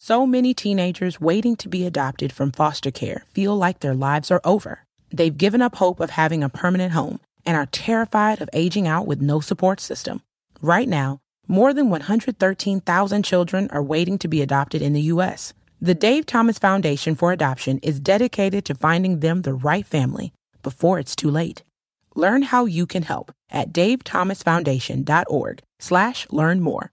So many teenagers waiting to be adopted from foster care feel like their lives are over. They've given up hope of having a permanent home and are terrified of aging out with no support system. Right now, more than 113,000 children are waiting to be adopted in the U.S. The Dave Thomas Foundation for Adoption is dedicated to finding them the right family before it's too late. Learn how you can help at davethomasfoundation.org slash learn more.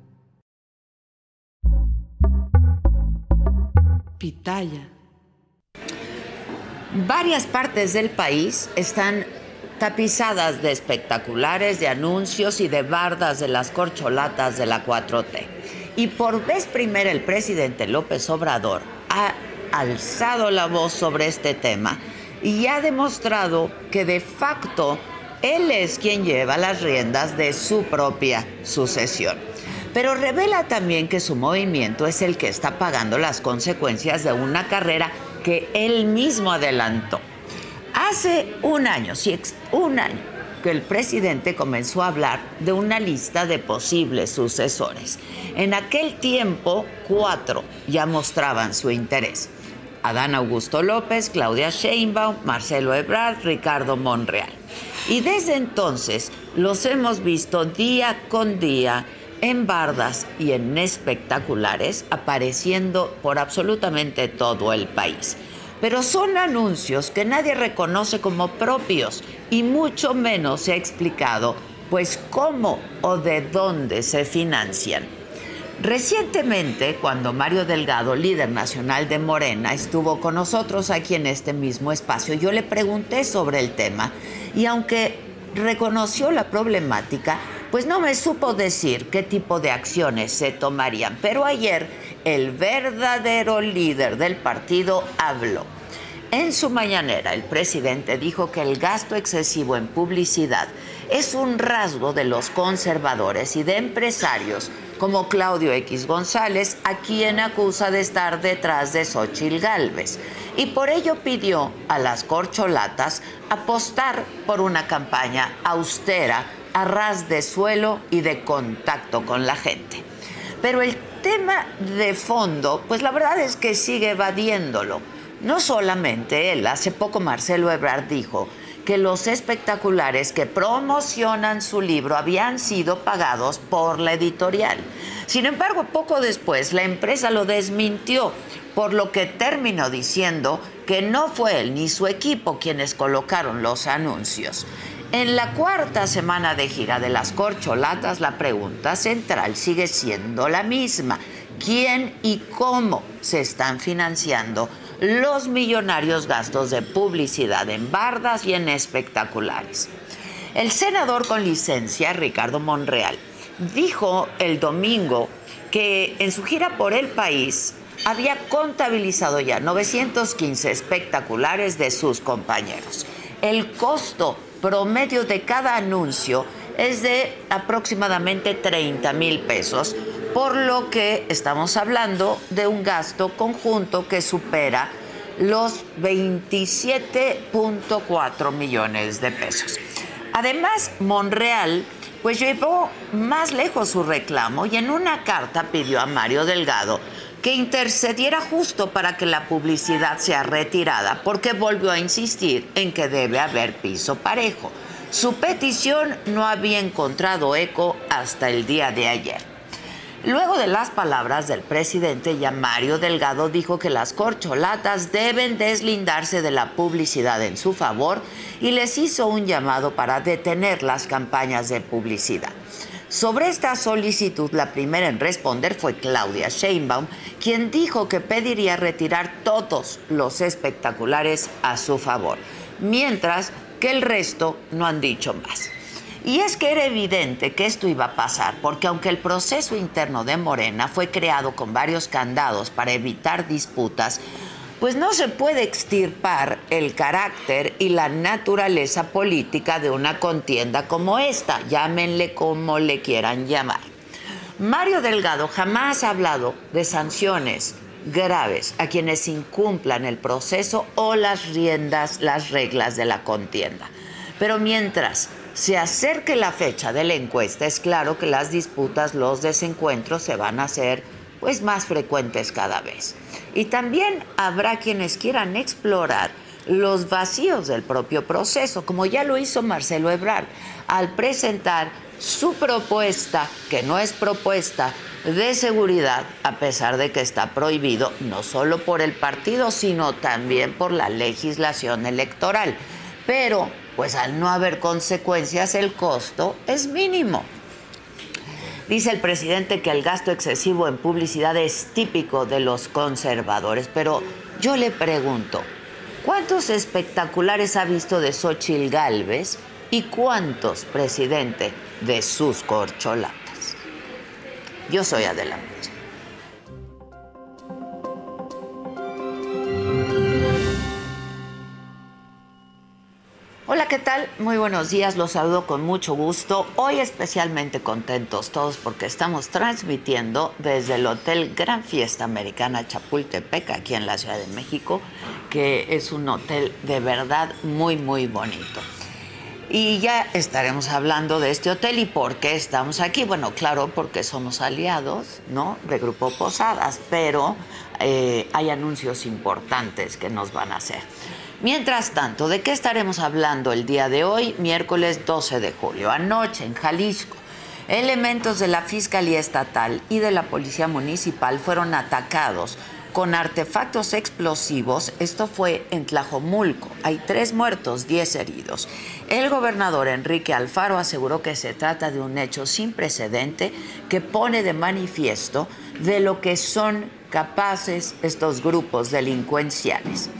Pitaya. Varias partes del país están tapizadas de espectaculares, de anuncios y de bardas de las corcholatas de la 4T. Y por vez primera el presidente López Obrador ha alzado la voz sobre este tema y ha demostrado que de facto él es quien lleva las riendas de su propia sucesión pero revela también que su movimiento es el que está pagando las consecuencias de una carrera que él mismo adelantó. Hace un año, sí, un año, que el presidente comenzó a hablar de una lista de posibles sucesores. En aquel tiempo, cuatro ya mostraban su interés. Adán Augusto López, Claudia Sheinbaum, Marcelo Ebrard, Ricardo Monreal. Y desde entonces los hemos visto día con día en bardas y en espectaculares, apareciendo por absolutamente todo el país. Pero son anuncios que nadie reconoce como propios y mucho menos se ha explicado pues cómo o de dónde se financian. Recientemente, cuando Mario Delgado, líder nacional de Morena, estuvo con nosotros aquí en este mismo espacio, yo le pregunté sobre el tema y aunque reconoció la problemática, pues no me supo decir qué tipo de acciones se tomarían. Pero ayer el verdadero líder del partido habló. En su mañanera, el presidente dijo que el gasto excesivo en publicidad es un rasgo de los conservadores y de empresarios como Claudio X González, a quien acusa de estar detrás de Xochil Gálvez. Y por ello pidió a las corcholatas apostar por una campaña austera a ras de suelo y de contacto con la gente. Pero el tema de fondo, pues la verdad es que sigue evadiéndolo. No solamente él, hace poco Marcelo Ebrard dijo que los espectaculares que promocionan su libro habían sido pagados por la editorial. Sin embargo, poco después la empresa lo desmintió, por lo que terminó diciendo que no fue él ni su equipo quienes colocaron los anuncios. En la cuarta semana de gira de las corcholatas, la pregunta central sigue siendo la misma. ¿Quién y cómo se están financiando los millonarios gastos de publicidad en bardas y en espectaculares? El senador con licencia, Ricardo Monreal, dijo el domingo que en su gira por el país había contabilizado ya 915 espectaculares de sus compañeros. El costo promedio de cada anuncio es de aproximadamente 30 mil pesos, por lo que estamos hablando de un gasto conjunto que supera los 27.4 millones de pesos. Además, Monreal pues llevó más lejos su reclamo y en una carta pidió a Mario Delgado que intercediera justo para que la publicidad sea retirada, porque volvió a insistir en que debe haber piso parejo. Su petición no había encontrado eco hasta el día de ayer. Luego de las palabras del presidente, ya Mario Delgado dijo que las corcholatas deben deslindarse de la publicidad en su favor y les hizo un llamado para detener las campañas de publicidad. Sobre esta solicitud, la primera en responder fue Claudia Sheinbaum, quien dijo que pediría retirar todos los espectaculares a su favor, mientras que el resto no han dicho más. Y es que era evidente que esto iba a pasar, porque aunque el proceso interno de Morena fue creado con varios candados para evitar disputas, pues no se puede extirpar el carácter y la naturaleza política de una contienda como esta, llámenle como le quieran llamar. Mario Delgado jamás ha hablado de sanciones graves a quienes incumplan el proceso o las riendas, las reglas de la contienda. Pero mientras se acerque la fecha de la encuesta, es claro que las disputas, los desencuentros se van a hacer pues más frecuentes cada vez. Y también habrá quienes quieran explorar los vacíos del propio proceso, como ya lo hizo Marcelo Ebrard al presentar su propuesta, que no es propuesta de seguridad, a pesar de que está prohibido no solo por el partido, sino también por la legislación electoral. Pero pues al no haber consecuencias el costo es mínimo. Dice el presidente que el gasto excesivo en publicidad es típico de los conservadores, pero yo le pregunto, ¿cuántos espectaculares ha visto de Xochitl Galvez y cuántos, presidente, de sus corcholatas? Yo soy adelante. Hola, ¿qué tal? Muy buenos días, los saludo con mucho gusto. Hoy especialmente contentos todos porque estamos transmitiendo desde el Hotel Gran Fiesta Americana Chapultepec, aquí en la Ciudad de México, que es un hotel de verdad muy, muy bonito. Y ya estaremos hablando de este hotel y por qué estamos aquí. Bueno, claro, porque somos aliados, ¿no? De Grupo Posadas, pero eh, hay anuncios importantes que nos van a hacer. Mientras tanto, ¿de qué estaremos hablando el día de hoy, miércoles 12 de julio? Anoche en Jalisco, elementos de la Fiscalía Estatal y de la Policía Municipal fueron atacados con artefactos explosivos. Esto fue en Tlajomulco. Hay tres muertos, diez heridos. El gobernador Enrique Alfaro aseguró que se trata de un hecho sin precedente que pone de manifiesto de lo que son capaces estos grupos delincuenciales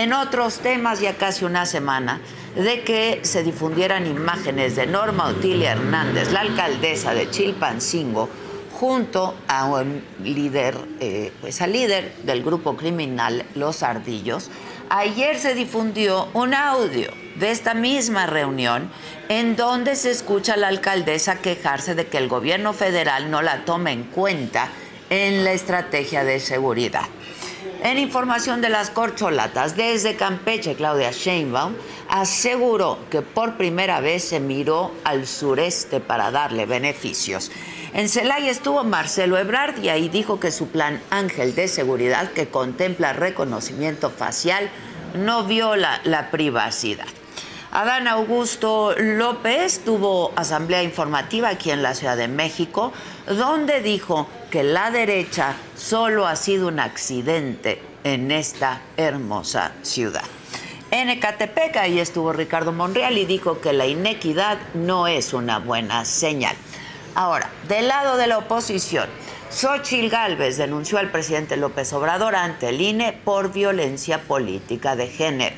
en otros temas ya casi una semana de que se difundieran imágenes de Norma Otilia Hernández, la alcaldesa de Chilpancingo, junto a un líder, eh, pues al líder del grupo criminal Los Ardillos. Ayer se difundió un audio de esta misma reunión en donde se escucha a la alcaldesa quejarse de que el gobierno federal no la toma en cuenta en la estrategia de seguridad. En información de las corcholatas, desde Campeche, Claudia Sheinbaum aseguró que por primera vez se miró al sureste para darle beneficios. En Celaya estuvo Marcelo Ebrard y ahí dijo que su plan Ángel de Seguridad, que contempla reconocimiento facial, no viola la privacidad. Adán Augusto López tuvo asamblea informativa aquí en la Ciudad de México, donde dijo que la derecha solo ha sido un accidente en esta hermosa ciudad. En Ecatepec ahí estuvo Ricardo Monreal y dijo que la inequidad no es una buena señal. Ahora, del lado de la oposición, Xochitl Gálvez denunció al presidente López Obrador ante el INE por violencia política de género.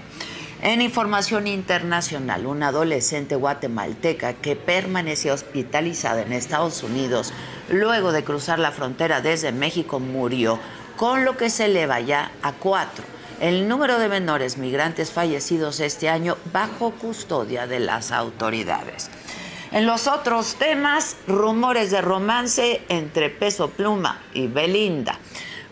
En información internacional, una adolescente guatemalteca que permanecía hospitalizada en Estados Unidos luego de cruzar la frontera desde México murió, con lo que se eleva ya a cuatro el número de menores migrantes fallecidos este año bajo custodia de las autoridades. En los otros temas, rumores de romance entre Peso Pluma y Belinda.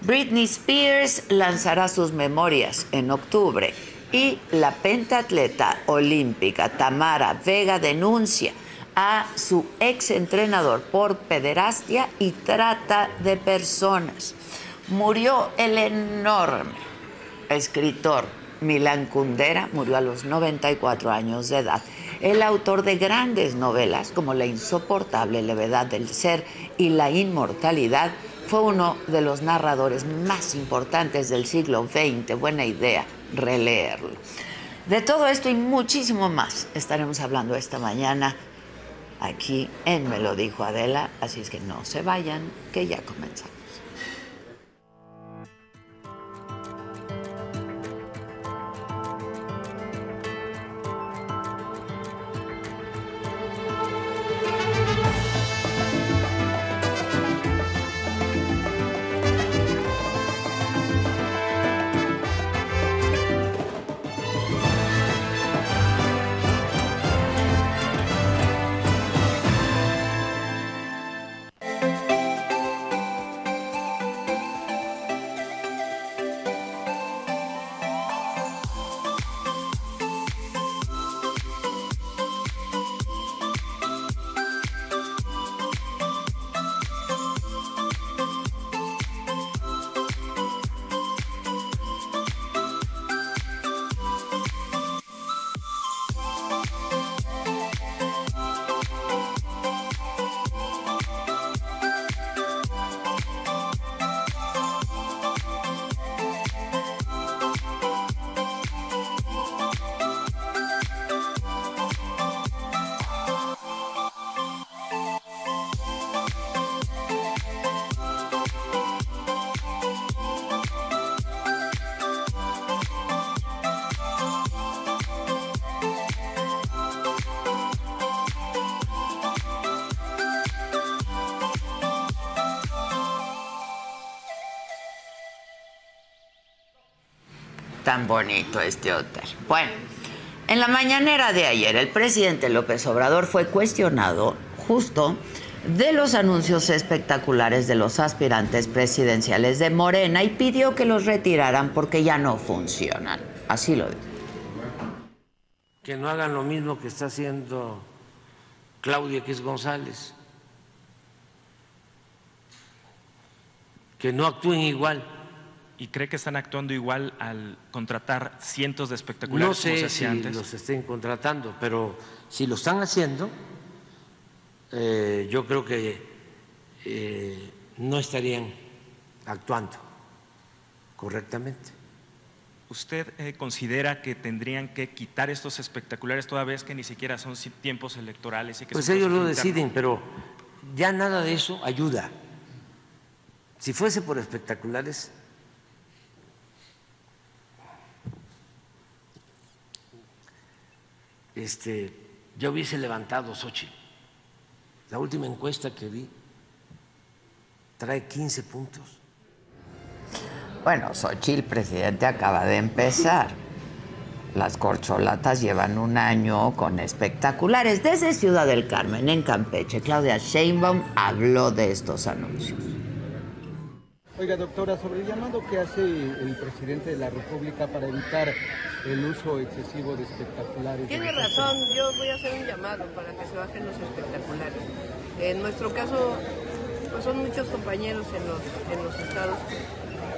Britney Spears lanzará sus memorias en octubre y la pentatleta olímpica Tamara Vega denuncia a su ex entrenador por pederastia y trata de personas. Murió el enorme escritor Milán Kundera, murió a los 94 años de edad. El autor de grandes novelas como La insoportable levedad del ser y La inmortalidad fue uno de los narradores más importantes del siglo XX. Buena idea releerlo. De todo esto y muchísimo más estaremos hablando esta mañana aquí en Me lo dijo Adela, así es que no se vayan, que ya comenzamos. Tan bonito este hotel. Bueno, en la mañanera de ayer, el presidente López Obrador fue cuestionado justo de los anuncios espectaculares de los aspirantes presidenciales de Morena y pidió que los retiraran porque ya no funcionan. Así lo dijo. Que no hagan lo mismo que está haciendo Claudia X González. Que no actúen igual. ¿Y cree que están actuando igual al contratar cientos de espectaculares no sé como se si antes? los estén contratando, pero si lo están haciendo, eh, yo creo que eh, no estarían actuando correctamente. ¿Usted eh, considera que tendrían que quitar estos espectaculares toda vez que ni siquiera son tiempos electorales y que Pues ellos lo deciden, pero ya nada de eso ayuda. Si fuese por espectaculares, este, yo hubiese levantado Xochitl. La última encuesta que vi trae 15 puntos. Bueno, Xochitl, presidente, acaba de empezar. Las corcholatas llevan un año con espectaculares. Desde Ciudad del Carmen, en Campeche, Claudia Sheinbaum habló de estos anuncios. Oiga, doctora, sobre el llamado que hace el presidente de la República para evitar el uso excesivo de espectaculares. Tiene razón, yo voy a hacer un llamado para que se bajen los espectaculares. En nuestro caso, pues son muchos compañeros en los, en los estados que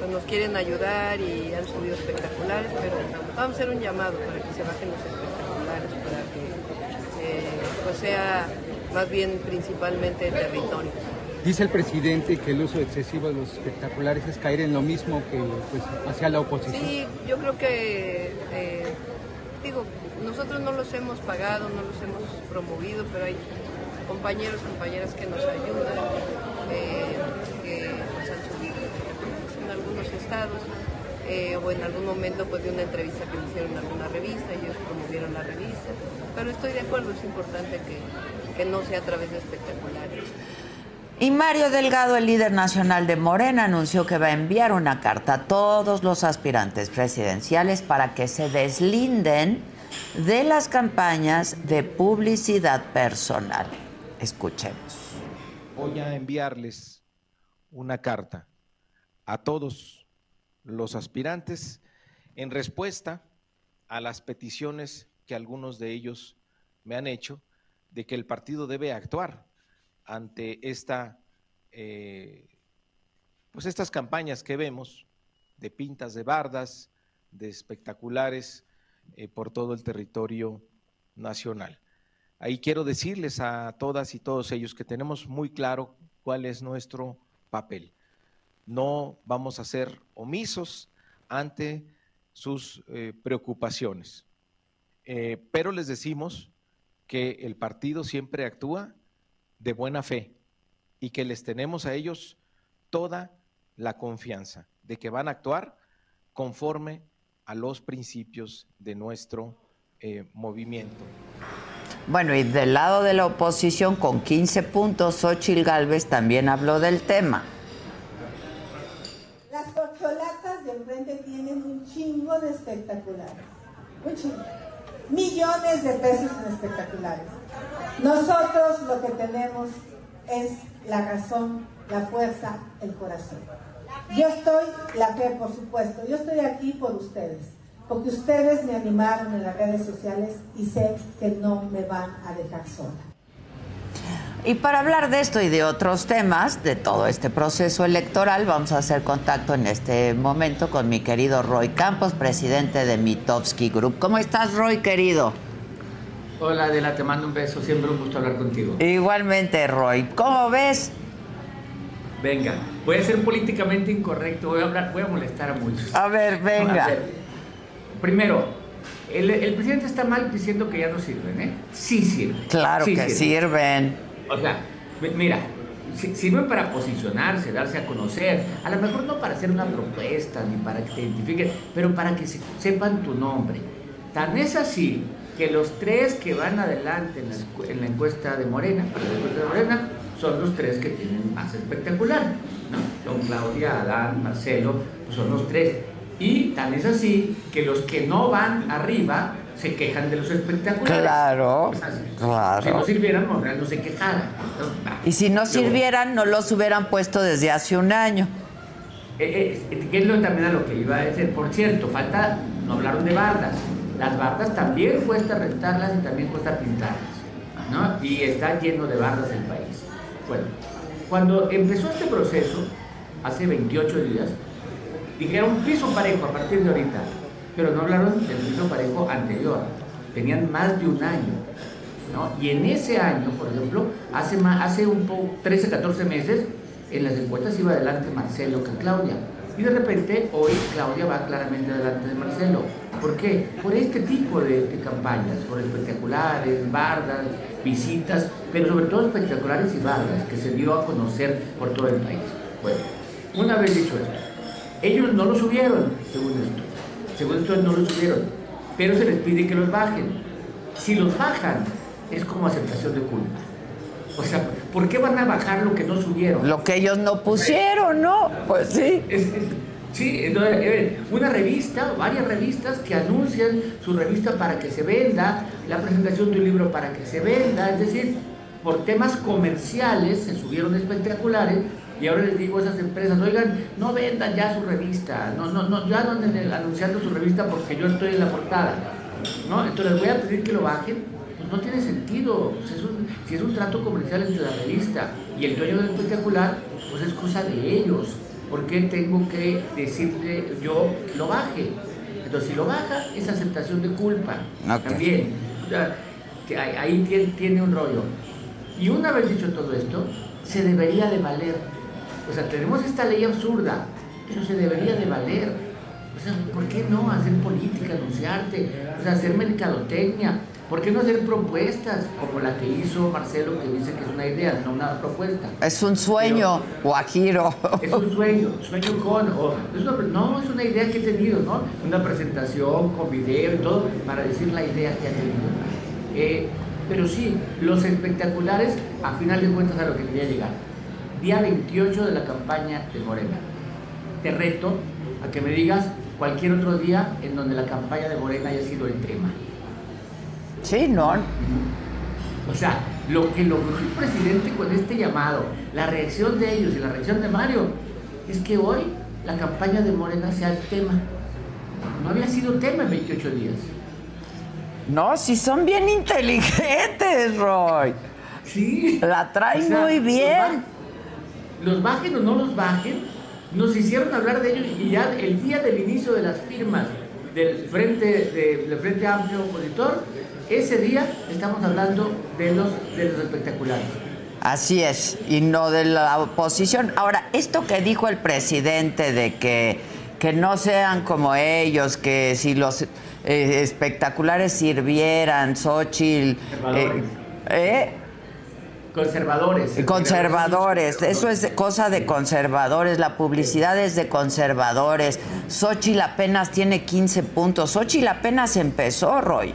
pues, nos quieren ayudar y han subido espectaculares, pero vamos a hacer un llamado para que se bajen los espectaculares, para que eh, pues sea más bien principalmente territorio. Dice el presidente que el uso excesivo de los espectaculares es caer en lo mismo que pues, hacia la oposición. Sí, yo creo que, eh, digo, nosotros no los hemos pagado, no los hemos promovido, pero hay compañeros, compañeras que nos ayudan, eh, que nos han subido en algunos estados, eh, o en algún momento pues de una entrevista que le hicieron en alguna revista, ellos promovieron la revista, pero estoy de acuerdo, es importante que, que no sea a través de espectaculares. Y Mario Delgado, el líder nacional de Morena, anunció que va a enviar una carta a todos los aspirantes presidenciales para que se deslinden de las campañas de publicidad personal. Escuchemos. Voy a enviarles una carta a todos los aspirantes en respuesta a las peticiones que algunos de ellos me han hecho de que el partido debe actuar ante eh, pues estas campañas que vemos de pintas de bardas, de espectaculares eh, por todo el territorio nacional. Ahí quiero decirles a todas y todos ellos que tenemos muy claro cuál es nuestro papel. No vamos a ser omisos ante sus eh, preocupaciones, pero les decimos que el partido siempre actúa de buena fe y que les tenemos a ellos toda la confianza de que van a actuar conforme a los principios de nuestro eh, movimiento. Bueno, y del lado de la oposición, con 15 puntos, Xochil Gálvez también habló del tema. Las corcholatas de enfrente tienen un chingo de espectaculares. Un chingo. Millones de pesos en espectaculares. Nosotros lo que tenemos es la razón, la fuerza, el corazón. Yo estoy, la fe por supuesto, yo estoy aquí por ustedes, porque ustedes me animaron en las redes sociales y sé que no me van a dejar sola. Y para hablar de esto y de otros temas, de todo este proceso electoral, vamos a hacer contacto en este momento con mi querido Roy Campos, presidente de Mitowski Group. ¿Cómo estás, Roy, querido? Hola Adela, te mando un beso, siempre un gusto hablar contigo. Igualmente, Roy. ¿Cómo ves? Venga, voy a ser políticamente incorrecto, voy a hablar, voy a molestar a muchos. A ver, venga. A ver, primero, el, el presidente está mal diciendo que ya no sirven, ¿eh? Sí sirven. Claro sí que sirven. O sea, mi- mira, si- sirven para posicionarse, darse a conocer, a lo mejor no para hacer una propuesta ni para que te identifiquen, pero para que se- sepan tu nombre. Tan es así que los tres que van adelante en la, en la encuesta de Morena, para la encuesta de Morena, son los tres que tienen más espectacular, ¿no? Son Claudia, Adán, Marcelo, pues son los tres. Y tan es así que los que no van arriba se quejan de los espectaculares. Claro, O sea, claro. Si no sirvieran, Monreal no se quejara. Y si no sirvieran, no los hubieran puesto desde hace un año. Eh, eh, que es lo también a lo que iba a decir. Por cierto, falta, no hablaron de bardas. Las bardas también cuesta rentarlas y también cuesta pintarlas. ¿no? Y está lleno de bardas el país. Bueno, cuando empezó este proceso, hace 28 días, dijeron piso parejo a partir de ahorita, pero no hablaron del piso parejo anterior. Tenían más de un año. ¿no? Y en ese año, por ejemplo, hace, ma- hace un poco, 13, 14 meses, en las encuestas iba adelante Marcelo que Claudia. Y de repente, hoy Claudia va claramente adelante de Marcelo. ¿Por qué? Por este tipo de, de campañas, por espectaculares, bardas, visitas, pero sobre todo espectaculares y bardas, que se dio a conocer por todo el país. Bueno, una vez dicho esto, ellos no lo subieron, según esto. Según esto, no lo subieron. Pero se les pide que los bajen. Si los bajan, es como aceptación de culpa. O sea, ¿por qué van a bajar lo que no subieron? Lo que ellos no pusieron, ¿no? Pues sí. Es- es- sí, entonces, una revista, varias revistas que anuncian su revista para que se venda, la presentación de un libro para que se venda, es decir, por temas comerciales se subieron espectaculares y ahora les digo a esas empresas, oigan, no vendan ya su revista, no, no, no, ya anden anunciando su revista porque yo estoy en la portada, ¿no? Entonces les voy a pedir que lo bajen, pues no tiene sentido, Pues es un- si es un trato comercial entre la revista y el dueño del espectacular, pues es cosa de ellos. ¿Por qué tengo que decirle yo lo baje? Entonces, si lo baja, es aceptación de culpa. Ok. También. O sea, que ahí, ahí tiene, tiene un rollo. Y una vez dicho todo esto, se debería de valer. O sea, tenemos esta ley absurda, pero se debería de valer. O sea, ¿por qué no hacer política, anunciarte? O sea, hacer mercadotecnia. ¿Por qué no hacer propuestas como la que hizo Marcelo, que dice que es una idea, no una propuesta? Es un sueño, Guajiro. Es un sueño, sueño con, o, es una- no, es una idea que he tenido, ¿no? Una presentación con video y todo para decir la idea que ha tenido. Eh, pero sí, los espectaculares, a final de cuentas, a lo que quería llegar. Día 28 de la campaña de Morena. Te reto a que me digas cualquier otro día en donde la campaña de Morena haya sido el tema. Sí, no. O sea, lo que logró el presidente con este llamado, la reacción de ellos y la reacción de Mario, es que hoy la campaña de Morena sea el tema. No había sido tema en 28 días. No, si son bien inteligentes, Roy. Sí. La traen O sea, muy bien. Los bajen o no los bajen, nos hicieron hablar de ellos y ya el día del inicio de las firmas del Frente, de- del frente Amplio Opositor, ese día estamos hablando de los, de los espectaculares. Así es, y no de la oposición. Ahora, esto que dijo el presidente de que, que no sean como ellos, que si los eh, espectaculares sirvieran, Xochitl, eh, eh, Conservadores. conservadores, eso es cosa de conservadores, la publicidad es de conservadores. Xochitl apenas tiene 15 puntos, Xochitl apenas empezó, Roy.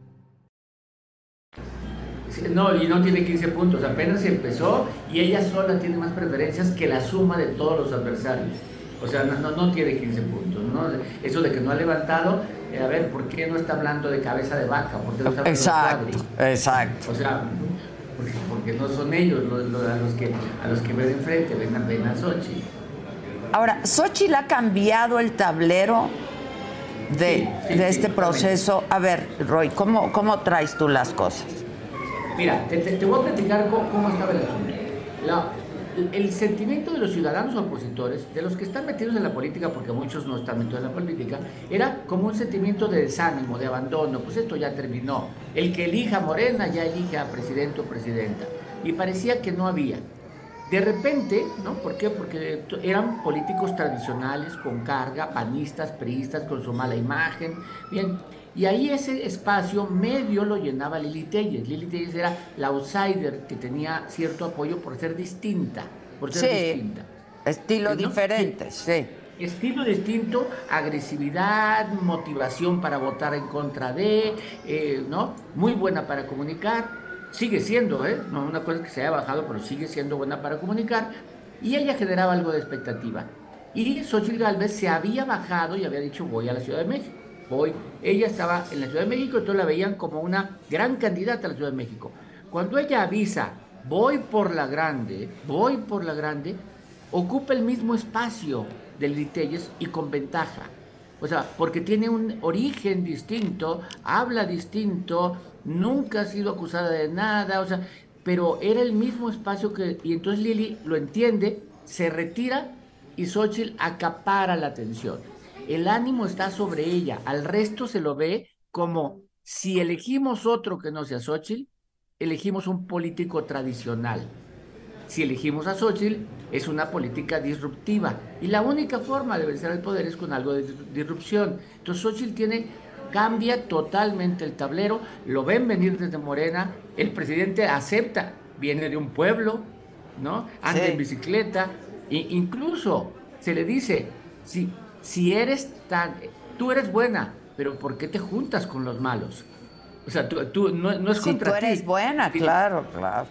No, y no tiene 15 puntos, apenas empezó y ella sola tiene más preferencias que la suma de todos los adversarios. O sea, no, no, no tiene 15 puntos, ¿no? Eso de que no ha levantado, eh, a ver, ¿por qué no está hablando de cabeza de vaca? ¿Por qué no está hablando de Exacto, exacto. O sea, porque, porque no son ellos los, los- a, los que, a los que ven enfrente, ven apenas Xochitl. Ahora, Xochitl ha cambiado el tablero de, Sí, sí, de sí, este proceso. A ver, Roy, ¿cómo, ¿cómo traes tú las cosas? Mira, te, te- voy a platicar cómo, cómo estaba el asunto. La- el sentimiento de los ciudadanos opositores, de los que están metidos en la política, porque muchos no están metidos en la política, era como un sentimiento de desánimo, de abandono. Pues esto ya terminó. El que elija Morena ya elige a presidente o presidenta. Y parecía que no había. De repente, ¿no? ¿Por qué? Porque eran políticos tradicionales, con carga, panistas, priistas, con su mala imagen. Bien, y ahí ese espacio medio lo llenaba Lili Telles. Lili Telles era la outsider que tenía cierto apoyo por ser distinta. Por ser Sí. distinta. Estilo diferente, sí. Estilo distinto, agresividad, motivación para votar en contra de, eh, ¿no? Muy buena para comunicar. Sigue siendo, ¿eh? No, una cosa que se haya bajado, pero sigue siendo buena para comunicar. Y ella generaba algo de expectativa. Y Xochitl Galvez se había bajado y había dicho, voy a la Ciudad de México. Voy. Ella estaba en la Ciudad de México, entonces la veían como una gran candidata a la Ciudad de México. Cuando ella avisa, voy por la grande, voy por la grande, ocupa el mismo espacio del Litelles y con ventaja. O sea, porque tiene un origen distinto, habla distinto, nunca ha sido acusada de nada, o sea, pero era el mismo espacio que... Y entonces Lili lo entiende, se retira y Xochitl acapara la atención. El ánimo está sobre ella, al resto se lo ve como si elegimos otro que no sea Xochitl, elegimos un político tradicional. Si elegimos a Xochitl, es una política disruptiva. Y la única forma de vencer al poder es con algo de disrupción. Entonces Xochitl tiene, cambia totalmente el tablero, lo ven venir desde Morena, el presidente acepta, viene de un pueblo, ¿no? Anda Sí. en bicicleta, e incluso se le dice, si, si eres tan, tú eres buena, pero ¿por qué te juntas con los malos? O sea, tú, tú- no, no es Si contra tú eres ti. buena, claro, claro.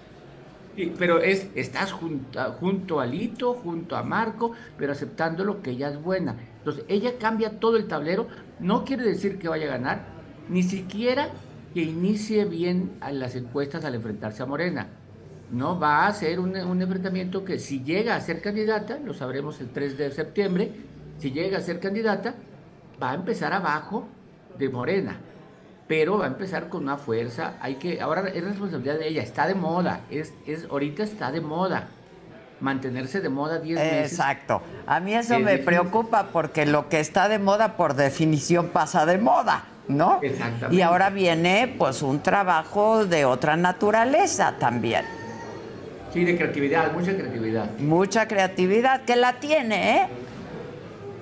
Sí, pero es, estás junto, junto a Lito, junto a Marco, pero aceptando lo que ella es buena. Entonces, ella cambia todo el tablero, no quiere decir que vaya a ganar, ni siquiera que inicie bien a las encuestas al enfrentarse a Morena. No va a ser un, un enfrentamiento que si llega a ser candidata, lo sabremos el 3 de septiembre, si llega a ser candidata, va a empezar abajo de Morena pero va a empezar con una fuerza. Hay que, ahora es responsabilidad de ella, está de moda, es, es, ahorita está de moda. Mantenerse de moda 10 meses. Exacto. A mí eso Es me preocupa porque lo que está de moda por definición pasa de moda, ¿no? Exactamente. Y ahora viene pues un trabajo de otra naturaleza también. Sí, de creatividad, mucha creatividad. Mucha creatividad que la tiene, ¿eh?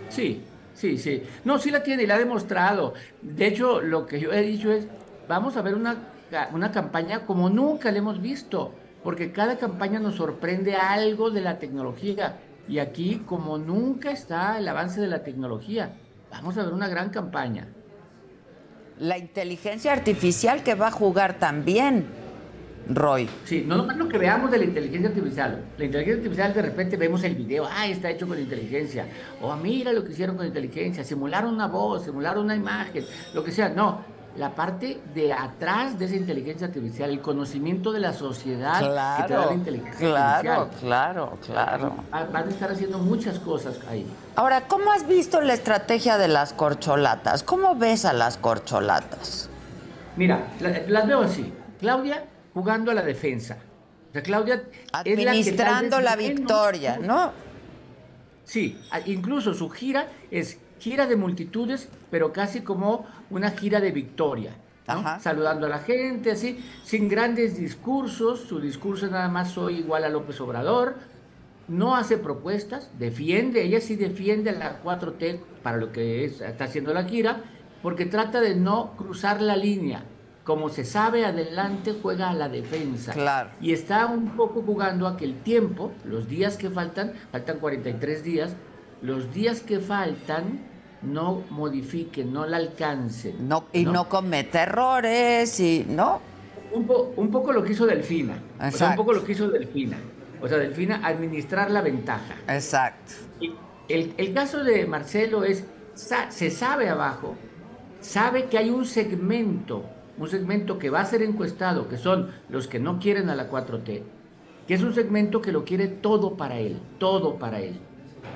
Sí, sí, sí. No, sí la tiene y la ha demostrado. De hecho, lo que yo he dicho es, vamos a ver una, una campaña como nunca la hemos visto, porque cada campaña nos sorprende algo de la tecnología. Y aquí, como nunca está el avance de la tecnología, vamos a ver una gran campaña. La inteligencia artificial que va a jugar también, Roy. Sí, no nomás lo que veamos de la inteligencia artificial. La inteligencia artificial de repente vemos el video, ah, está hecho con inteligencia. O mira lo que hicieron con inteligencia, simularon una voz, simularon una imagen, lo que sea. No, la parte de atrás de esa inteligencia artificial, el conocimiento de la sociedad que te da Claro, la inteligencia claro, artificial. claro, claro. Va- Van a estar haciendo muchas cosas ahí. Ahora, ¿cómo has visto la estrategia de las corcholatas? ¿Cómo ves a las corcholatas? Mira, la- las veo así. Claudia jugando a la defensa. O sea, Claudia es la que tal vez Administrando la menos- victoria, ¿no? Sí, incluso su gira es gira de multitudes, pero casi como una gira de victoria. ¿no? Saludando a la gente, así, sin grandes discursos. Su discurso es nada más soy igual a López Obrador. No hace propuestas, defiende, ella sí defiende a la 4T para lo que es- está haciendo la gira, porque trata de no cruzar la línea. Como se sabe, adelante juega a la defensa. Claro. Y está un poco jugando a que el tiempo, los días que faltan, faltan 43 días, los días que faltan no modifiquen, no la alcancen. No, y no, comete errores y no. Un, po- un poco lo que hizo Delfina. O sea, un Exacto. poco lo que hizo Delfina. O sea, Delfina, administrar la ventaja. Exacto. Y el, el caso de Marcelo es, se sabe abajo, sabe que hay un segmento, un segmento que va a ser encuestado, que son los que no quieren a la 4T, que es un segmento que lo quiere todo para él, todo para él.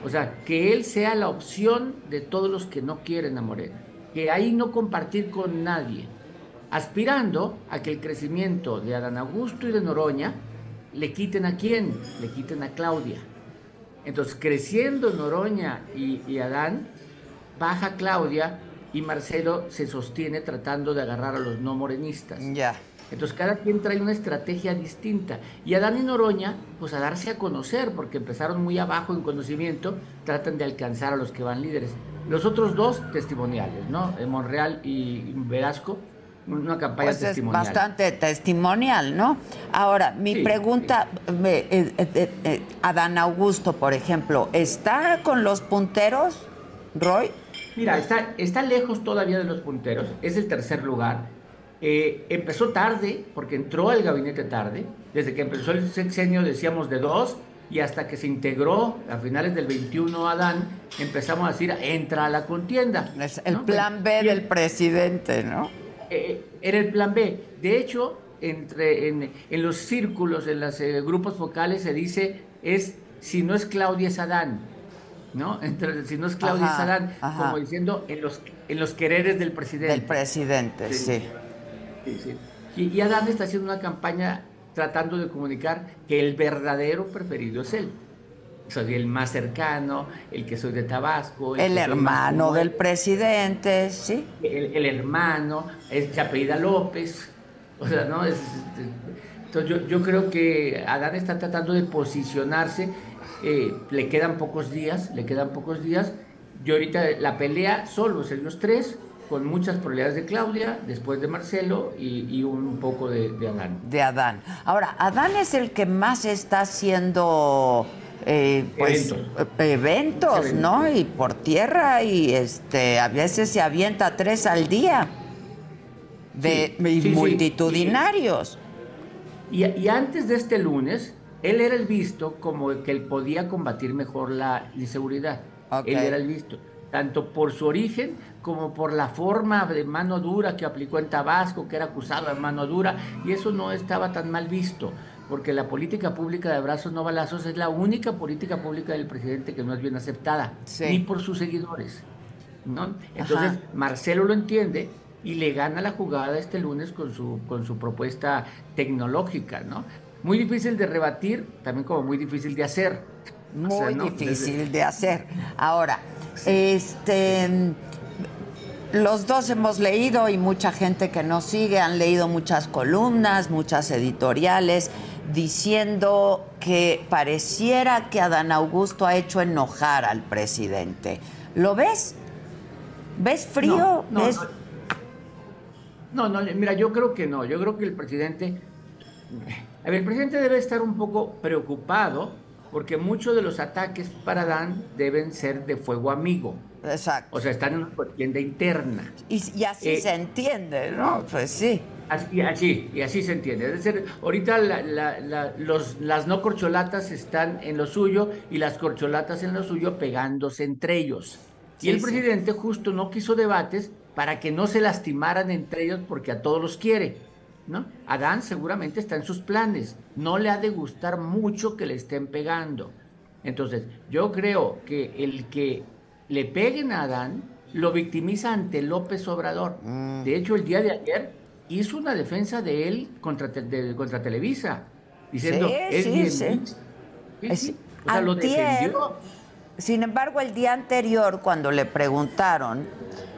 O sea, que él sea la opción de todos los que no quieren a Morena, que ahí no compartir con nadie, aspirando a que el crecimiento de Adán Augusto y de Noroña le quiten a quién, le quiten a Claudia. Entonces, creciendo Noroña y, y Adán, baja Claudia y Marcelo se sostiene tratando de agarrar a los no morenistas. Ya. Entonces cada quien trae una estrategia distinta. Y Adán y Noroña, pues a darse a conocer, porque empezaron muy abajo en conocimiento, tratan de alcanzar a los que van líderes. Los otros dos testimoniales, ¿no? Monreal y Velasco, una campaña pues testimonial. Es bastante testimonial, ¿no? Ahora, mi pregunta, eh, eh, eh, Adán Augusto, por ejemplo, ¿está con los punteros, Roy? Mira, está, está lejos todavía de los punteros, es el tercer lugar. empezó tarde, porque entró al gabinete tarde. Desde que empezó el sexenio decíamos de dos, y hasta que se integró a finales del 21 Adán, empezamos a decir, entra a la contienda. Es el plan B del presidente, ¿no? Eh, era el plan B. De hecho, entre, en, los círculos, en los eh, grupos focales se dice, es si no es Claudia es Adán. ¿No? Entre, si no es Claudia es Adán, como diciendo en los, en los quereres del presidente. Del presidente, sí. Y, y Adán está haciendo una campaña tratando de comunicar que el verdadero preferido es él soy el más cercano, el que soy de Tabasco. El, hermano del presidente, sí. El, hermano, es Chapelida López. O sea, ¿no? Es, entonces yo, yo, creo que Adán está tratando de posicionarse. Eh, le quedan pocos días, le quedan pocos días. Yo ahorita la pelea solo en los tres, con muchas probabilidades de Claudia, después de Marcelo y, un poco de, de Adán. De Adán. Ahora, Adán es el que más está haciendo eh, pues eventos. ¿no? Y por tierra y este a veces se avienta tres al día de multitudinarios. Y, antes de este lunes, él era el visto como que él podía combatir mejor la inseguridad. Él era el visto, tanto por su origen como por la forma de mano dura que aplicó en Tabasco, que era acusado de mano dura, y eso no estaba tan mal visto porque la política pública de abrazos no balazos es la única política pública del presidente que no es bien aceptada, ni por sus seguidores. ¿no? Entonces, Marcelo lo entiende y le gana la jugada este lunes con su, con su propuesta tecnológica, ¿no? Muy difícil de rebatir, también como muy difícil de hacer. Muy difícil de hacer. Ahora, este los dos hemos leído y mucha gente que nos sigue han leído muchas columnas, muchas editoriales diciendo que pareciera que Adán Augusto ha hecho enojar al presidente. ¿Lo ves? ¿Ves frío? No, no, no, mira, yo creo que no. Yo creo que el presidente. A ver, el presidente debe estar un poco preocupado porque muchos de los ataques para Adán deben ser de fuego amigo. Exacto. O sea, están en una contienda interna. Y, así eh, se entiende, ¿no? Pues sí. Así, así, y así se entiende. Es decir, ahorita los, las no corcholatas están en lo suyo y las corcholatas en lo suyo pegándose entre ellos. y el presidente justo no quiso debates para que no se lastimaran entre ellos porque a todos los quiere. ¿No? Adán seguramente está en sus planes. No le ha de gustar mucho que le estén pegando. Entonces, yo creo que el que le peguen a Adán lo victimiza ante López Obrador. Mm. De hecho, el día de ayer hizo una defensa de él contra, contra Televisa, diciendo, es bien sí. lo defendió. Sin embargo, el día anterior, cuando le preguntaron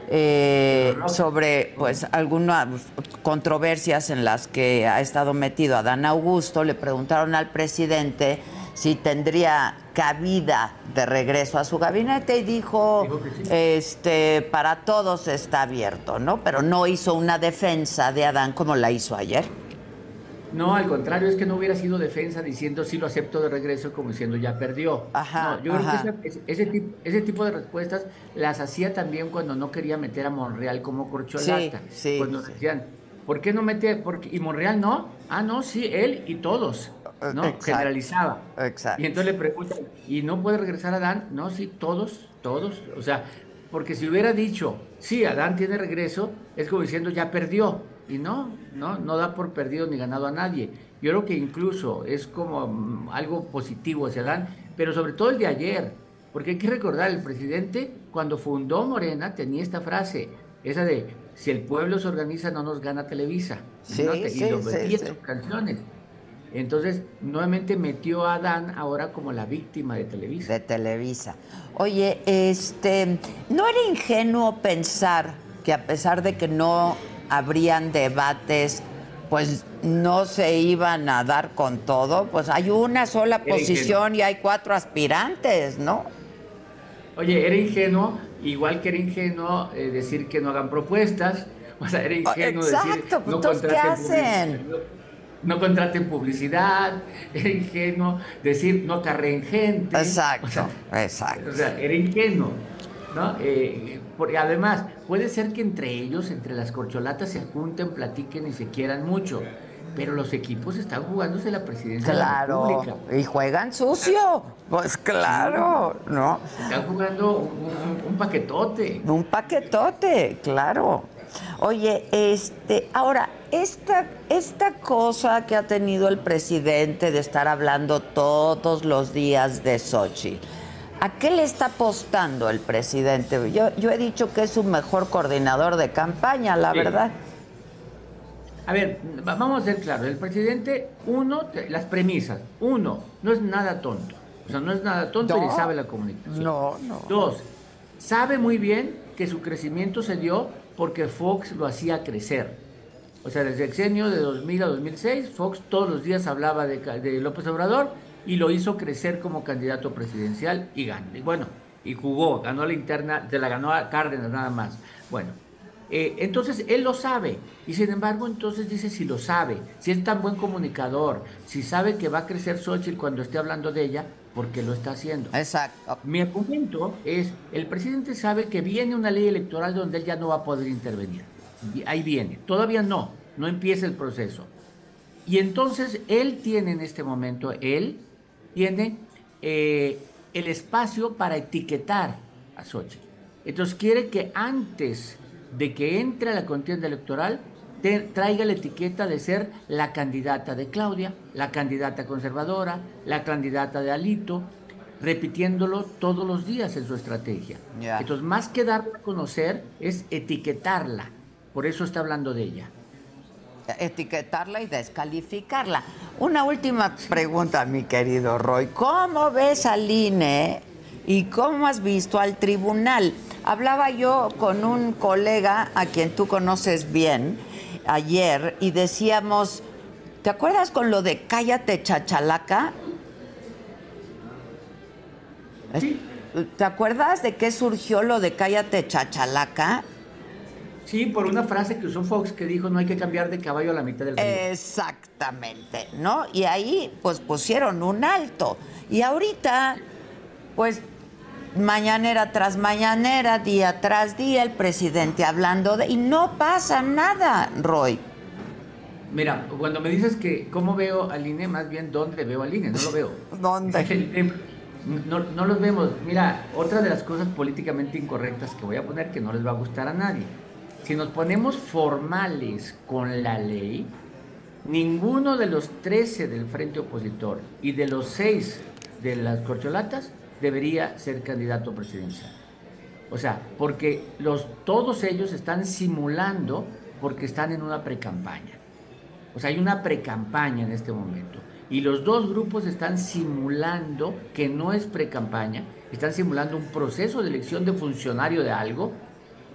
eh, sobre pues algunas controversias en las que ha estado metido Adán Augusto, le preguntaron al presidente si tendría cabida de regreso a su gabinete y dijo, este, para todos está abierto, ¿no? Pero no hizo una defensa de Adán como la hizo ayer. No, al contrario, es que no hubiera sido defensa diciendo sí lo acepto de regreso como diciendo ya perdió. Ajá, no, yo creo que ese, tipo, ese, tipo, de respuestas las hacía también cuando no quería meter a Monreal como corcholata. Sí, sí, cuando decían, ¿por qué no mete? Porque, ¿Y Monreal no? Ah, no, sí, él y todos. ¿no? Generalizaba. Exacto. Y entonces le preguntan, ¿y no puede regresar Adán? No, sí, todos, todos. O sea, porque si hubiera dicho, sí, Adán tiene regreso, es como diciendo, ya perdió. Y no, no, no da por perdido ni ganado a nadie. Yo creo que incluso es como mm, algo positivo hacia Adán, pero sobre todo el de ayer, porque hay que recordar, el presidente cuando fundó Morena tenía esta frase, esa de, si el pueblo se organiza no nos gana Televisa. Sí, sí, y lo sí, canciones. Entonces, nuevamente metió a Adán ahora como la víctima de Televisa. De Televisa. Oye, este, ¿no era ingenuo pensar que a pesar de que no habrían debates pues no se iban a dar con todo, pues hay una sola posición y hay cuatro aspirantes, ¿no? Oye, era ingenuo, igual que era ingenuo eh, decir que no hagan propuestas, o sea, era ingenuo Exacto, decir pues, ¿qué hacen? No, contraten publicidad, era ingenuo decir no carreen gente. Exacto, exacto. O sea, era ingenuo, ¿no? Eh, porque además, puede ser que entre ellos, entre las corcholatas, se junten, platiquen y se quieran mucho. Pero los equipos están jugándose la presidencia de la República. Y juegan sucio. Pues claro, ¿no? Están jugando un, paquetote. Un paquetote, claro. Oye, este, ahora, esta, esta cosa que ha tenido el presidente de estar hablando todos los días de Sochi, ¿a qué le está apostando el presidente? Yo, yo he dicho que es su mejor coordinador de campaña, la verdad. A ver, vamos a ser claros. El presidente, uno, las premisas. Uno, no es nada tonto. O sea, no es nada tonto y sabe la comunicación. No, no. Dos, sabe muy bien que su crecimiento se dio porque Fox lo hacía crecer. O sea, desde el sexenio de 2000 a 2006, Fox todos los días hablaba de, de López Obrador y lo hizo crecer como candidato presidencial y ganó. Y bueno, y jugó, ganó la interna, se la ganó a Cárdenas nada más. Bueno, eh, entonces él lo sabe y sin embargo entonces dice si lo sabe, si es tan buen comunicador, si sabe que va a crecer Xochitl cuando esté hablando de ella, porque lo está haciendo. Exacto. Mi argumento es, el presidente sabe que viene una ley electoral donde él ya no va a poder intervenir. Ahí viene, todavía no, no empieza el proceso. Y entonces él tiene en este momento, él tiene eh, el espacio para etiquetar a Xochitl. Entonces quiere que antes de que entre a la contienda electoral traiga la etiqueta de ser la candidata de Claudia, la candidata conservadora, la candidata de Alito, repitiéndolo todos los días en su estrategia. Entonces, más que darla a conocer, es etiquetarla. Por eso está hablando de ella. Etiquetarla y descalificarla. Una última pregunta, mi querido Roy. ¿Cómo ves al INE y cómo has visto al tribunal? Hablaba yo con un colega a quien tú conoces bien ayer y decíamos, ¿te acuerdas con lo de cállate chachalaca? ¿Te acuerdas de qué surgió lo de cállate chachalaca? Sí, por una frase que usó Fox que dijo no hay que cambiar de caballo a la mitad del río. Exactamente, ¿no? Y ahí pues pusieron un alto. Y ahorita, pues mañanera tras mañanera, día tras día, el presidente hablando de... Y no pasa nada, Roy. Mira, cuando me dices que cómo veo al INE, más bien dónde veo al INE, no lo veo. ¿Dónde? No, no los vemos. Mira, otra de las cosas políticamente incorrectas que voy a poner que no les va a gustar a nadie. Si nos ponemos formales con la ley, ninguno de los 13 del frente opositor y de los 6 de las corcholatas debería ser candidato presidencial. O sea, porque los, todos ellos están simulando porque están en una precampaña. O sea, hay una precampaña en este momento. Y los dos grupos están simulando que no es precampaña, están simulando un proceso de elección de funcionario de algo,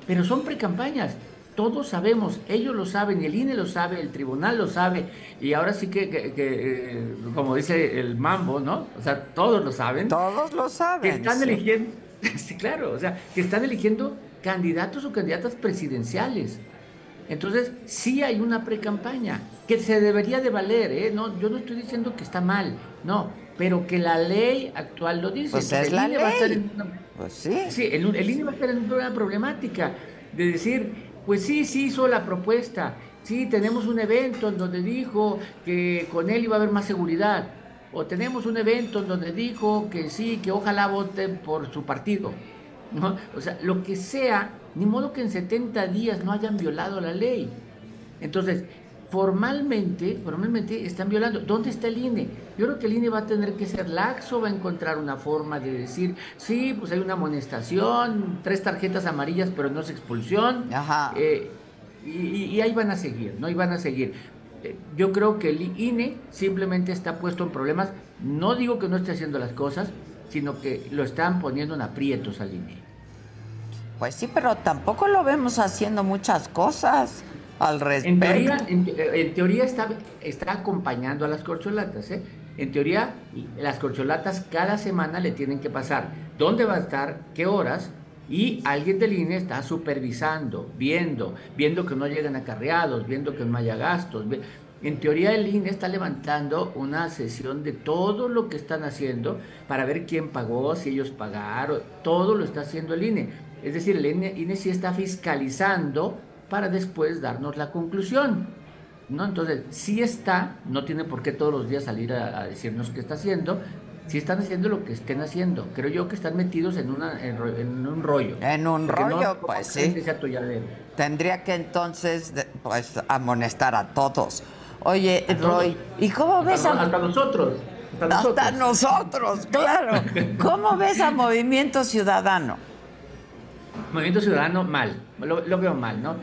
pero son precampañas. Todos sabemos, ellos lo saben, el INE lo sabe, el tribunal lo sabe, y ahora sí que, eh, como dice el mambo, ¿no? O sea, todos lo saben. Todos lo saben. Que están eligiendo, sí, claro, o sea, que están eligiendo candidatos o candidatas presidenciales. Entonces, sí hay una pre-campaña que se debería de valer, ¿eh? No, yo no estoy diciendo que está mal, no, pero que la ley actual lo dice. Pues es la ley. Pues sí. El, el INE va a estar en una problemática de decir, pues sí, sí hizo la propuesta. Sí, tenemos un evento en donde dijo que con él iba a haber más seguridad. O tenemos un evento en donde dijo que sí, que ojalá voten por su partido. ¿no? O sea, lo que sea, ni modo que en 70 días no hayan violado la ley. Entonces, formalmente, formalmente están violando. ¿Dónde está el INE? Yo creo que el INE va a tener que ser laxo, va a encontrar una forma de decir, sí, pues hay una amonestación, tres tarjetas amarillas, pero no es expulsión. Ajá. Eh, y, ahí van a seguir, ¿no? Y van a seguir. Eh, yo creo que el INE simplemente está puesto en problemas. No digo que no esté haciendo las cosas, sino que lo están poniendo en aprietos al INE. Pues sí, pero tampoco lo vemos haciendo muchas cosas. Al respecto. En teoría, en, teoría está, está acompañando a las corcholatas, ¿eh? En teoría, las corcholatas cada semana le tienen que pasar dónde va a estar, qué horas, y alguien del INE está supervisando, viendo, viendo que no lleguen acarreados, viendo que no haya gastos. En teoría el INE está levantando una sesión de todo lo que están haciendo para ver quién pagó, si ellos pagaron, todo lo está haciendo el INE. Es decir, el INE, INE sí está fiscalizando para después darnos la conclusión. ¿no? Entonces, sí está, no tiene por qué todos los días salir a, decirnos qué está haciendo, si están haciendo lo que estén haciendo. Creo yo que están metidos en, una, en, un rollo. En un rollo, pues sí. Tendría que entonces pues amonestar a todos. Oye, Roy, ¿y cómo ves a... Hasta nosotros. Hasta nosotros, claro. ¿Cómo ves a Movimiento Ciudadano? Movimiento Ciudadano, mal, lo, veo mal, ¿no?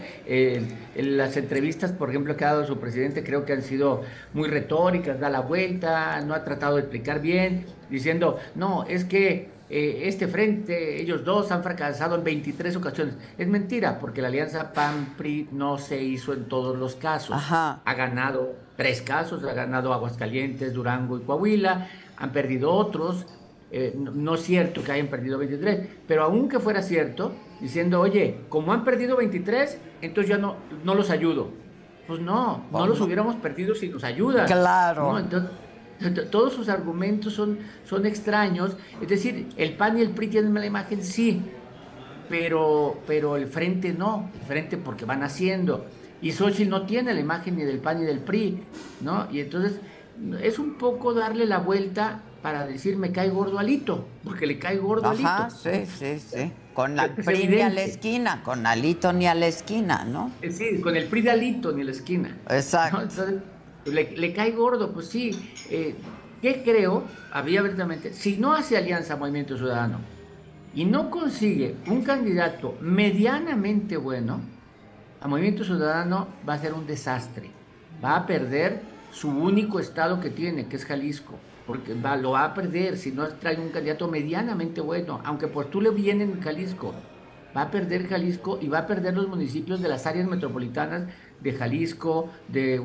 las entrevistas, por ejemplo, que ha dado su presidente, creo que han sido muy retóricas, da la vuelta, no ha tratado de explicar bien, diciendo, no, es que eh, este frente, ellos dos han fracasado en 23 ocasiones. Es mentira, porque la alianza PAN-PRI no se hizo en todos los casos. Ha ganado tres casos, ha ganado Aguascalientes, Durango y Coahuila, han perdido otros. Eh, no, es cierto que hayan perdido 23, pero aunque fuera cierto, diciendo, oye, como han perdido 23, entonces ya no, no los ayudo. Pues no, no los hubiéramos perdido si nos ayudan. Claro. Entonces, todos sus argumentos son, son extraños. Es decir, el PAN y el PRI tienen la imagen, sí, pero, pero el Frente no. El Frente porque van haciendo. Y Xochitl no tiene la imagen ni del PAN ni del PRI, ¿no? Y entonces es un poco darle la vuelta para decir me cae gordo alito, porque le cae gordo Ajá, sí, sí, sí. Con la PRI ni a la esquina, con alito ni a la esquina, ¿no? Eh, sí, con el PRI de alito ni a la esquina. Exacto. Le, cae gordo, pues sí. Eh, ¿Qué creo? Había abiertamente, si no hace alianza Movimiento Ciudadano y no consigue un candidato medianamente bueno, a Movimiento Ciudadano va a ser un desastre. Va a perder su único estado que tiene, que es Jalisco, porque va, lo va a perder si no trae un candidato medianamente bueno, aunque por tú le viene en Jalisco. Va a perder Jalisco y va a perder los municipios de las áreas metropolitanas de Jalisco, de,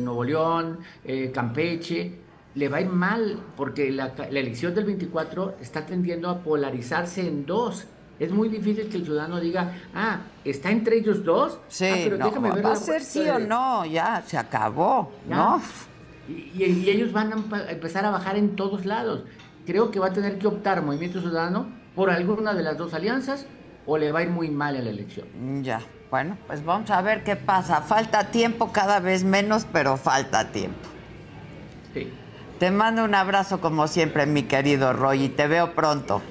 Nuevo León, eh, Campeche, le va a ir mal porque la, elección del 24 está tendiendo a polarizarse en dos. Es muy difícil que el ciudadano diga, ah, está entre ellos dos. Sí, ah, pero déjame ver va a ser sí o no, ya, se acabó, ¿no? Y, y, ellos van a empezar a bajar en todos lados. Creo que va a tener que optar Movimiento Ciudadano por alguna de las dos alianzas o le va a ir muy mal en la elección. Ya. Bueno, pues vamos a ver qué pasa. Falta tiempo cada vez menos, pero falta tiempo. Sí. Te mando un abrazo como siempre, mi querido Roy, y te veo pronto.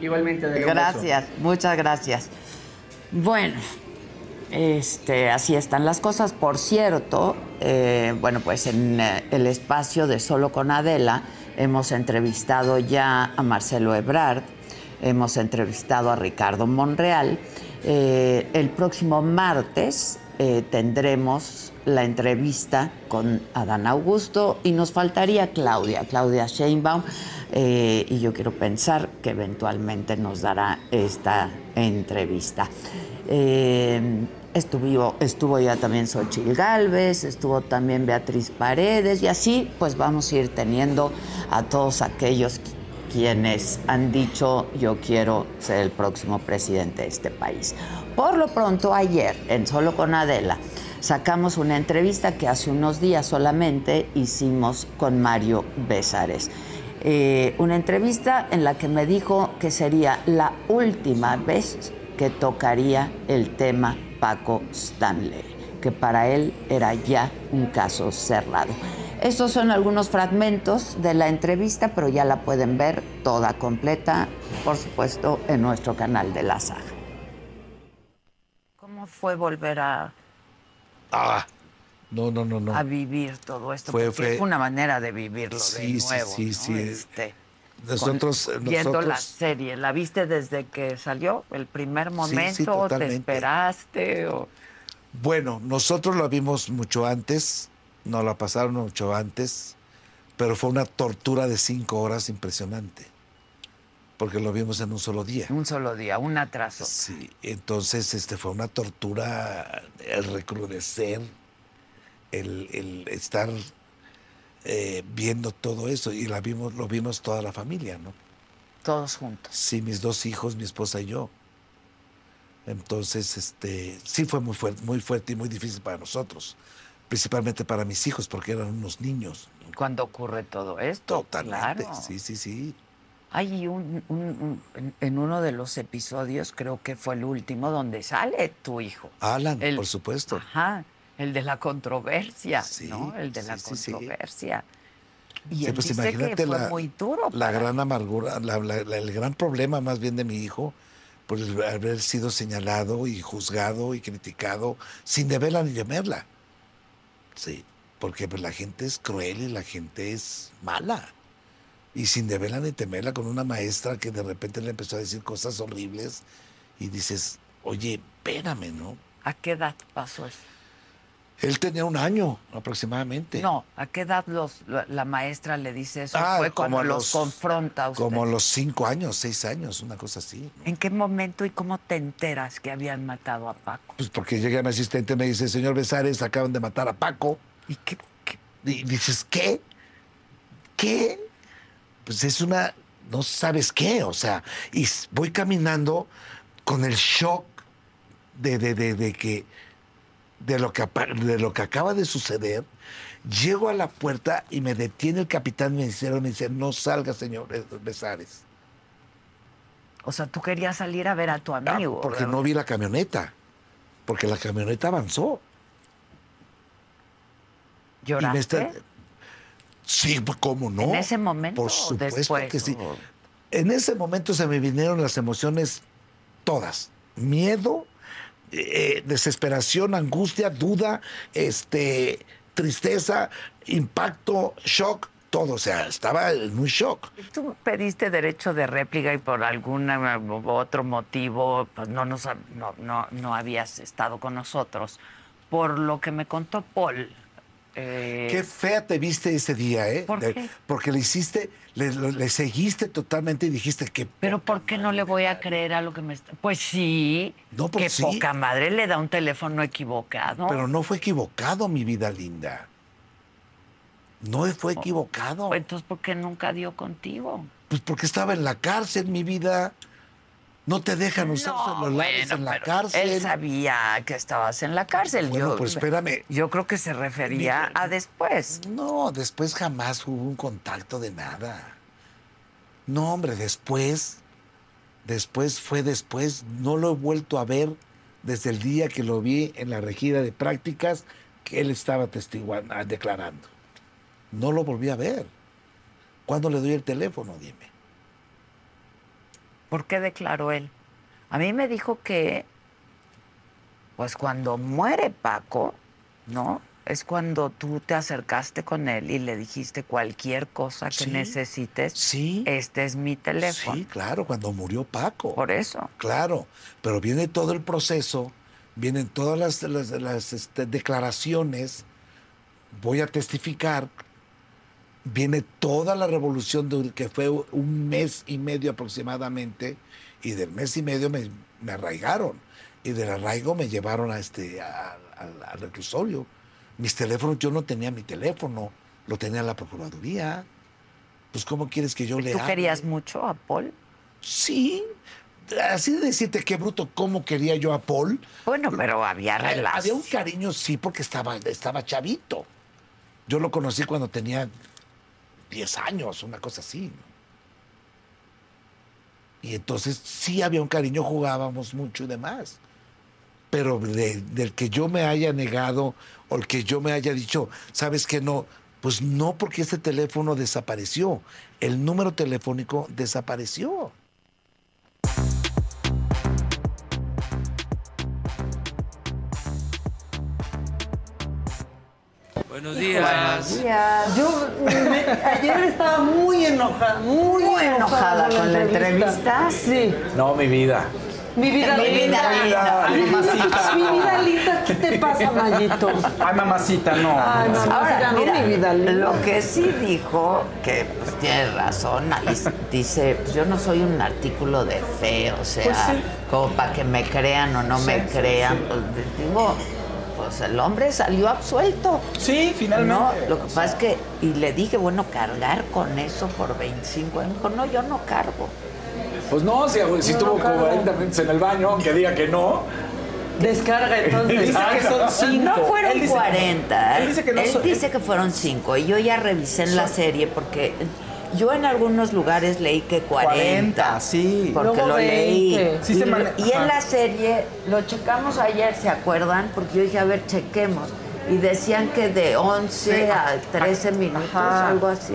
Igualmente, de Gracias, muchas gracias. Bueno, este, así están las cosas. Por cierto, eh, bueno, pues en eh, el espacio de Solo con Adela hemos entrevistado ya a Marcelo Ebrard, hemos entrevistado a Ricardo Monreal eh, el próximo martes tendremos la entrevista con Adán Augusto y nos faltaría Claudia, Claudia Sheinbaum, y yo quiero pensar que eventualmente nos dará esta entrevista. Estuvo, estuvo ya también Xochil Gálvez, estuvo también Beatriz Paredes y así pues vamos a ir teniendo a todos aquellos quienes han dicho yo quiero ser el próximo presidente de este país. Por lo pronto, ayer, en Solo con Adela, sacamos una entrevista que hace unos días solamente hicimos con Mario Besares. Eh, una entrevista en la que me dijo que sería la última vez que tocaría el tema Paco Stanley, que para él era ya un caso cerrado. Estos son algunos fragmentos de la entrevista, pero ya la pueden ver toda completa, por supuesto, en nuestro canal de la saga. ¿Cómo fue volver a... Ah, no, no, no, no. A vivir todo esto. Fue, fue... una manera de vivirlo de nuevo. Sí, sí, sí. Este, nosotros, viendo la serie, ¿la viste desde que salió? ¿El primer momento? ¿Te esperaste? O... Bueno, nosotros lo vimos mucho antes nos la pasaron mucho antes, pero fue una tortura de cinco horas impresionante. porque lo vimos en un solo día. Un solo día, un atraso. Sí, entonces este fue una tortura el recrudecer, el, el estar eh, viendo todo eso y la vimos, lo vimos toda la familia, ¿no? Todos juntos. Sí, mis dos hijos, mi esposa y yo. Entonces, este, sí fue muy fuerte, muy fuerte y muy difícil para nosotros, principalmente para mis hijos, porque eran unos niños. Cuando ocurre todo esto, Totalmente, claro. sí, sí, sí. Hay un, un- un- en- uno de los episodios, creo que fue el último, donde sale tu hijo. Alan, El- por supuesto. Ajá, el de la controversia, ¿no? El de la sí, controversia. Y él pues dice imagínate que fue la, muy duro. la para- gran amargura, la- la- la- el gran problema más bien de mi hijo, por el haber sido señalado y juzgado y criticado sin deberla ni temerla. Sí, porque pues, la gente es cruel y la gente es mala. Y sin deberla ni temerla con una maestra que de repente le empezó a decir cosas horribles y dices, oye, espérame, ¿no? ¿A qué edad pasó eso? Él tenía un año aproximadamente. No, ¿a qué edad los, la, la maestra le dice eso? Ah, Fue como los, los- confronta usted. Como los cinco años, seis años, una cosa así. ¿En qué momento y cómo te enteras que habían matado a Paco? Pues porque llega mi asistente y me dice, señor Besares, acaban de matar a Paco. ¿Y qué? Y dices, ¿qué? ¿Qué? Pues es una, no sabes qué, o sea, y voy caminando con el shock de, de, de, de que, de lo que, de lo que acaba de suceder. Llego a la puerta y me detiene el capitán y me dice, no salga, señor Besares. O sea, tú querías salir a ver a tu amigo. Ah, Porque no vi la camioneta, porque la camioneta avanzó. Y ¿Lloraste? está- Sí, pues, ¿cómo no? ¿En ese momento Por supuesto después, que sí. En ese momento se me vinieron las emociones todas. Miedo, eh, desesperación, angustia, duda, este, tristeza, impacto, shock, todo. O sea, estaba en un shock. Tú pediste derecho de réplica y por algún otro motivo pues no, nos, no, no, no habías estado con nosotros. Por lo que me contó Paul. Eh, Qué fea te viste ese día, ¿eh? ¿Por De- qué? Porque le hiciste, le, le- seguiste totalmente y dijiste que Pero ¿por qué no le voy a creer a lo que me está...? Pues sí, No, pues que sí. poca madre le da un teléfono equivocado. Pero no fue equivocado, mi vida linda. No fue equivocado. Pues entonces, ¿por qué nunca dio contigo? Pues porque estaba en la cárcel, mi vida. No te dejan usar No, celulares bueno, en la cárcel. Él sabía que estabas en la cárcel. Bueno, yo, pues espérame. Yo creo que se refería a después. No, después jamás hubo un contacto de nada. No, hombre, después. Después fue después. No lo he vuelto a ver desde el día que lo vi en la regida de prácticas que él estaba testiguando, declarando. No lo volví a ver. ¿Cuándo le doy el teléfono? Dime. ¿Por qué declaró él? A mí me dijo que, pues cuando muere Paco, ¿no? Es cuando tú te acercaste con él y le dijiste cualquier cosa que Sí. necesites. Sí. Este es mi teléfono. Sí, claro, cuando murió Paco. Por eso. Claro, pero viene todo el proceso, vienen todas las, las- las, este, declaraciones, voy a testificar, viene toda la revolución de, que fue un mes y medio aproximadamente, y del mes y medio me, me arraigaron, y del arraigo me llevaron a este, a- al- al reclusorio. Mis teléfonos, yo no tenía mi teléfono, lo tenía la Procuraduría. Pues, ¿cómo quieres que yo le ¿Tú hable? querías mucho a Paul? Sí, así de decirte qué bruto, cómo quería yo a Paul. Bueno, pero había Eh, relación. Había un cariño, sí, porque estaba, estaba chavito. Yo lo conocí cuando tenía 10 años, una cosa así. Y entonces sí había un cariño, jugábamos mucho y demás. Pero de- del que yo me haya negado o el que yo me haya dicho, ¿sabes qué no? Pues no, porque ese teléfono desapareció. El número telefónico desapareció. Buenos días. Yo me- ayer estaba muy enojada, muy, Muy enojada con la entrevista. Sí. No, mi vida. Mi vida Mi vida linda. linda. Ay, Mamacita. Mi vida linda, ¿qué te pasa, Mayito? Ay, mamacita, no. Ay, mamacita, Ahora, no, mira, mi vida linda. lo que sí dijo, que pues tiene razón, dice, pues yo no soy un artículo de fe, o sea, Pues sí. como para que me crean o no Sí, me sí, crean, sí. pues digo, pues el hombre salió absuelto. Sí, finalmente. No, lo que pasa es que, y le dije, bueno, cargar con eso por 25 años, dijo, no, yo no cargo. Pues no, si, si No, tuvo no, claro. 40 minutos en el baño, aunque diga que no. Descarga entonces. Dice que son cinco. No fueron Él dice- 40. él dice que no Él son- dice que fueron 5. Y yo ya revisé en la serie porque yo en algunos lugares leí que 40. 40, sí. Porque Luego lo leí. 20. Sí se y, mane- y en la serie, lo checamos ayer, ¿se acuerdan? Porque yo dije, a ver, chequemos. Y decían que de 11 a 13 minutos, Ajá. algo así.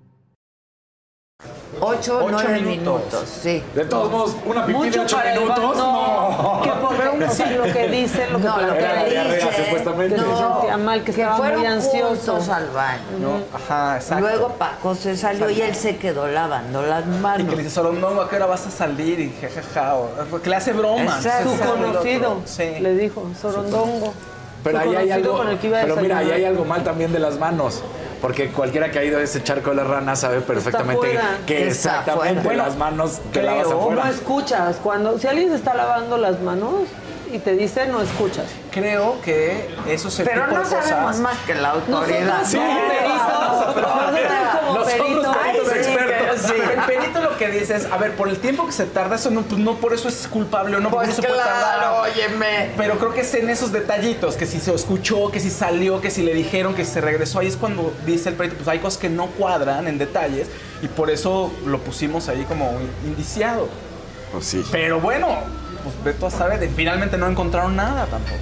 8 o Ocho 9 minutos. minutos. sí. De todos modos, una pipí de Mucho 8 para el minutos. ba- no, que porque o sea, lo que dice, lo que No, lo que Era la diarrea, supuestamente. Que se sentía mal, que estaba muy fueron ansioso. juntos al baño. No, ajá, exacto. Luego Paco se salió y él se quedó lavando las Y manos. que le dice, Sorondongo, ¿a qué hora vas a salir? Y jajaja. o- Que le hace bromas. Exacto. Su sabe conocido, Sí. le dijo, Sorondongo. Pero ahí hay algo. con el que iba a Pero mira, ahí hay algo mal también de las manos. Porque cualquiera que ha ido a ese charco de las ranas sabe perfectamente que exactamente fuera. las manos te lavas creo, afuera. No escuchas. Cuando, si alguien se está lavando las manos y te dice, no escuchas. Creo que eso se Pero tipo no de cosas. sabemos más que la autoridad. Nosotros como peritos, nosotros como Nosotros peritos. peritos Ay, sí, Sí, el perito lo que dice es, a ver, por el tiempo que se tarda, eso no, pues no por eso es culpable o no, Pues se puede claro, tardar. óyeme. Pero creo que es en esos detallitos, que si se escuchó, que si salió, que si le dijeron, que si se regresó, ahí es cuando dice el perito, pues hay cosas que no cuadran en detalles y por eso lo pusimos ahí como indiciado. Pues sí. Pero bueno, pues Beto de- finalmente no encontraron nada tampoco.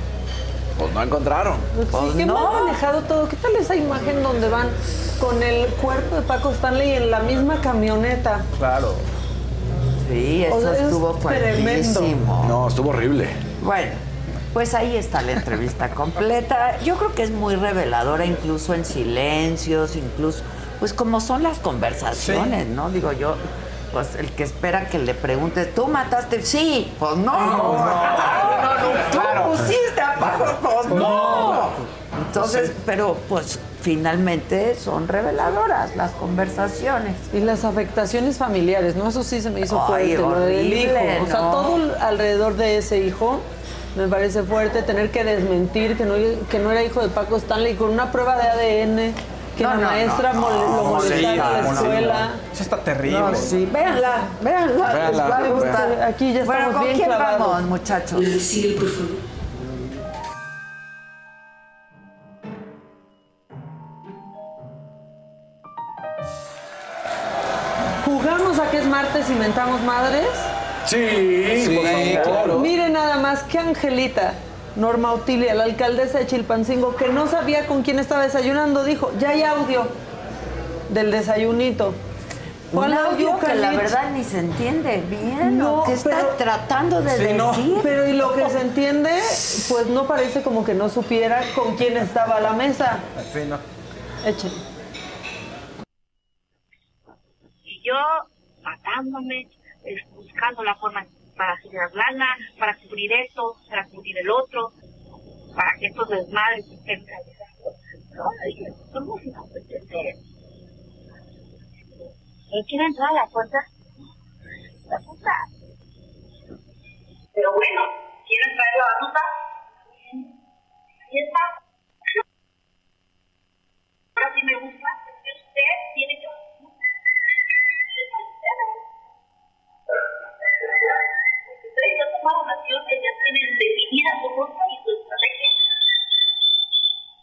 Pues no encontraron. Pues Qué no. mal manejado todo. ¿Qué tal esa imagen donde van con el cuerpo de Paco Stanley en la misma camioneta? Claro. Sí, eso O sea, es estuvo tremendo. fuertísimo. No, estuvo horrible. Bueno, pues ahí está la entrevista completa. Yo creo que es muy reveladora, incluso en silencios, incluso, pues como son las conversaciones, ¿no? Digo yo, pues el que espera que le preguntes, ¿tú mataste? Sí, pues no. No, no, no, ¿Tú pusiste a Paco? Pues no. Entonces, pero pues finalmente son reveladoras las conversaciones. Y las afectaciones familiares, ¿no? Eso sí se me hizo Ay, fuerte, lo del horrible, hijo. O sea, ¿no? todo alrededor de ese hijo me parece fuerte. Tener que desmentir que no, que no era hijo de Paco Stanley con una prueba de ADN, que No, la no, maestra no, lo no, molestara en la sí, escuela. Eso está terrible. No, sí, véanla, véanla, les va a Véanla, gustar. Aquí ya bueno, estamos ¿con bien quién clavados. vamos, muchachos? ¿Jugamos a que es martes y mentamos madres? Sí, Sí, por favor. claro. Mire nada más, qué angelita. Norma Utilia, la alcaldesa de Chilpancingo, que no sabía con quién estaba desayunando, dijo, ya hay audio del desayunito. Un audio que la verdad ni se entiende bien. No, ¿Qué está pero- tratando de Sí, no. decir? Pero y lo que se entiende, pues no parece como que no supiera con quién estaba a la mesa. Sí, no. Échale. y yo matándome, buscando la forma para generar lana, para cubrir esto, para cubrir el otro, para que estos desmadres estén realizados. No, dije, ¿cómo se va a entender? ¿Quién quiere entrar a la puerta? La puta. Pero bueno, ¿quieren traer la batuta? Ahí está. Ahora sí me gusta, que usted tiene que una población que ya tienen definida su ruta y su estrategia.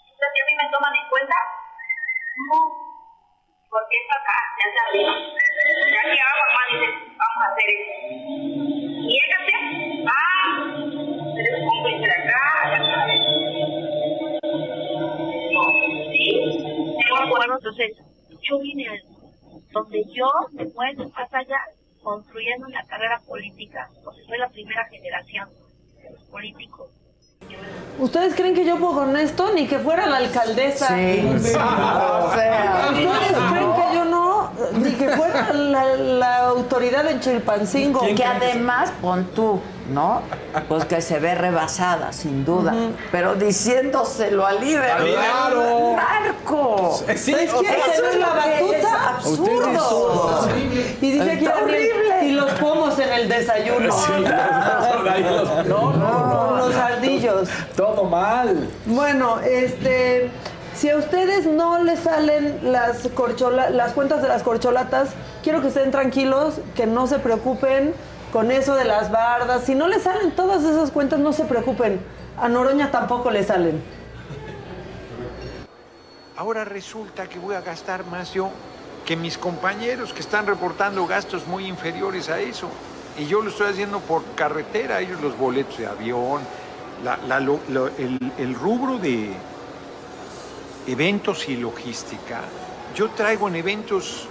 Entonces, si a mí me toman en cuenta, no, porque es acá, ya está arriba. De aquí abajo, mamá dice, vamos a hacer esto. Y ah, pero es un acá, acá, No, sí, tengo un buen entonces yo vine a donde yo me puedo pasar allá construyendo una carrera política, porque soy la primera generación de los políticos. ¿Ustedes creen que yo puedo con esto? Ni que fuera la alcaldesa. Sí. O sea, ¿Ustedes creen que yo no? Ni que fuera la, la autoridad en Chilpancingo. Que además, pon tú, ¿no? Pues que se ve rebasada, sin duda. Pero diciéndoselo al líder. ¡Claro! ¡Narco! Sí, ¿Sabes o sea, la eso es batuta? absurdo. Y dice Daniel, horrible. y los pomos en el desayuno. No, no, Con los ardillos. Todo mal. Bueno, este, si a ustedes no les salen las corchola, las cuentas de las corcholatas, quiero que estén tranquilos, que no se preocupen con eso de las bardas. Si no les salen todas esas cuentas, no se preocupen. A Noroña tampoco le salen. Ahora resulta que voy a gastar más yo que mis compañeros que están reportando gastos muy inferiores a eso. Y yo lo estoy haciendo por carretera, ellos los boletos de avión, el rubro de eventos y logística. Yo traigo en eventos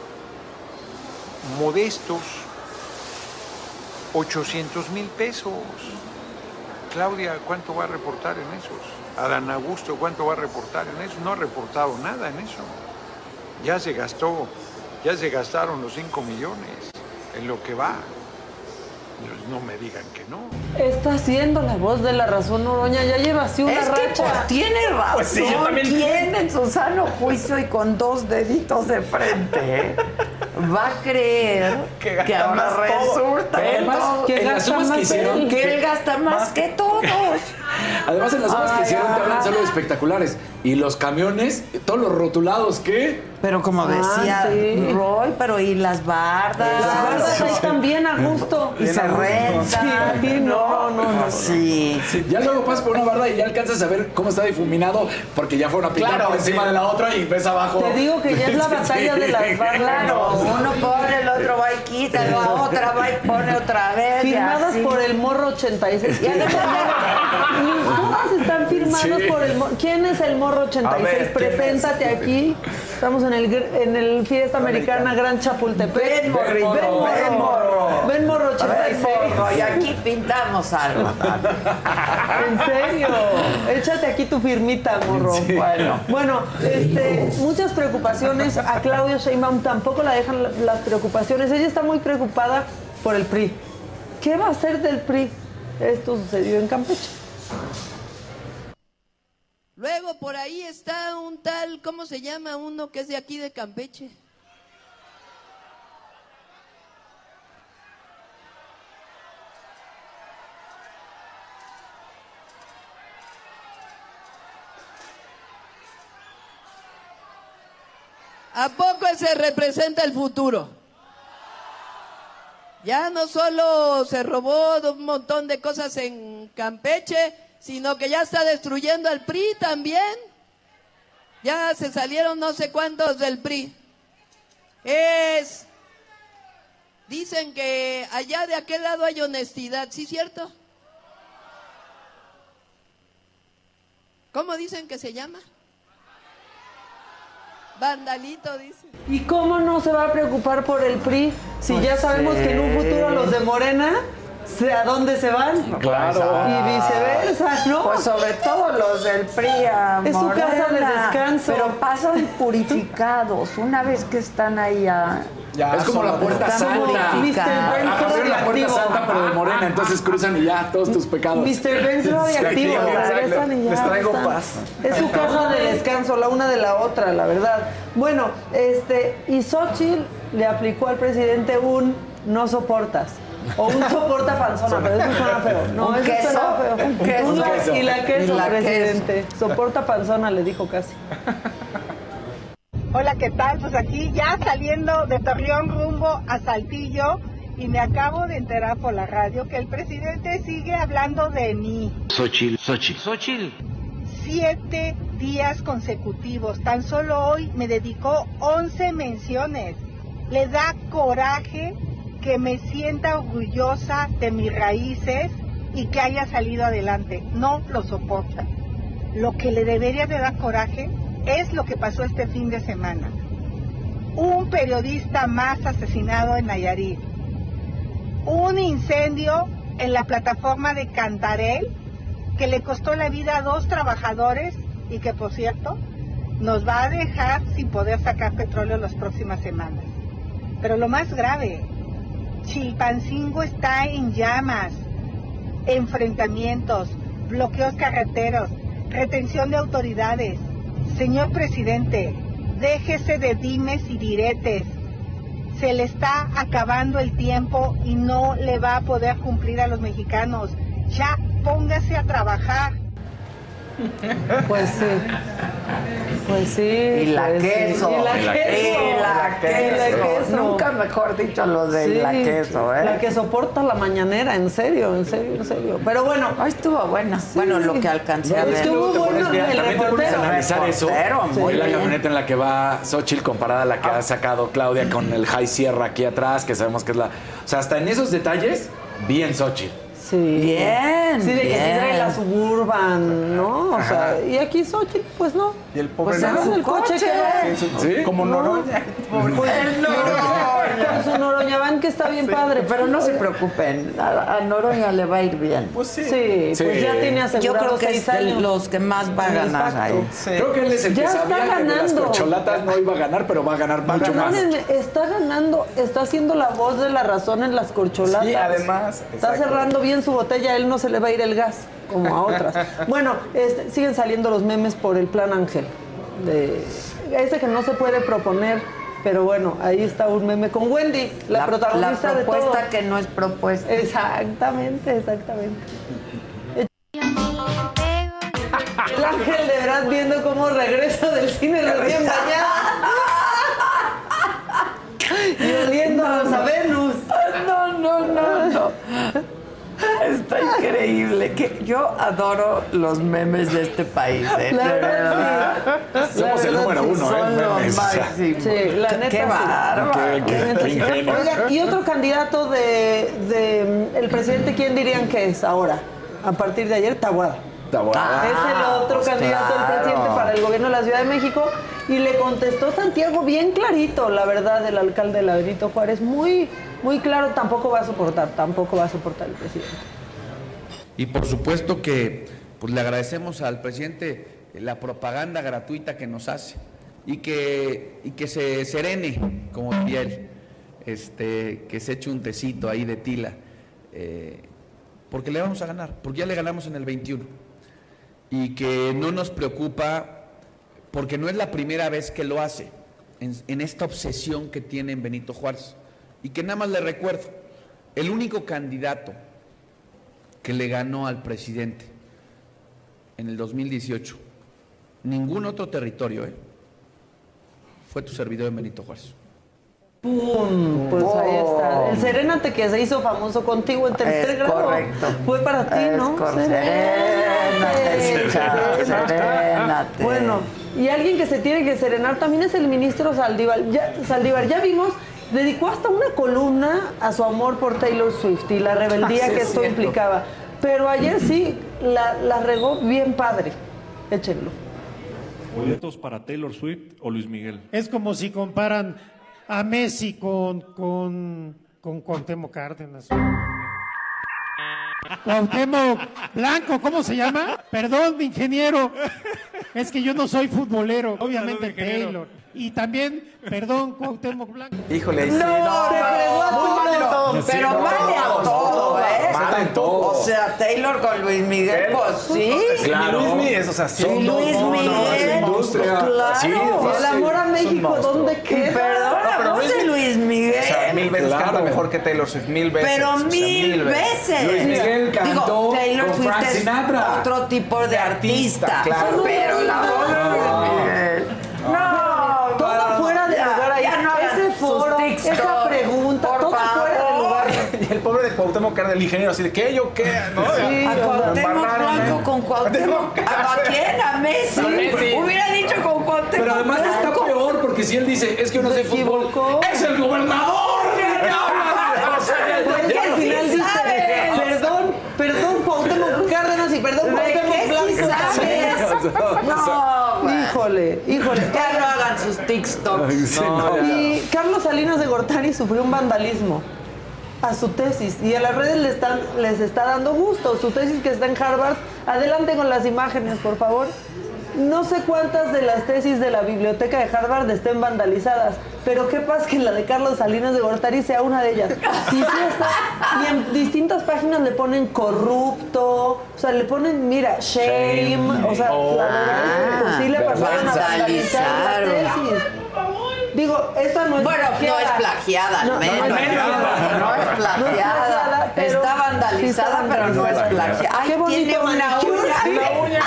modestos 800 mil pesos. Claudia, ¿cuánto va a reportar en esos? Adán Augusto, ¿cuánto va a reportar en eso? No ha reportado nada en eso. Ya se gastó, ya se gastaron los 5 millones en lo que va. No me digan que no. Está haciendo la voz de la razón, Noroña. Ya lleva así una Es que pues, tiene razón. Pues sí, yo también- Tiene en su sano juicio y con dos deditos de frente. ¿eh? Va a creer Que que, gasta ahora resulta que en las gasta sumas más que hicieron, él. que él gasta más que todos. Además, en las obras que hicieron te hablan solo de espectaculares. Y los camiones, todos los rotulados, ¿qué? Pero como Ah, decía sí. Roy, pero y las bardas. Las bardas ahí también a gusto. Y se rentan. Sí, no, no, no. Sí. Ya luego pasas por una barda y ya alcanzas a ver cómo está difuminado porque ya fueron a pintar Claro, por encima sí. de la otra y ves abajo. Te digo que ya es la batalla de las bardas. Claro, uno pone, el otro va y quita, la otra va y pone otra vez. Firmadas por el morro 86. Y además- Todas están Sí. por el morro. ¿Quién es el morro 86? A ver. Preséntate aquí. Estamos en el, en el Fiesta Americana Gran Chapultepec. Ven, morro. ven, morro. Ven, morro A ver, 86. morro, y aquí pintamos algo. En serio. Échate aquí tu firmita, morro. Bueno. Bueno, este, muchas preocupaciones. A Claudia Sheinbaum tampoco la dejan la- las preocupaciones. Ella está muy preocupada por el PRI. ¿Qué va a hacer del PRI? Esto sucedió en Campeche. Luego por ahí está un tal, ¿cómo se llama uno que es de aquí de Campeche? ¿A poco se representa el futuro? Ya no solo se robó un montón de cosas en Campeche, sino que ya está destruyendo al PRI también. Ya se salieron no sé cuántos del PRI. Es. Dicen que allá de aquel lado hay honestidad, ¿sí cierto? ¿Cómo dicen que se llama? Vandalito, dice. ¿Y cómo no se va a preocupar por el PRI si ya sabemos que en un futuro los de Morena, ¿a dónde se van? Claro. Y viceversa, ¿no? Pues sobre todo los del PRI Es su casa de descanso. Pero pasan purificados. Una vez que están ahí a... es como la puerta santa. abrieron la puerta radioactivo. santa, pero de morena, entonces cruzan y ya, todos tus pecados. Mr. Radioactivo, regresan y ya Les traigo están. paz. Es su casa de descanso, la una de la otra, la verdad. Bueno, este, y Xochitl le aplicó al presidente un no soportas. O un soporta panzona, pero eso suena feo. No, Un eso queso, suena feo. un queso. Un y la queso, Y la presidente. Soporta panzona, le dijo casi. Hola, ¿qué tal? Pues aquí ya saliendo de Torreón rumbo a Saltillo y me acabo de enterar por la radio que el presidente sigue hablando de mí. Xochitl, Xochitl, Xochitl. Siete días consecutivos. Tan solo hoy me dedicó 11 menciones. Le da coraje que me sienta orgullosa de mis raíces y que haya salido adelante. No lo soporta. Lo que le debería de dar coraje es lo que pasó este fin de semana. Un periodista más asesinado en Nayarit. Un incendio en la plataforma de Cantarel que le costó la vida a dos trabajadores y que, por cierto, nos va a dejar sin poder sacar petróleo las próximas semanas. Pero lo más grave, Chilpancingo está en llamas, enfrentamientos, bloqueos carreteros, retención de autoridades. Señor presidente, déjese de dimes y diretes. Se le está acabando el tiempo y no le va a poder cumplir a los mexicanos. Ya póngase a trabajar. Pues sí. Pues sí. Y la pues sí. queso. Y la Y la queso. queso. Y la queso. Nunca mejor dicho lo de la queso, ¿eh? La que soporta la mañanera, en serio, en serio, en serio. Pero bueno. Ay, estuvo buena. Bueno, lo que alcancé a ver. Estuvo Te bueno el también te reportero. analizar eso. Reportero, muy la bien. camioneta en la que va Xochitl comparada a la que ha sacado Claudia con el High Sierra aquí atrás, que sabemos que es la. O sea, hasta en esos detalles, bien Xochitl. Sí. Bien, Sí, de que sí trae la suburban, ¿no? O sea, y aquí Xochitl, pues no. Y el pobre Pues no. en el coche que va. Sí, ¿Sí? Como Noroña. Pues, El Noroña. Con su Noroña van que está bien padre. Pero no se preocupen, a, a Noroña le va a ir bien. Pues sí. Sí, Sí. pues ya tiene Yo asegurado creo que seis es de los que más va a ganar ahí. Sí. Creo que él es el Ya que está sabía que de las ganando. corcholatas no iba a ganar, pero va a ganar mucho más. Está ganando, está haciendo la voz de la razón en las corcholatas. Sí, además, Está cerrando bien su botella, a él no se le va a ir el gas, como a otras. bueno, este, siguen saliendo los memes por el plan Ángel. De, ese que no se puede proponer, pero bueno, ahí está un meme con Wendy, la, protagonista la de todo. que no es propuesta. Exactamente, exactamente. El ángel de verdad viendo cómo regresa del cine recién bañado. Y oliéndonos a Venus. No, no, no, no. Está increíble. Que yo adoro los memes de este país. ¿eh? La De verdad, verdad. sí. Somos La el número sí, uno, ¿eh? Memes. Sí, la neta. Qué bárbaro. Qué- y otro candidato de, de, el presidente, ¿quién dirían que es ahora? A partir de ayer, Taguada. Está bueno. es el otro pues candidato del presidente para el gobierno de la Ciudad de México. Y le contestó Santiago bien clarito, la verdad, el alcalde de Benito Juárez. Muy, muy claro, tampoco va a soportar, tampoco va a soportar el presidente. Y por supuesto que pues, le agradecemos al presidente la propaganda gratuita que nos hace y que, y que se serene, como diría este, que se eche un tecito ahí de tila, eh, porque le vamos a ganar, porque ya le ganamos en el 21 y que no nos preocupa porque no es la primera vez que lo hace en, en esta obsesión que tiene en Benito Juárez. Y que nada más le recuerdo, el único candidato que le ganó al presidente en el 2018, ningún otro territorio, ¿eh? fue tu servidor en Benito Juárez. ¡Pum! Pues ahí está. El Serénate que se hizo famoso contigo en tercer Es grado. correcto. Fue para ti, Es ¿no? Serénate, serénate. Bueno, y alguien que se tiene que serenar también es el ministro Saldívar. Ya, Saldívar, ya vimos, dedicó hasta una columna a su amor por Taylor Swift y la rebeldía Ah, sí, que es esto cierto. implicaba. Pero ayer sí, la, la regó bien padre. Échenlo. ¿Boletos para Taylor Swift o Luis Miguel? Es como si comparan a Messi con, con, con Cuauhtémoc Cárdenas. Cuauhtémoc Blanco, ¿cómo se llama? Perdón, mi ingeniero. Es que yo no soy futbolero, obviamente Taylor. Y también, perdón, Cuauhtémoc Blanco. Híjole, ahí sí. No, no, no, mal todo. Pero Sí, no, vale a no, todo, ¿eh? Mal en todo. O sea, Taylor con Luis Miguel, pues sí. Claro. Luis Miguel, o sea, sí. Luis no, no, Miguel, industria. claro. Sí, el amor a México. ¿dónde queda? perdón, No, de Luis Miguel. Mil veces Claro. canta mejor que Taylor Swift, mil veces. Pero o sea, mil veces. Luis Miguel cantó Digo, Taylor con Swift Frank es Sinatra. otro tipo de artista. claro. Pero la voz de Luis Miguel. No, Todo no, fuera de ya, lugar ahí. ya no Ese foro, esa pregunta, por todo fuera de favor. lugar. Y el pobre de Cuauhtémoc Cárdenas, el ingeniero, así de, ¿qué? ¿Yo qué? ¿No? Sí, A Cuauhtémoc Blanco con Cuauhtémoc. ¿A quién? A Messi. A Messi. Hubiera dicho con Cuauhtémoc Pero además está peor porque si él dice, es que yo no sé fútbol, es el gobernador. O sea, Pues ¿de que al qué final sí dice, sabes? perdón, perdón Cuauhtémoc Cárdenas y perdón ¿De Cuauhtémoc qué sí Blanco. sabes? No, Híjole. Híjole. Ya no hagan sus TikToks. Sí, no, ya. Y Carlos Salinas de Gortari sufrió un vandalismo a su tesis y a las redes le están, les está dando gusto. Su tesis que está en Harvard. Adelante con las imágenes, por favor. No sé cuántas de las tesis de la biblioteca de Harvard estén vandalizadas, pero qué pasa que la de Carlos Salinas de Gortari sea una de ellas. Y, sí está, y en distintas páginas le ponen corrupto, o sea, le ponen, mira, shame, Shame. o sea, la verdad es que pues sí le Ah, pasaron a vandalizar la vandalizaron. tesis. Digo, esta no es Bueno, no plagiada. es plagiada, al No, no menos. es plagiada. No es plagiada. pero Está vandalizada, sí está pero no es vandalizada. plagiada. Ay, Qué bonito tiene una uña. Una uña.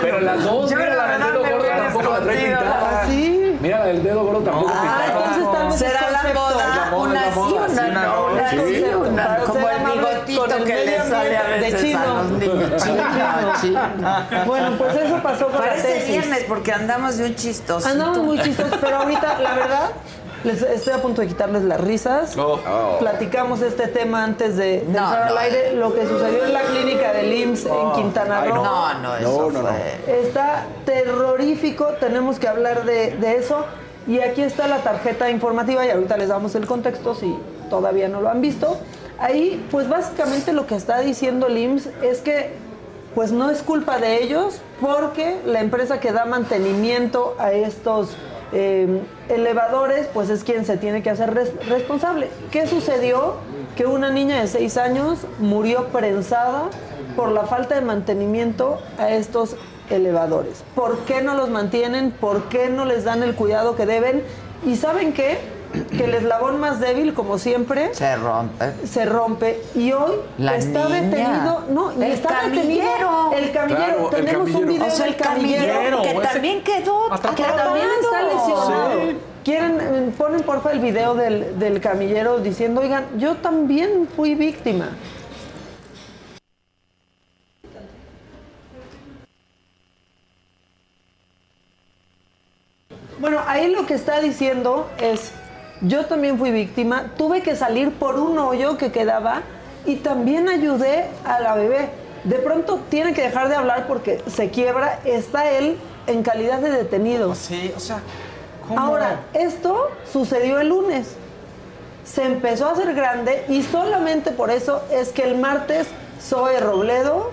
Pero las dos, mira la la del dedo gordo tampoco la trae pintada. Sí. Mira la del dedo gordo tampoco Ah, pintada. entonces tal vez Será la moda, La moda, una la sí, una sí, una no, una sí. sí, una como el bigotito que le sale a ambiente de veces a chino. los niños. De Chino, chino. Bueno, pues eso pasó con la Parece tesis. viernes porque andamos de un chistoso. Andamos muy chistosos, pero ahorita, la verdad, les estoy a punto de quitarles las risas. Oh. Platicamos este tema antes de, de No, entrar al aire, lo que sucedió en la clínica del IMSS en Quintana Ay, Roo. No, no, eso No, no, no. fue. Está terrorífico, tenemos que hablar de, de eso. Y aquí está la tarjeta informativa y ahorita les damos el contexto si todavía no lo han visto. Ahí, pues básicamente lo que está diciendo el IMSS es que pues no es culpa de ellos porque la empresa que da mantenimiento a estos eh, elevadores pues es quien se tiene que hacer res- responsable. ¿Qué sucedió? Que una niña de 6 años murió prensada por la falta de mantenimiento a estos elevadores. ¿Por qué no los mantienen? ¿Por qué no les dan el cuidado que deben? ¿Y saben qué? Que el eslabón más débil, como siempre, Se rompe. se rompe y hoy La está niña. detenido, no, y El está camillero. detenido el camillero. Claro, el Tenemos un video O sea, del el camillero que ese- también quedó que también está lesionado. Sí. Quieren, ponen porfa el video del, del camillero diciendo, oigan, yo también fui víctima. Bueno, ahí lo que está diciendo es, yo también fui víctima, tuve que salir por un hoyo que quedaba y también ayudé a la bebé. De pronto tiene que dejar de hablar porque se quiebra, está él en calidad de detenido. Sí, o sea, ¿cómo? Ahora, esto sucedió el lunes. Se empezó a hacer grande y solamente por eso es que el martes Zoe Robledo,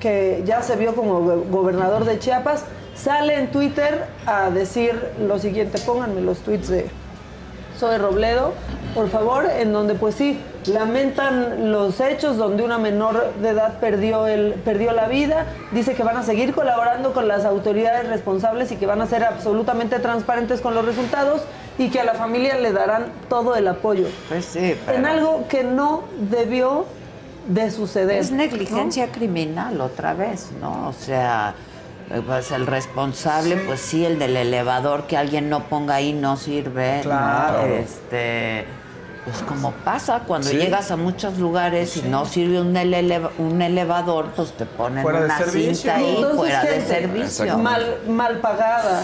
que ya se vio como go- gobernador de Chiapas, sale en Twitter a decir lo siguiente, pónganme los tweets de Zoe Robledo, por favor, en donde pues sí, lamentan los hechos donde una menor de edad perdió, el, perdió la vida, dice que van a seguir colaborando con las autoridades responsables y que van a ser absolutamente transparentes con los resultados y que a la familia le darán todo el apoyo. Pues sí, pero En algo que no debió de suceder. es negligencia criminal otra vez, ¿no? O sea, pues el responsable, pues sí, el del elevador que alguien no ponga ahí no sirve, ¿no? Claro. Este, pues como pasa cuando Sí. llegas a muchos lugares y no sirve un, eleva- un elevador, pues te ponen Fuera de una servicio. cinta ahí Entonces, fuera de servicio. Mal, mal pagada.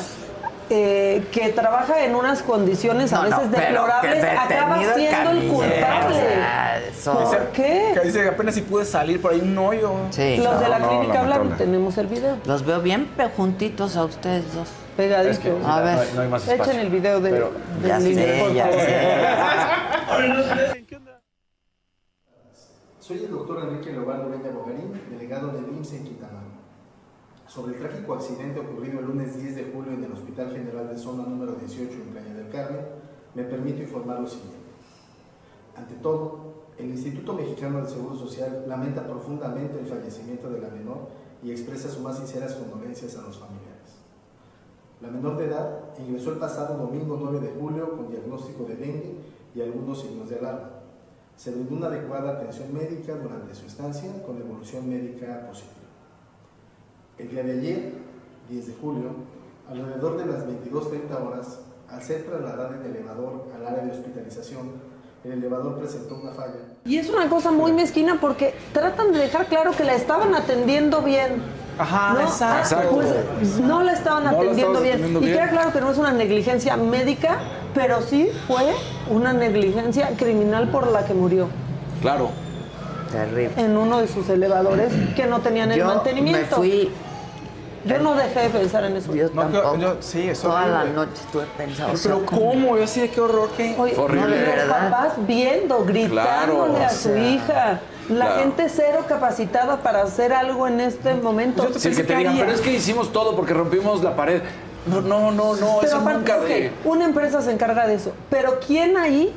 Eh, que trabaja en unas condiciones a No, no, veces pero deplorables, acaba el siendo el camillero, culpable. o sea, eso- ¿Por qué? Que dice que apenas si pude salir por ahí un hoyo. Sí. Los de la no, clínica hablaron, lamentable. tenemos el video. Los veo bien pe- juntitos a ustedes dos. Pegaditos. Es que A ver. no hay, no hay más. Echen el video del, Pero- del Ya sé, ya sé. Soy el doctor Enrique Leobardo Ureña Bogarín, delegado del IMSS en Quintana. Sobre el trágico accidente ocurrido el lunes 10 de julio en el Hospital General de Zona número 18 en Playa del Carmen, me permito informar lo siguiente. Ante todo, el Instituto Mexicano del Seguro Social lamenta profundamente el fallecimiento de la menor y expresa sus más sinceras condolencias a los familiares. La menor de edad ingresó el pasado domingo 9 de julio con diagnóstico de dengue y algunos signos de alarma. Se brindó una adecuada atención médica durante su estancia con evolución médica positiva. El día de ayer, 10 de julio, alrededor de las 22.30 horas, al ser trasladada en elevador al área de hospitalización, el elevador presentó una falla Y es una cosa muy mezquina porque tratan de dejar claro que la estaban atendiendo bien. Ajá, ¿no? exacto. Ah, Pues no la estaban atendiendo bien. atendiendo y bien. queda claro que no es una negligencia médica, pero sí fue una negligencia criminal por la que murió Claro. Terrible. en uno de sus elevadores que no tenían el Yo me mantenimiento. fui Yo no dejé de pensar en eso. Yo No, tampoco. yo- sí, es Toda la noche estuve pensando. Pero ¿cómo? Yo así de qué horror, qué Oye, Horrible. los ¿verdad? papás viendo, gritándole Claro, a su sea, hija. La claro. gente cero capacitada para hacer algo en este momento. Yo Sí, que te digan, pero es que hicimos todo porque rompimos la pared. No, no, no, no, Pero eso aparte, nunca ok, de... una empresa se encarga de eso. Pero ¿quién ahí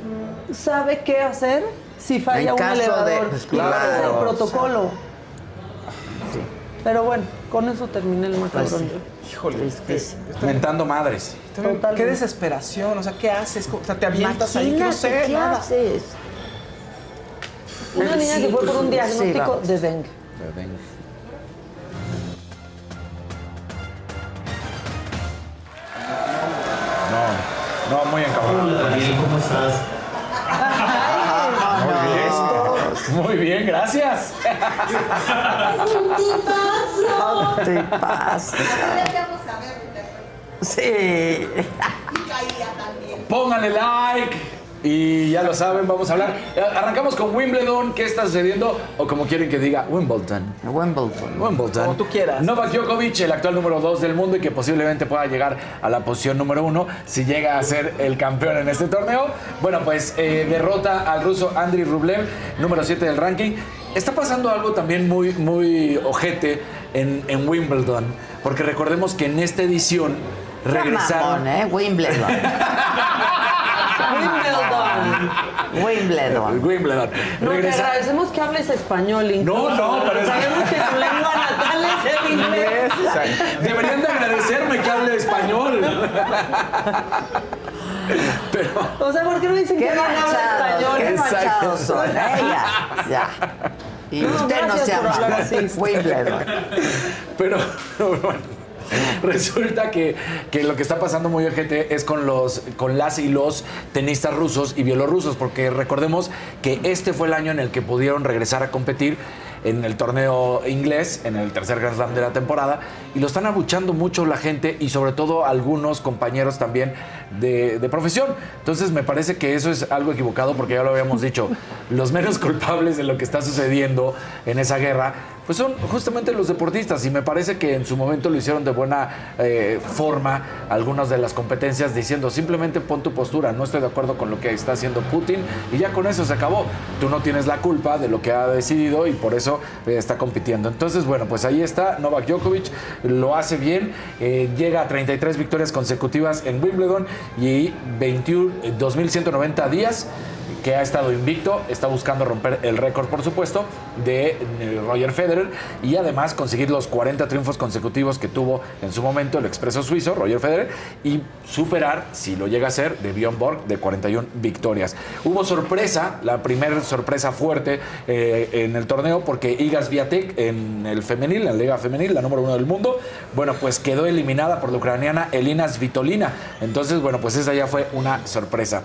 sabe qué hacer si falla En un caso de- elevador? pues, Y cuál es claro, el o protocolo. Pero bueno, con eso terminé el Pues macabrón. Híjole. Tristísimo. Mentando madres. También, Totalmente. Qué desesperación, o sea, ¿qué haces? O sea, te avientas ahí, que no Imagínate, sé, ¿qué nada. haces? Una niña que fue por un Sí, diagnóstico vamos. de dengue. No, no, muy encabrón. ¿cómo estás? Muy bien, gracias. Te pasa. Sí. Pónganle like. Y ya lo saben, vamos a hablar. Arrancamos con Wimbledon. ¿Qué está sucediendo? O como quieren que diga, Wimbledon. Wimbledon. Wimbledon. Como tú quieras. Novak Djokovic, el actual número 2 del mundo y que posiblemente pueda llegar a la posición número 1 si llega a ser el campeón en este torneo. Bueno, pues eh, derrota al ruso Andriy Rublev, número 7 del ranking. Está pasando algo también muy, muy ojete en, en Wimbledon, porque recordemos que en esta edición regresaron. Mamón, ¿eh? Wimbledon. Wimbledon. Wimbledon. Wimbledon. No, te agradecemos que hables español. incluso. No, no, pero Sabemos que tu lengua natal es el inglés. Deberían de agradecerme que hable español. Pero, O sea, ¿por qué no dicen Qué que no habla español? qué Exacto. manchados son. ¿eh? Ya, ya. Y No, usted no se así. Wimbledon. pero bueno, resulta que, que lo que está pasando muy urgente es con los con las y los tenistas rusos y bielorrusos, porque recordemos que este fue el año en el que pudieron regresar a competir en el torneo inglés, en el tercer Grand Slam de la temporada, y lo están abuchando mucho la gente y sobre todo algunos compañeros también de, de profesión. Entonces me parece que eso es algo equivocado porque ya lo habíamos dicho, los menos culpables de lo que está sucediendo en esa guerra, pues son justamente los deportistas y me parece que en su momento lo hicieron de buena eh, forma algunas de las competencias diciendo simplemente pon tu postura, no estoy de acuerdo con lo que está haciendo Putin y ya con eso se acabó. Tú no tienes la culpa de lo que ha decidido y por eso eh, está compitiendo. Entonces, bueno, pues ahí está Novak Djokovic, lo hace bien, eh, llega a 33 victorias consecutivas en Wimbledon y 21, eh, 2.190 días que ha estado invicto, está buscando romper el récord, por supuesto, de eh, Roger Federer y además conseguir los 40 triunfos consecutivos que tuvo en su momento el expreso suizo, Roger Federer, y superar, si lo llega a hacer, de Bjorn Borg de 41 victorias. Hubo sorpresa, la primera sorpresa fuerte eh, en el torneo, porque Igas Viatek en el femenil, en la liga femenil, la número uno del mundo, bueno, pues quedó eliminada por la ucraniana Elina Svitolina. Entonces, bueno, pues esa ya fue una sorpresa.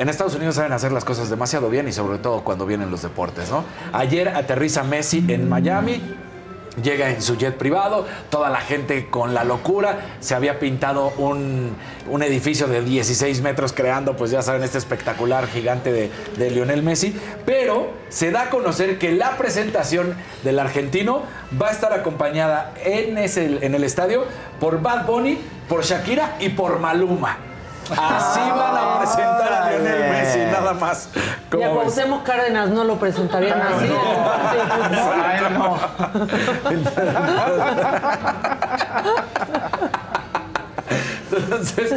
En Estados Unidos saben hacer las cosas demasiado bien y sobre todo cuando vienen los deportes, ¿no? Ayer aterriza Messi en Miami. Llega en su jet privado, toda la gente con la locura. Se había pintado un, un edificio de 16 metros creando, pues ya saben, este espectacular gigante de, de Lionel Messi. Pero se da a conocer que la presentación del argentino va a estar acompañada en, ese, en el estadio por Bad Bunny, por Shakira y por Maluma. Así van a presentar a Lionel Messi, nada más. Y ¿Cómo a? Cuauhtémoc Cárdenas no lo presentarían así fútbol. Entonces,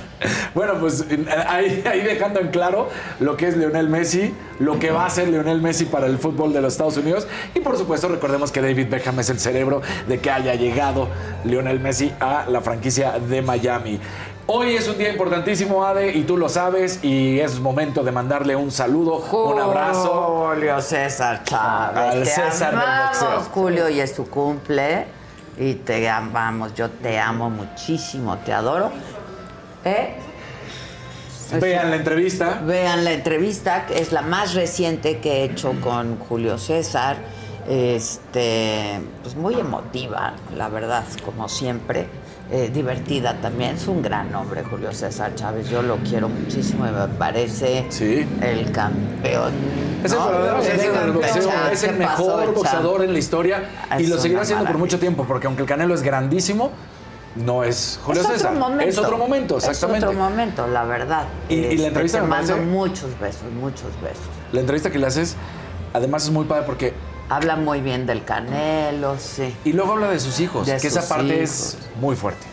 bueno, pues ahí, ahí dejando en claro lo que es Lionel Messi, lo que va a ser Lionel Messi para el fútbol de los Estados Unidos. Y por supuesto, recordemos que David Beckham es el cerebro de que haya llegado Lionel Messi a la franquicia de Miami. Hoy es un día importantísimo, Ade, y tú lo sabes, y es momento de mandarle un saludo, un abrazo. Julio César Chávez. Al te César del amamos. Julio, y es tu cumple. Y te amamos, yo te amo muchísimo, te adoro. ¿Eh? Vean la entrevista. Vean la entrevista, que es la más reciente que he hecho con Julio César. Este, pues muy emotiva, la verdad, como siempre. Eh, divertida también, es un gran hombre Julio César Chávez, yo lo quiero muchísimo y me parece el campeón Es el ¿no? verdadero del boxeo, Chan, es el ¿qué pasó, mejor boxeador en la historia y Es lo seguirá una haciendo por mucho tiempo, porque aunque el Canelo es grandísimo, no es Julio es César. otro momento. Es otro momento, exactamente. Es otro momento, la verdad. Y- y la Este, entrevista te me mando parece- muchos besos, muchos besos. La entrevista que le haces, además es muy padre porque... Habla muy bien del Canelo, sí. Y luego habla de sus hijos, De que esa parte es muy fuerte.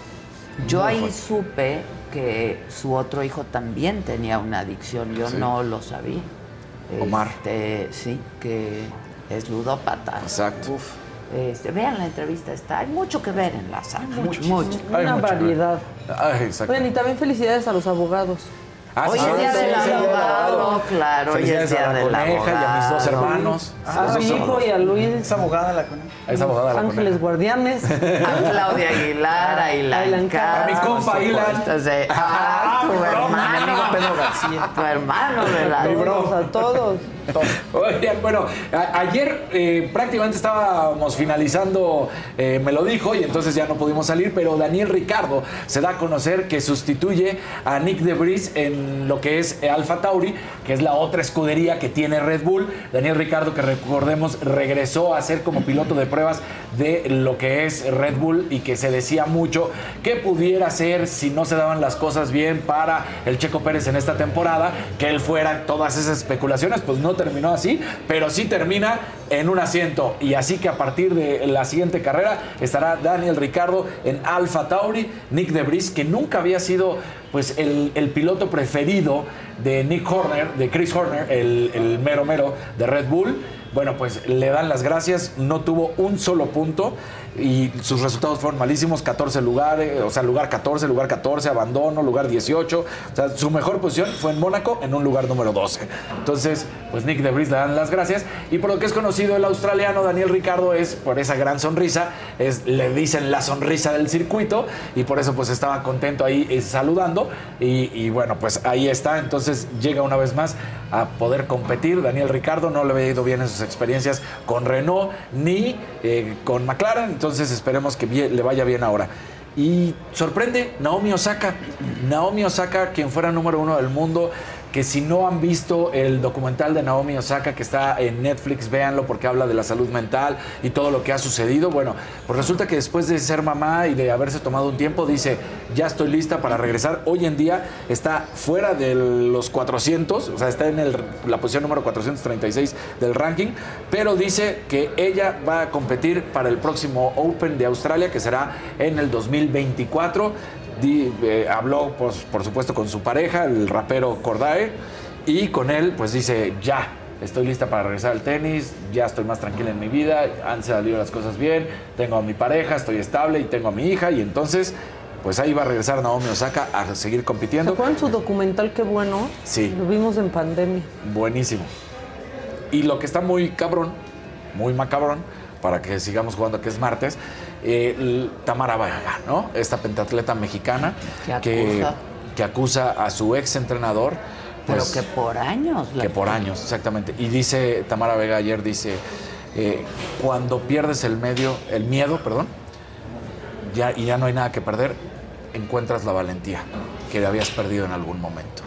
Yo Muy ahí fuerte. supe que su otro hijo también tenía una adicción, yo Sí. no lo sabía. Omar. Este, sí, que es ludópata. Exacto. Uf. Este, vean la entrevista, está, hay mucho que ver en la saga, mucho, mucho. Una variedad. Ay, exacto. Oigan, y también felicidades a los abogados. Ah, Hoy sí, es día del abogado, claro, hoy es día a la coneja y a mis dos hermanos. A Los mi hijo y a Luis. Es abogada la coneja. Es abogada la Ángeles coneja. Guardianes. A Claudia Aguilar, a Ilan Ilan Castro, A mi compa por Ilan. supuesto, sí. Ah, tu hermano. Pedro García. Tu hermano de la Mi bro. A todos. Bueno, ayer eh, prácticamente estábamos finalizando, eh, me lo dijo, y entonces ya no pudimos salir, pero Daniel Ricardo se da a conocer que sustituye a Nick DeVries en lo que es Alfa Tauri, que es la otra escudería que tiene Red Bull. Daniel Ricardo, que recordemos, regresó a ser como piloto de pruebas de lo que es Red Bull y que se decía mucho que pudiera ser si no se daban las cosas bien para el Checo Pérez en esta temporada, que él fuera todas esas especulaciones, pues no terminó así, pero sí termina en un asiento y así que a partir de la siguiente carrera estará Daniel Ricardo en Alfa Tauri, Nick DeVries, que nunca había sido pues el, el piloto preferido de Nick Horner, de Chris Horner, el, el mero mero de Red Bull. Bueno, pues le dan las gracias, no tuvo un solo punto y sus resultados fueron malísimos, 14 lugares, o sea, lugar 14, lugar 14, abandono, lugar 18. O sea, su mejor posición fue en Mónaco, en un lugar número 12. Entonces, pues Nick de Vries le dan las gracias. Y por lo que es conocido el australiano Daniel Ricardo es por esa gran sonrisa, es, le dicen la sonrisa del circuito y por eso pues estaba contento ahí eh, saludando. Y, y bueno, pues ahí está. Entonces llega una vez más a poder competir. Daniel Ricardo no le había ido bien en sus experiencias con Renault ni eh, con McLaren. Entonces esperemos que le vaya bien ahora. Y sorprende Naomi Osaka. Naomi Osaka, quien fuera número uno del mundo, que si no han visto el documental de Naomi Osaka que está en Netflix, véanlo porque habla de la salud mental y todo lo que ha sucedido. Bueno, pues resulta que después de ser mamá y de haberse tomado un tiempo, dice, ya estoy lista para regresar. Hoy en día está fuera de los 400, o sea, está en el- la posición número 436 del ranking, pero dice que ella va a competir para el próximo Open de Australia, que será en el 2024. Di- eh, habló, pues, por supuesto, con su pareja, el rapero Cordae, y con él, pues dice, ya, estoy lista para regresar al tenis, ya estoy más tranquila en mi vida, han salido las cosas bien, tengo a mi pareja, estoy estable y tengo a mi hija, y entonces, pues ahí va a regresar Naomi Osaka a seguir ¿Se compitiendo. acuerdan su documental? Qué bueno. Sí. Lo vimos en pandemia. Buenísimo. Y lo que está muy cabrón, muy macabrón, para que sigamos jugando que es martes, eh, Tamara Vaga, ¿no? Esta pentatleta mexicana Que acusa. que acusa a su ex entrenador. Pero pues, que por años. la- que por años, exactamente. Y dice Tamara Vega ayer, dice, eh, cuando pierdes el medio, el miedo, perdón, ya, y ya no hay nada que perder, encuentras la valentía que habías perdido en algún momento.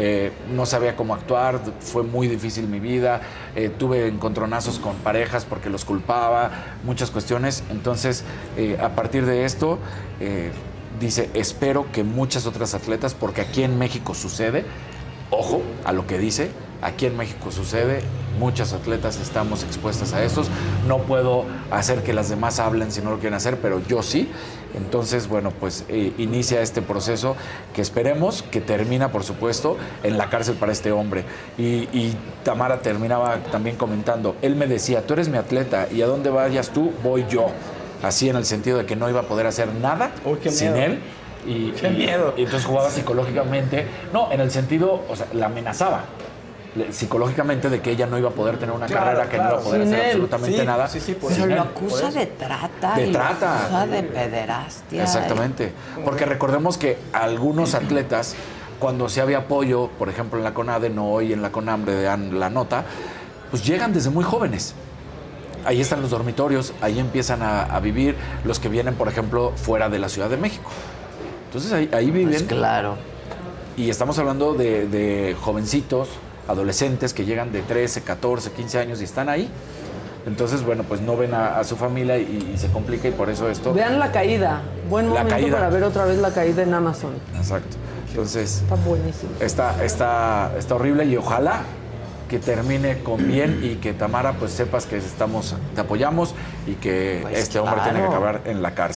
Eh, no sabía cómo actuar, fue muy difícil mi vida, eh, tuve encontronazos con parejas porque los culpaba, muchas cuestiones. Entonces, eh, a partir de esto, dice, espero que muchas otras atletas, porque aquí en México sucede, ojo a lo que dice, aquí en México sucede, muchas atletas estamos expuestas a estos, no puedo hacer que las demás hablen si no lo quieren hacer, pero yo sí. Entonces, bueno, pues eh, inicia este proceso que esperemos que termina, por supuesto, en la cárcel para este hombre. Y, y Tamara terminaba también comentando, él me decía, tú eres mi atleta y a dónde vayas tú, voy yo. Así en el sentido de que no iba a poder hacer nada sin él. Y, Qué y- miedo. y entonces jugaba psicológicamente. No, en el sentido, o sea, la amenazaba psicológicamente de que ella no iba a poder tener una Claro, carrera, que no iba a poder Sin hacer él. absolutamente Sí, nada. sí, sí, por sin Pero lo acusa de trata. De y lo trata. acusa de pederastia. Exactamente. Porque recordemos que algunos atletas, cuando se había apoyo, por ejemplo en la CONADE, no hoy en la CONAMBRE dan la nota, pues llegan desde muy jóvenes. Ahí están los dormitorios, ahí empiezan a, a vivir los que vienen, por ejemplo, fuera de la Ciudad de México. Entonces ahí, ahí viven. Pues claro. Y estamos hablando de, de jovencitos adolescentes que llegan de 13, 14, 15 años y están ahí. Entonces, bueno, pues no ven a, a su familia y, y se complica y por eso esto... Vean la caída. Buen La momento caída. para ver otra vez la caída en Amazon. Exacto. Entonces, Está buenísimo. está, está, está horrible y ojalá que termine con bien y que Tamara pues sepas que estamos, te apoyamos y que este hombre tiene que acabar en la cárcel.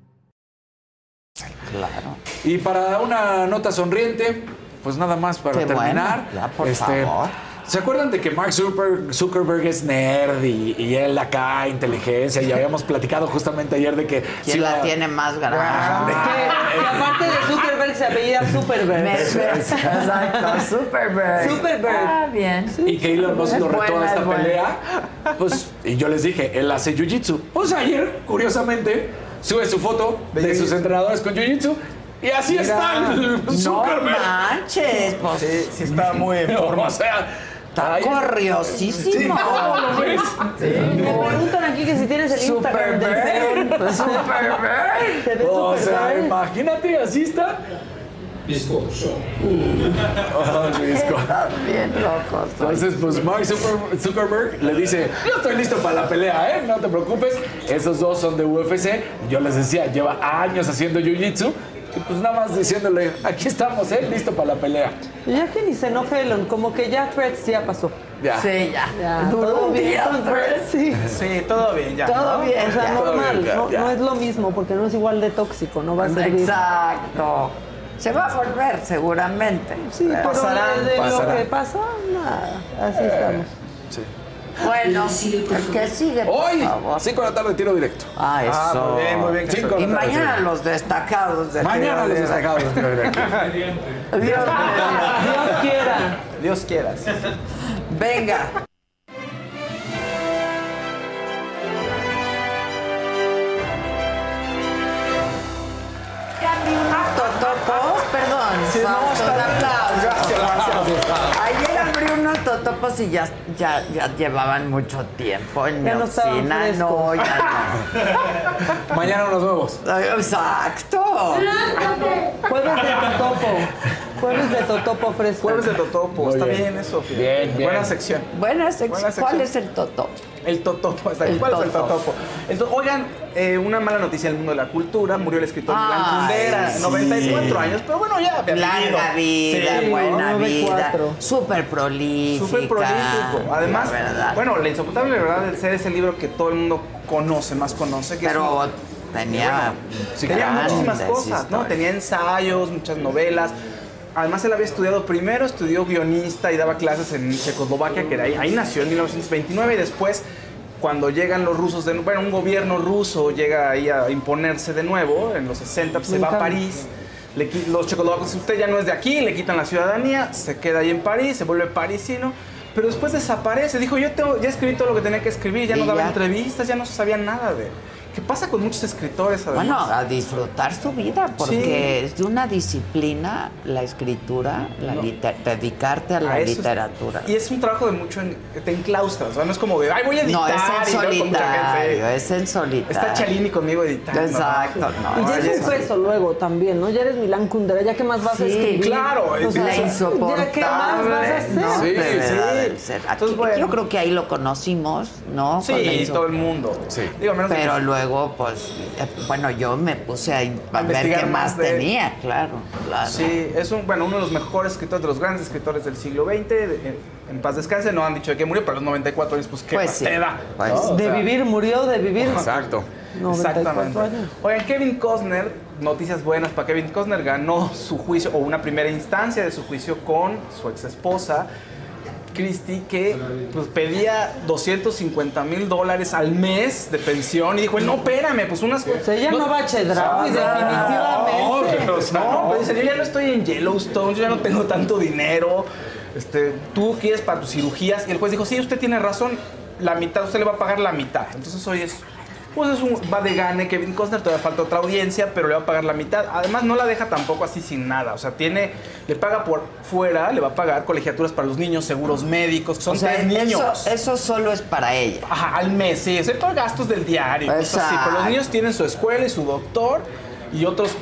Claro. Y para una nota sonriente, pues nada más para Qué terminar. bueno, ya, por este, favor. ¿Se acuerdan de que Mark Zuckerberg, es nerd y, y él acá inteligencia? Y habíamos platicado justamente ayer de que... ¿Quién sí la va- tiene más grande? Que, que aparte de Zuckerberg se apellida Superberg. Exacto, Superberg. Superberg. Ah, bien. Y que Elon Musk lo retó a esta buena. pelea. Pues, y yo les dije, él hace jiu-jitsu. Pues ayer, curiosamente, sube su foto de sus entrenadores con jiu-jitsu. Y así Mira. está el No Zuckerberg. manches, pues. Sí, sí está muy en forma. O sea, Está corriosísimo. ¿Cómo lo ves? Me preguntan aquí que si tienes el Instagram Superberg. peón. Superberg. ¿Te ves O sea, imagínate, así está. Oh, Visco. Están bien locos. Entonces, pues Mark Zucker- Zuckerberg le dice, yo estoy listo para la pelea, ¿eh? No te preocupes. Esos dos son de UFC. Yo les decía, lleva años haciendo Jiu-Jitsu. Y pues nada más diciéndole, aquí estamos, ¿eh? Listo para la pelea. Ya que ni se enoje Elon, como que ya Threads ya pasó. Ya. Sí, ya. Ya, Duró todo un bien día, sí. Sí, todo bien ya. Todo ¿no? bien. O sea, ya. normal, ya, no, ya. no es lo mismo porque no es igual de tóxico, no va a servir. Exacto. Se va a volver seguramente. Sí, pero Pasará, de, lo que pasa, nada, así estamos. Sí. Bueno, el que sigue, por Hoy, favor. 5 de la tarde, tiro directo. Ah, eso. Ah, muy bien, muy bien. Cinco Y de la tarde, mañana los destacados de Mañana los Tiro destacados de tiro directo. Dios mediante. Dios quiera. Dios quieras. Venga. Gracias, gracias. Ayer abrí unos totopos y ya, ya, ya llevaban mucho tiempo en Ya mi no estaban oficina. frescos. No, ya Mañana unos nuevos. no. Exacto. Jueves de Totopo. Jueves de Totopo fresco. Jueves de Totopo. Muy Está bien. bien, eso, fíjate. Bien, bien. Buena sección. Buena sección. Buena sección. ¿Cuál es el totopo? El Totopo. Bien. El ¿Cuál es el Totopo? Totopo? Entonces, oigan, eh, una mala noticia en el mundo de la cultura. Murió el escritor Ay, Kundera, sí. 94 años. Pero bueno, ya. Larga vida, Sí, buena ¿no? vida, 94. súper prolífica. Súper prolífico. Además, la bueno, La insoportable verdad del ser es el libro que todo el mundo conoce, más conoce. Que es pero un- tenía, tenía muchísimas cosas, ¿no? Tenía ensayos, muchas novelas. Además, él había estudiado primero, estudió guionista y daba clases en Checoslovaquia, que de ahí, ahí nació en 1929 y después, cuando llegan los rusos, de, bueno, un gobierno ruso llega ahí a imponerse de nuevo, en los 60 pues, se va a. París. Le los checoslovacos, usted ya no es de aquí, le quitan la ciudadanía, se queda ahí en París, se vuelve parisino, pero después desaparece. Dijo, yo tengo, ya escribí todo lo que tenía que escribir, ya no daba ya. entrevistas, ya no sabía nada de... ¿Qué pasa con muchos escritores además? Bueno, a disfrutar su vida, porque es de una disciplina la escritura, la No. liter- dedicarte a la A eso es- literatura. Y es un trabajo de mucho en, que te enclaustras, o sea, no es como de, ay, voy a editar. No, es en y luego solitario, es en solitario. Está Chalini conmigo editando. Exacto, no. Y ya Ay, es un eso. peso luego también, ¿no? Ya eres Milán Kundera, ya qué más vas a Sí, escribir. claro, es O sea, la eso. insoportable. ¿Ya qué más vas a hacer? No, Sí, sí. ser. Aquí- Entonces, bueno. Yo creo que ahí lo conocimos, ¿no? Con la Sí, inso- todo el mundo. Sí. Digo, a menos de Pero que- luego, pues, eh, bueno, yo me puse a, a ver investigar qué más de tenía, claro, claro. Sí, es un, bueno, uno de los mejores escritores, de los grandes escritores del siglo XX. de- en paz descanse, no han dicho de que murió, pero a los 94 años, pues qué Pues más sí, te da. pues ¿no? sí. O De sea, vivir, murió de vivir. Exacto. 94 Exactamente. años. Oigan, Kevin Costner, noticias buenas para Kevin Costner, ganó su juicio, o una primera instancia de su juicio con su ex esposa, Christy, que pues, pedía 250 mil dólares al mes de pensión y dijo, no, espérame, pues unas Pues ella no va a Chedraui, definitivamente. No, pero, no, pero dice, yo ya no estoy en Yellowstone, yo ya no tengo tanto dinero. este, tú quieres para tus cirugías. Y el juez dijo, sí, usted tiene razón, la mitad, usted le va a pagar la mitad. Entonces hoy es, pues es un, va de gane Kevin Costner, todavía falta otra audiencia, pero le va a pagar la mitad. Además no la deja tampoco así sin nada, o sea, tiene, le paga por fuera, le va a pagar colegiaturas para los niños, seguros médicos, son O sea, tres niños. Eso, eso solo es para ella. Ajá, al mes, sí, excepto gastos del diario, cosas así. Pero los niños tienen su escuela y su doctor y otros,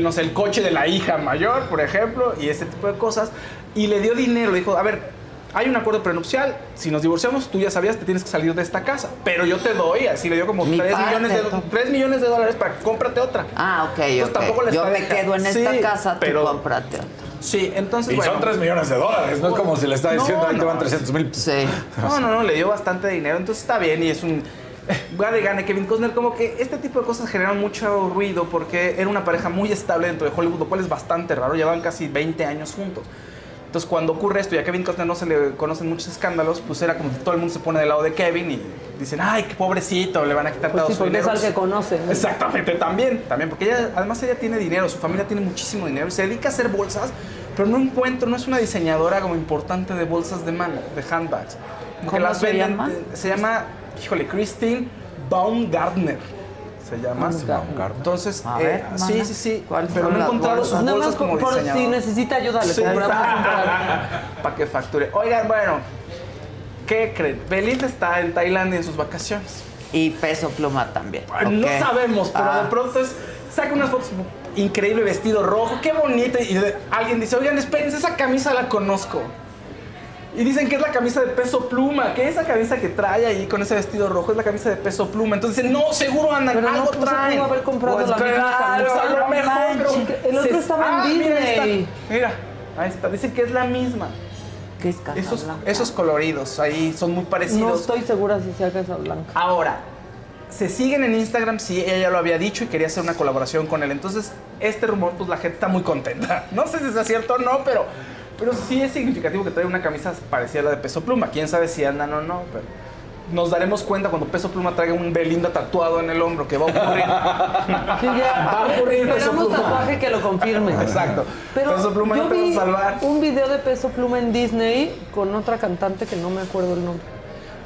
no sé, el coche de la hija mayor, por ejemplo, y ese tipo de cosas. Y le dio dinero, le dijo, a ver, hay un acuerdo prenupcial, si nos divorciamos, tú ya sabías, te tienes que salir de esta casa, pero yo te doy, así le dio como Mi 3 parte, millones, de, tú. 3 millones de dólares para que cómprate otra. Ah, ok, Entonces, ok. tampoco le Yo me quedo en esta Sí, casa, pero- tú cómprate otra. Sí, entonces, Y bueno. son 3 millones de dólares, no es como si le está diciendo, ahí te van 300 mil. Sí. No, no, no, le dio bastante dinero, entonces está bien y es un... Va de gane Kevin Costner, como que este tipo de cosas generan mucho ruido porque era una pareja muy estable dentro de Hollywood, lo cual es bastante raro, llevan casi 20 años juntos. Entonces cuando ocurre esto y a Kevin Costner no se le conocen muchos escándalos, pues era como que todo el mundo se pone del lado de Kevin y dicen, ay, qué pobrecito, le van a quitar Pues todo sí, su porque es dinero. al que conoce. ¿no? Exactamente, también, también, porque ella, además ella tiene dinero, su familia tiene muchísimo dinero y se dedica a hacer bolsas, pero no encuentro, no es una diseñadora como importante de bolsas de mano, de handbags. Como que ¿Cómo las se venden- llama? Se llama, híjole, Christine Baumgartner. Se llama. Entonces, A eh, ver, sí, mana, sí, sí. ¿cuáles Pero no he encontrado sus Nada bolsas más como por si necesita ayuda, le Sí. compramos un par. Para que facture. Oigan, bueno, ¿qué creen? Belinda está en Tailandia en sus vacaciones. Y peso pluma también. No sabemos, pero Ah. de pronto es, saca unas fotos increíble vestido rojo, qué bonito. Y alguien dice, oigan, espérense, esa camisa la conozco. Y dicen que es la camisa de peso pluma, que esa camisa que trae ahí con ese vestido rojo es la camisa de peso pluma. Entonces dicen, no, seguro andan, Pero no, algo se traen. haber comprado Pues la misma camisa. No mejor, el otro estaba en Ah, mira, ahí Disney. está. Mira, ahí está. Dicen que es la misma. ¿Qué es Esos, esos coloridos ahí son muy No parecidos. estoy segura si sea Casablanca. Ahora, se siguen en Instagram, sí, ella ya lo había dicho y quería hacer una colaboración con él. Entonces, este rumor, pues la gente está muy contenta. No sé si es cierto o no, pero, pero sí es significativo que traiga una camisa parecida a la de Peso Pluma. Quién sabe si andan o no, pero nos daremos cuenta cuando Peso Pluma traiga un Belinda tatuado en el hombro, que va a ocurrir. Sí, ya. Va a ocurrir Peso Pluma. tatuaje que lo confirme. Exacto. Pero Peso Pluma yo no te va vi a salvar. un video de Peso Pluma en Disney con otra cantante que no me acuerdo el nombre.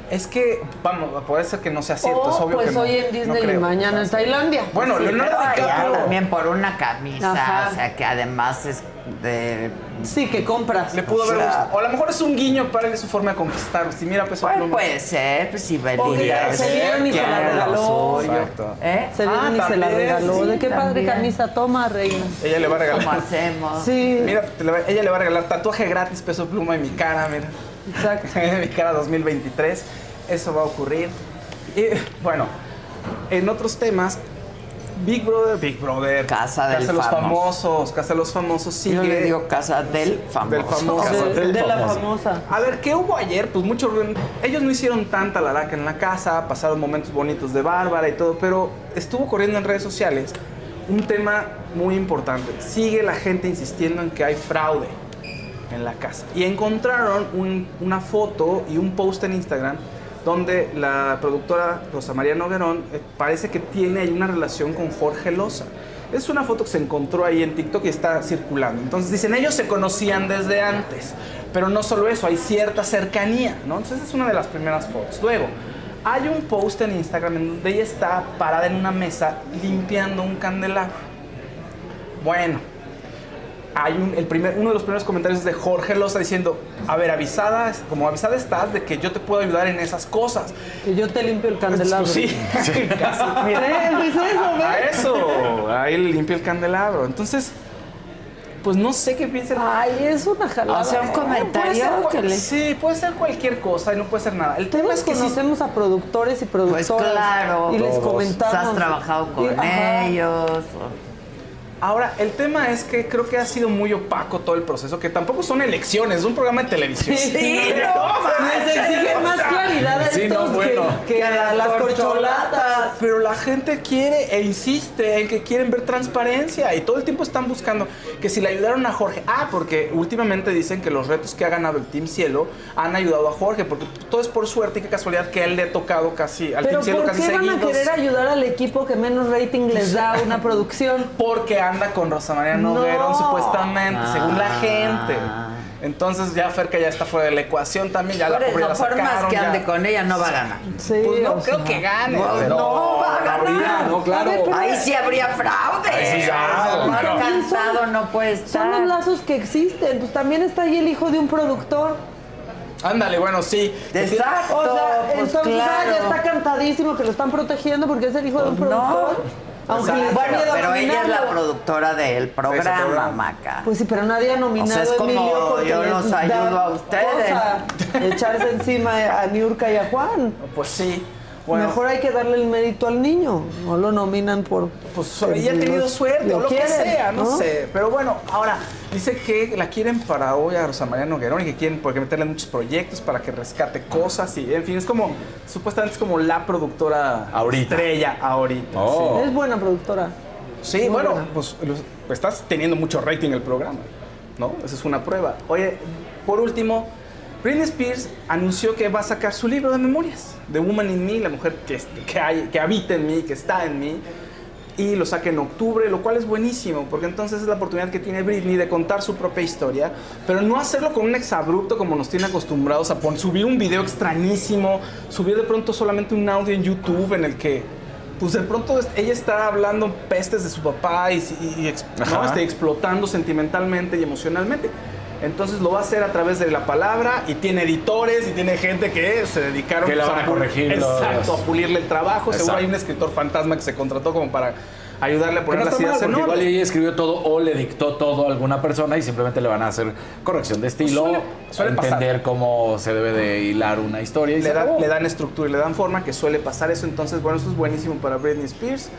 Es que, vamos, puede ser que no sea cierto, o es obvio pues que no. hoy en No Disney y mañana en Tailandia. Bueno, Sí, Leonardo DiCaprio. también por una camisa, Ajá. o sea, que además es de... Sí, que compras. Le pudo haber O sea, gustado. O a lo mejor es un guiño para él, es su forma de conquistar. Si mira Peso Bueno, Pluma. puede ser, pues si Belinda se vieron y se la regaló. Exacto. ¿Eh? Se vieron Ah, y se la también, regaló. sí, ¿De qué padre camisa? Toma, reina. Ella le va a regalar. ¿Cómo hacemos? Sí, Mira, ella le va a regalar tatuaje gratis, peso pluma en mi cara, mira. Exacto. Mi cara 2023. Eso va a ocurrir. Y bueno, en otros temas, Big Brother, Big Brother. Casa del de los famoso. famosos. Casa de los famosos sigue. Yo le digo casa del famoso. Del famoso. De, Casa del de la famoso. famosa. A ver, ¿qué hubo ayer? Pues mucho ruido. Ellos no hicieron tanta laraca en la casa, pasaron momentos bonitos de Bárbara y todo, pero estuvo corriendo en redes sociales un tema muy importante. Sigue la gente insistiendo en que hay fraude en la casa. Y encontraron un- una foto y un post en Instagram donde la productora Rosa María Noguerón eh, parece que tiene una relación con Jorge Loza. Es una foto que se encontró ahí en TikTok y está circulando. Entonces dicen, ellos se conocían desde antes. Pero no solo eso, hay cierta cercanía, ¿no? Entonces es una de las primeras fotos. Luego, hay un post en Instagram en donde ella está parada en una mesa limpiando un candelabro. Bueno, hay un, el primer, uno de los primeros comentarios es de Jorge Loza diciendo, a ver, avisada, como avisada estás de que yo te puedo ayudar en esas cosas. Que yo te limpio el candelabro. Pues sí, casi. Eh, pues eso, A ¿ves? eso, ahí le limpia el candelabro. Entonces, pues no sé qué piensen. Ay, es una jalada. O sea, un Puede comentario ser que le... Sí, puede ser cualquier cosa y no puede ser nada. El tema Todos es que sí- conocemos a productores y Pues productoras. claro, Y les comentamos. Has trabajado con Y- ellos. Ahora, el tema es que creo que ha sido muy opaco todo el proceso, que tampoco son elecciones, es un programa de televisión. Sí, no, les exige más claridad a Sí, no, estos bueno. que, que a las corcholatas. Pero la gente quiere e insiste en que quieren ver transparencia y todo el tiempo están buscando que si le ayudaron a Jorge. Ah, porque últimamente dicen que los retos que ha ganado el Team Cielo han ayudado a Jorge, porque todo es por suerte y qué casualidad que a él le ha tocado casi al Team Cielo ¿por casi qué van a seguidos. querer ayudar al equipo que menos rating les da una producción? Porque anda con Rosa María Noguerón, No. supuestamente, según la gente. Entonces ya Ferca ya está fuera de la ecuación también, ya la pobre la por más sacaron, que ande ya. con ella, no va a ganar. Pues no creo que gane. No, no va a ganar. habría, no, claro. Ver, Ahí sí habría fraude. Ahí sí, Más claro. cansado no puede Son estar. los lazos que existen. Pues también está ahí el hijo de un productor. Ándale, bueno, sí. Exacto, O sea, pues entonces claro. ya está cantadísimo que lo están protegiendo porque es el hijo de un productor. Aunque les da bueno, miedo pero ella es la productora del programa, programa. Maca. Pues sí, pero nadie ha nominado O sea, es a como Emilio porque yo los ayudo a ustedes. cosa echarse encima a Niurka y a Juan. Pues sí. Bueno. Mejor hay que darle el mérito al niño. No lo nominan por. Pues ella ha tenido suerte o lo que sea, no, sé. Pero bueno, ahora dice que la quieren para hoy a Rosa María Noguerón y que quieren porque meterle en muchos proyectos para que rescate cosas y en fin, es como supuestamente es como la productora Ahorita. estrella ahorita. Oh. Es buena productora. Sí, Muy bueno, buena. pues los- estás teniendo mucho rating el programa, ¿no? Esa es una prueba. Oye, por último, Britney Spears anunció que va a sacar su libro de memorias, The Woman in Me, la mujer que, que, hay, que habita en mí, que está en mí, y lo saca en octubre, lo cual es buenísimo, porque entonces es la oportunidad que tiene Britney de contar su propia historia, pero no hacerlo con un exabrupto como nos tiene acostumbrados a pon- subir un video extrañísimo, subir de pronto solamente un audio en YouTube en el que pues de pronto ella está hablando pestes de su papá y, y- y ¿no? Este, explotando sentimentalmente y emocionalmente. Entonces lo va a hacer a través de la palabra y tiene editores y tiene gente que se dedicaron Que la pues, van a corregir los- Exacto, a pulirle el trabajo. Seguro Exacto. hay un escritor fantasma que se contrató como para ayudarle a poner no las ideas en igual ella escribió todo o le dictó todo a alguna persona y simplemente le van a hacer corrección de estilo, Suele- suele entender cómo se debe de hilar una historia y le, le dan estructura y le dan forma, que suele pasar eso. Entonces, bueno, esto es buenísimo para Britney Spears.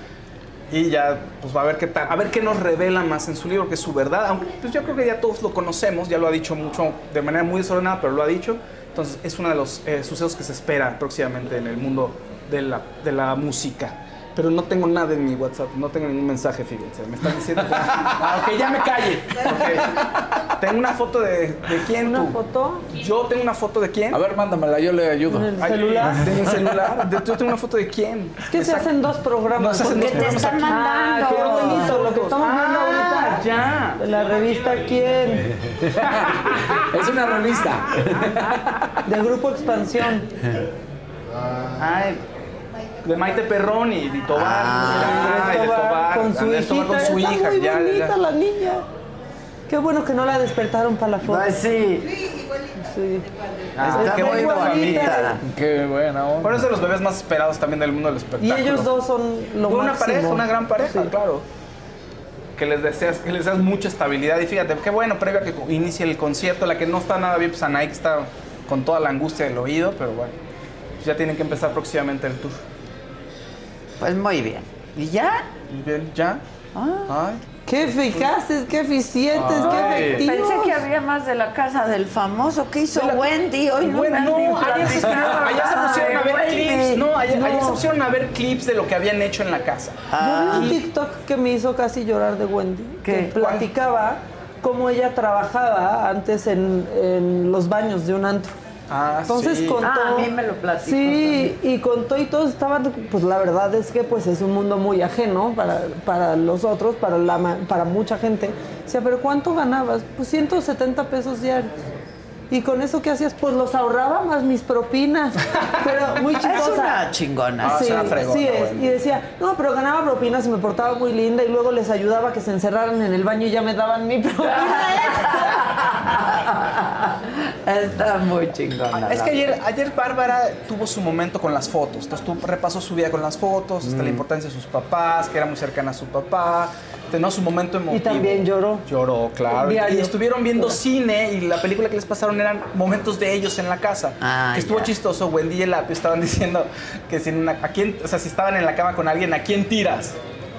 Y ya, pues va a ver qué tal, a ver qué nos revela más en su libro, que es su verdad. Aunque pues yo creo que ya todos lo conocemos, ya lo ha dicho mucho, de manera muy desordenada, pero lo ha dicho. Entonces, es uno de los eh, sucesos que se espera próximamente en el mundo de la, de la música. Pero no tengo nada en mi WhatsApp, no tengo ningún mensaje, fíjense. Me están diciendo que, ah, ok, ya me calle. Ok. Tengo una foto de, de quién. ¿Una tú? foto? Yo tengo una foto de quién. A ver, mándamela, yo le ayudo. ¿En el Ay, celular? De mi celular. De- yo tengo una foto de quién. Es que se hacen dos programas. No, se hacen porque dos programas aquí. Ah, qué bonito. Lo que estamos viendo Ah, ahorita. ya. De la revista ¿Quién? es una revista. Del grupo Expansión. Ay, de Maite Perrón y de Tobar. Ah, Ay, de Tobar Tobar. con su hijita. con su Está hija. muy ya, bonita ya. la niña. Qué bueno que no la despertaron para la foto. Pues sí. Sí. Ah, Está qué muy bonita bonita. familia. Qué buena onda. Bueno, es de los bebés más esperados también del mundo del Y espectáculo. ellos dos son lo una máximo. pareja, una gran pareja, Sí. claro. Que les deseas, que les deseas mucha estabilidad. Y fíjate, qué bueno, previo a que inicie el concierto, la que no está nada bien, pues Anaí que está con toda la angustia del oído, pero bueno, pues ya tienen que empezar próximamente el tour. Pues muy bien. ¿Y ya? Y bien, ¿ya? Ay. Qué eficaces, qué eficientes, qué Ay. efectivos. Pensé que había más de la casa del famoso. ¿Qué hizo la- Wendy? Hoy no Bueno, no, ayer se, pusieron a ver Wendy. clips. No, ayer, No. ayer se pusieron a ver clips de lo que habían hecho en la casa. Ah. Yo vi un TikTok que me hizo casi llorar de Wendy. ¿Qué? Que platicaba cómo ella trabajaba antes en, en los baños de un antro. Ah, Entonces sí. contó. Ah, a mí me lo platicó Sí, y contó y todos estaban. Pues la verdad es que pues es un mundo muy ajeno para, para los otros, para, la, ma- para mucha gente. Decía, ¿pero cuánto ganabas? Pues 170 pesos diarios. ¿Y con eso qué hacías? Pues los ahorraba más mis propinas. Pero muy chistosa. Es una chingona. Ah, Sí, será fregona, sí es. bueno. Y decía, no, pero ganaba propinas y me portaba muy linda y luego les ayudaba a que se encerraran en el baño y ya me daban mi propina. Está muy chingona. Es que ayer, ayer Bárbara tuvo su momento con las fotos. Entonces tú repasó su vida con las fotos, hasta la importancia de sus papás, que era muy cercana a su papá. Tenía su momento emotivo. Y también lloró. Lloró, claro. Diario. Y estuvieron viendo cine y la película que les pasaron eran momentos de ellos en la casa. Ah, que estuvo ya. chistoso. Wendy y el Apio estaban diciendo que si, en una- a quién, o sea, si estaban en la cama con alguien, ¿a quién tiras?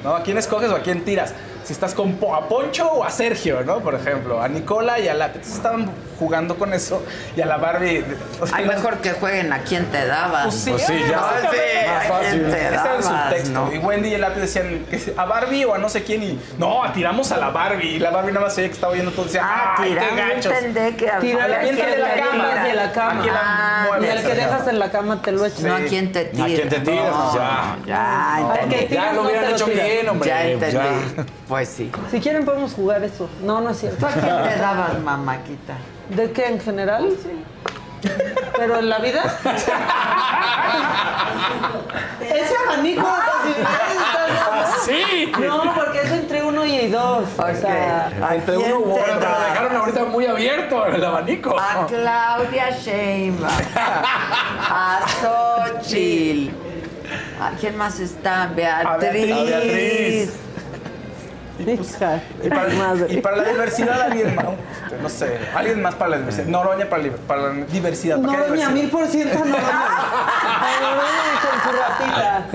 ¿No? ¿A quién escoges o a quién tiras? Si estás con Po- a Poncho o a Sergio, ¿no? Por ejemplo, a Nicola y a la... Entonces estaban jugando con eso y a la Barbie... o sea, Ay, mejor que jueguen a quién te dabas. Pues sí, Pues sí, ya. No, sí, Más a fácil. dabas, subtexto. ¿no? Y Wendy y el lápiz decían a Barbie o a no sé quién y no, tiramos a la Barbie. Y la Barbie nada más oía que estaba oyendo todo decía, Ah, ¡ay, qué entendí que Tira la de cama. de la cama. Ah. Y el que dejas en la cama te lo echas. No, ¿a quién te ¿A tiras? quién te tiras? No, Ya. Ya, entendí. Ya lo hubieran hecho bien, hombre. Ya pues entendí. Pues sí. Si quieren podemos jugar eso. No, no es cierto. ¿Tú a quién le dabas mamaquita? ¿De qué en general? Sí. ¿Pero en la vida? Ese abanico de posibilidades. Sí. No, porque es entre uno y dos. O sea, Ah, Entre uno u otro. Te lo dejaron ahorita muy abierto el abanico. A Claudia Sheinbaum. A Xochitl. ¿A quién más está? Beatriz. A Beatriz. Y para, madre. y para la diversidad, alguien más. No sé, alguien más para la diversidad. Noroña para, la- para la diversidad. ¿para qué No, doña, diversidad? mil por ciento no. con su ratita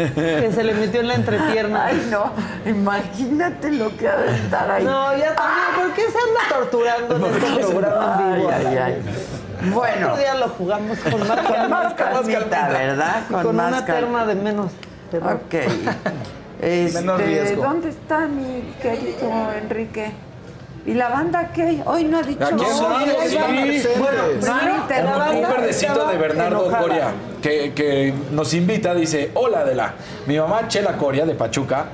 que se le metió en la entrepierna. Ay, no. Imagínate lo que ha de estar ahí. No, ya también, ¿por qué se anda torturando en este programa en vivo? Ay, ay, ay. Bueno. Otro día lo jugamos con más Con más calmita, calmita, ¿verdad? Con, Con más una terma de menos. terror. Ok. Este, Menos riesgo. ¿Dónde está mi querido Enrique? ¿Y la banda qué? Hoy no ha dicho Aquí nada. sí. Bueno, Sí. la Un verdecito de Bernardo enojada. Coria que, que nos invita, dice, hola Adela, mi mamá Chela Coria de Pachuca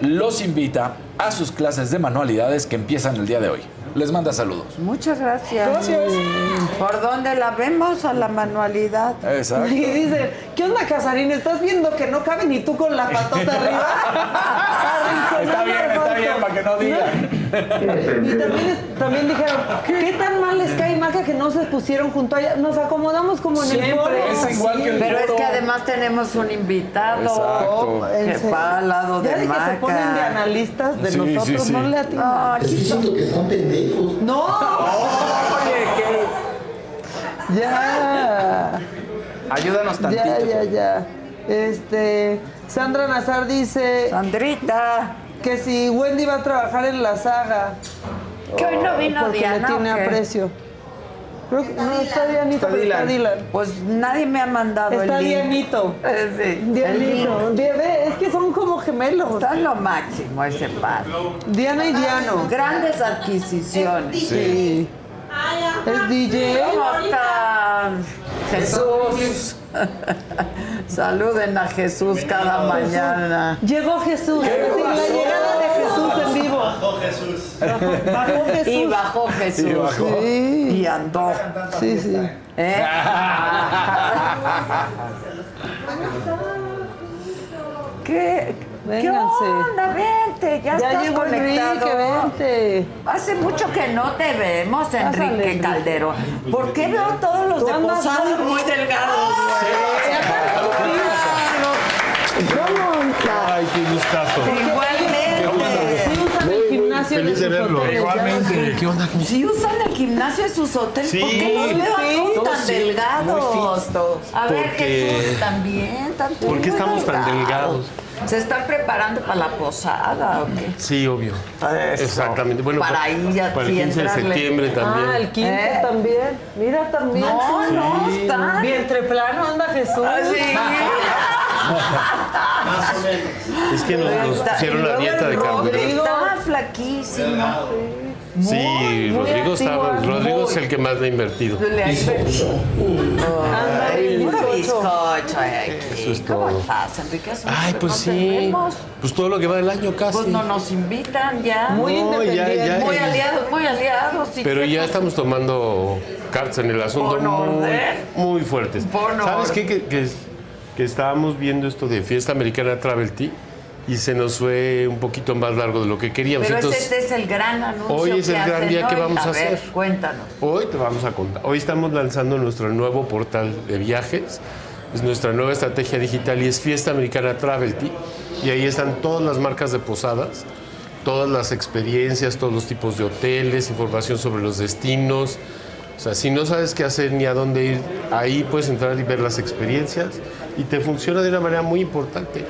los invita a sus clases de manualidades que empiezan el día de hoy. Les manda saludos. Muchas gracias. Gracias. ¿Por dónde la vemos a la manualidad? Exacto. Y dice, ¿qué onda, Casarín? ¿Estás viendo que no cabe ni tú con la patota arriba? Está bien, está bien, para que no digan. Y también, también dijeron, ¿qué tan mal les cae Maca que no se pusieron junto a ella? Nos acomodamos como en el Siempre, foro. es igual que el Pero es foro. que además tenemos un invitado Exacto. En que va al lado Ya de de que Maca. se ponen de analistas de Sí, sí, nosotros, sí. no le atinan. Ay, siento que están pendejos. ¡No! Oye, Ya. Ayúdanos tantito. Ya, ya, ya. Este, Sandra Nazar dice Sandrita. Que si Wendy va a trabajar en la saga. Que hoy no vino porque Diana, le tiene aprecio. Creo que no está Dianito, Está pero está Dylan. Dylan. Pues nadie me ha mandado Está el link. Dianito. Eh, sí, el Dianito. link. Es que son como gemelos. Está lo máximo ese par. Diana y Diano. Grandes adquisiciones. Sí. Es DJ. ¿Cómo están? Jesús. Saluden a Jesús cada mañana. Llegó Jesús. Es decir, la llegada de Jesús en vivo. Bajó Jesús. Bajó Jesús. Y bajó Jesús. Y bajó. Sí. Y andó. Sí, sí. ¿Eh? ¿Qué, ¿Qué Vénganse. onda? Vente, ya, Ya estás llegó conectado. Enrique, vente. Hace mucho que no te vemos, Enrique Enrique. Calderón. ¿Por qué veo todos los Tú de andas Posada muy- muy delgados, ¿Cómo está? Ay, qué gustazo. Igualmente. Sí usan el gimnasio Feliz de verlo. Igualmente. ¿Qué onda? Si usan el gimnasio de sus hoteles, Sí. ¿por qué los veo a todos Todos tan sí, delgados? muy fits todos. A ver, Porque- Jesús, también, ¿Por qué estamos tan delgados? ¿Se están preparando para la posada o qué? Sí, obvio. Eso. Exactamente. Bueno, Para pa- ir a para el ti 15 de septiembre también. Ah, el 15 ¿Eh? también. Mira también. No, no, Sí. están. Vientre plano anda Jesús. Ah, sí. Más o menos. Es que nos, nos Está- pusieron la dieta de carbohidratos. Rodrigo Está Sí, muy Rodrigo, está, Rodrigo es el que más le ha invertido. Le ha invertido. Bizcocho. Eso es ¿Cómo estás, Enrique? Ay, pues sí. Pues todo lo que va del año casi. Pues no nos invitan ya. Muy No, ya, independiente. ya. Muy aliados, muy aliados. sí Pero ya estamos tomando cartas en el asunto muy, muy fuertes. ¿Sabes qué? Que, que, que estábamos viendo esto de fiesta americana Travel Tea y se nos fue un poquito más largo de lo que queríamos. Pero Entonces, este es el gran anuncio. hoy es que el gran día que hoy. vamos a ver, hacer. Cuéntanos. Hoy te vamos a contar. Hoy estamos lanzando nuestro nuevo portal de viajes. Es nuestra nueva estrategia digital y es Fiesta Americana Travel Tea. Y ahí están todas las marcas de posadas, todas las experiencias, todos los tipos de hoteles, información sobre los destinos. O sea, si no sabes qué hacer ni a dónde ir, ahí puedes entrar y ver las experiencias y te funciona de una manera muy importante.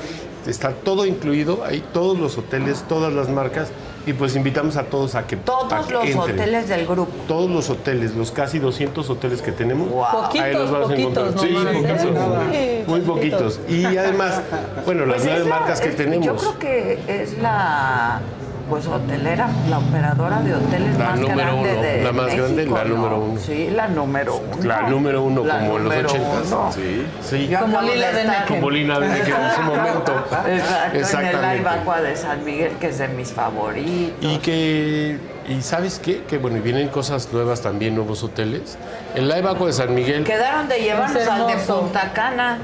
Está todo incluido, ahí todos los hoteles, todas las marcas y pues invitamos a todos a que, a Todos que los entren hoteles del grupo. todos los hoteles, los casi 200 hoteles que tenemos, Poquitos, ahí los vas a poquitos encontrar. Sí, nomás, ¿eh? poquitos, Sí, muy poquitos. Y además, bueno, las Pues nueve la- marcas que es- tenemos. Yo creo que es la pues hotelera, la operadora de hoteles La más número grande uno, de la más grande, México, la ¿no? número uno. Sí, la número uno. La número uno, La como en los ochentas. Sí. sí. Yo Como Lila de Como Lina Beneque en su momento. Exacto, en el Exactamente. Live Aqua de San Miguel, que es de mis favoritos. Y que, y ¿sabes qué? Que bueno, y vienen cosas nuevas también, nuevos hoteles. El Live Aqua de San Miguel. Quedaron de llevarnos al de. Punta Cana.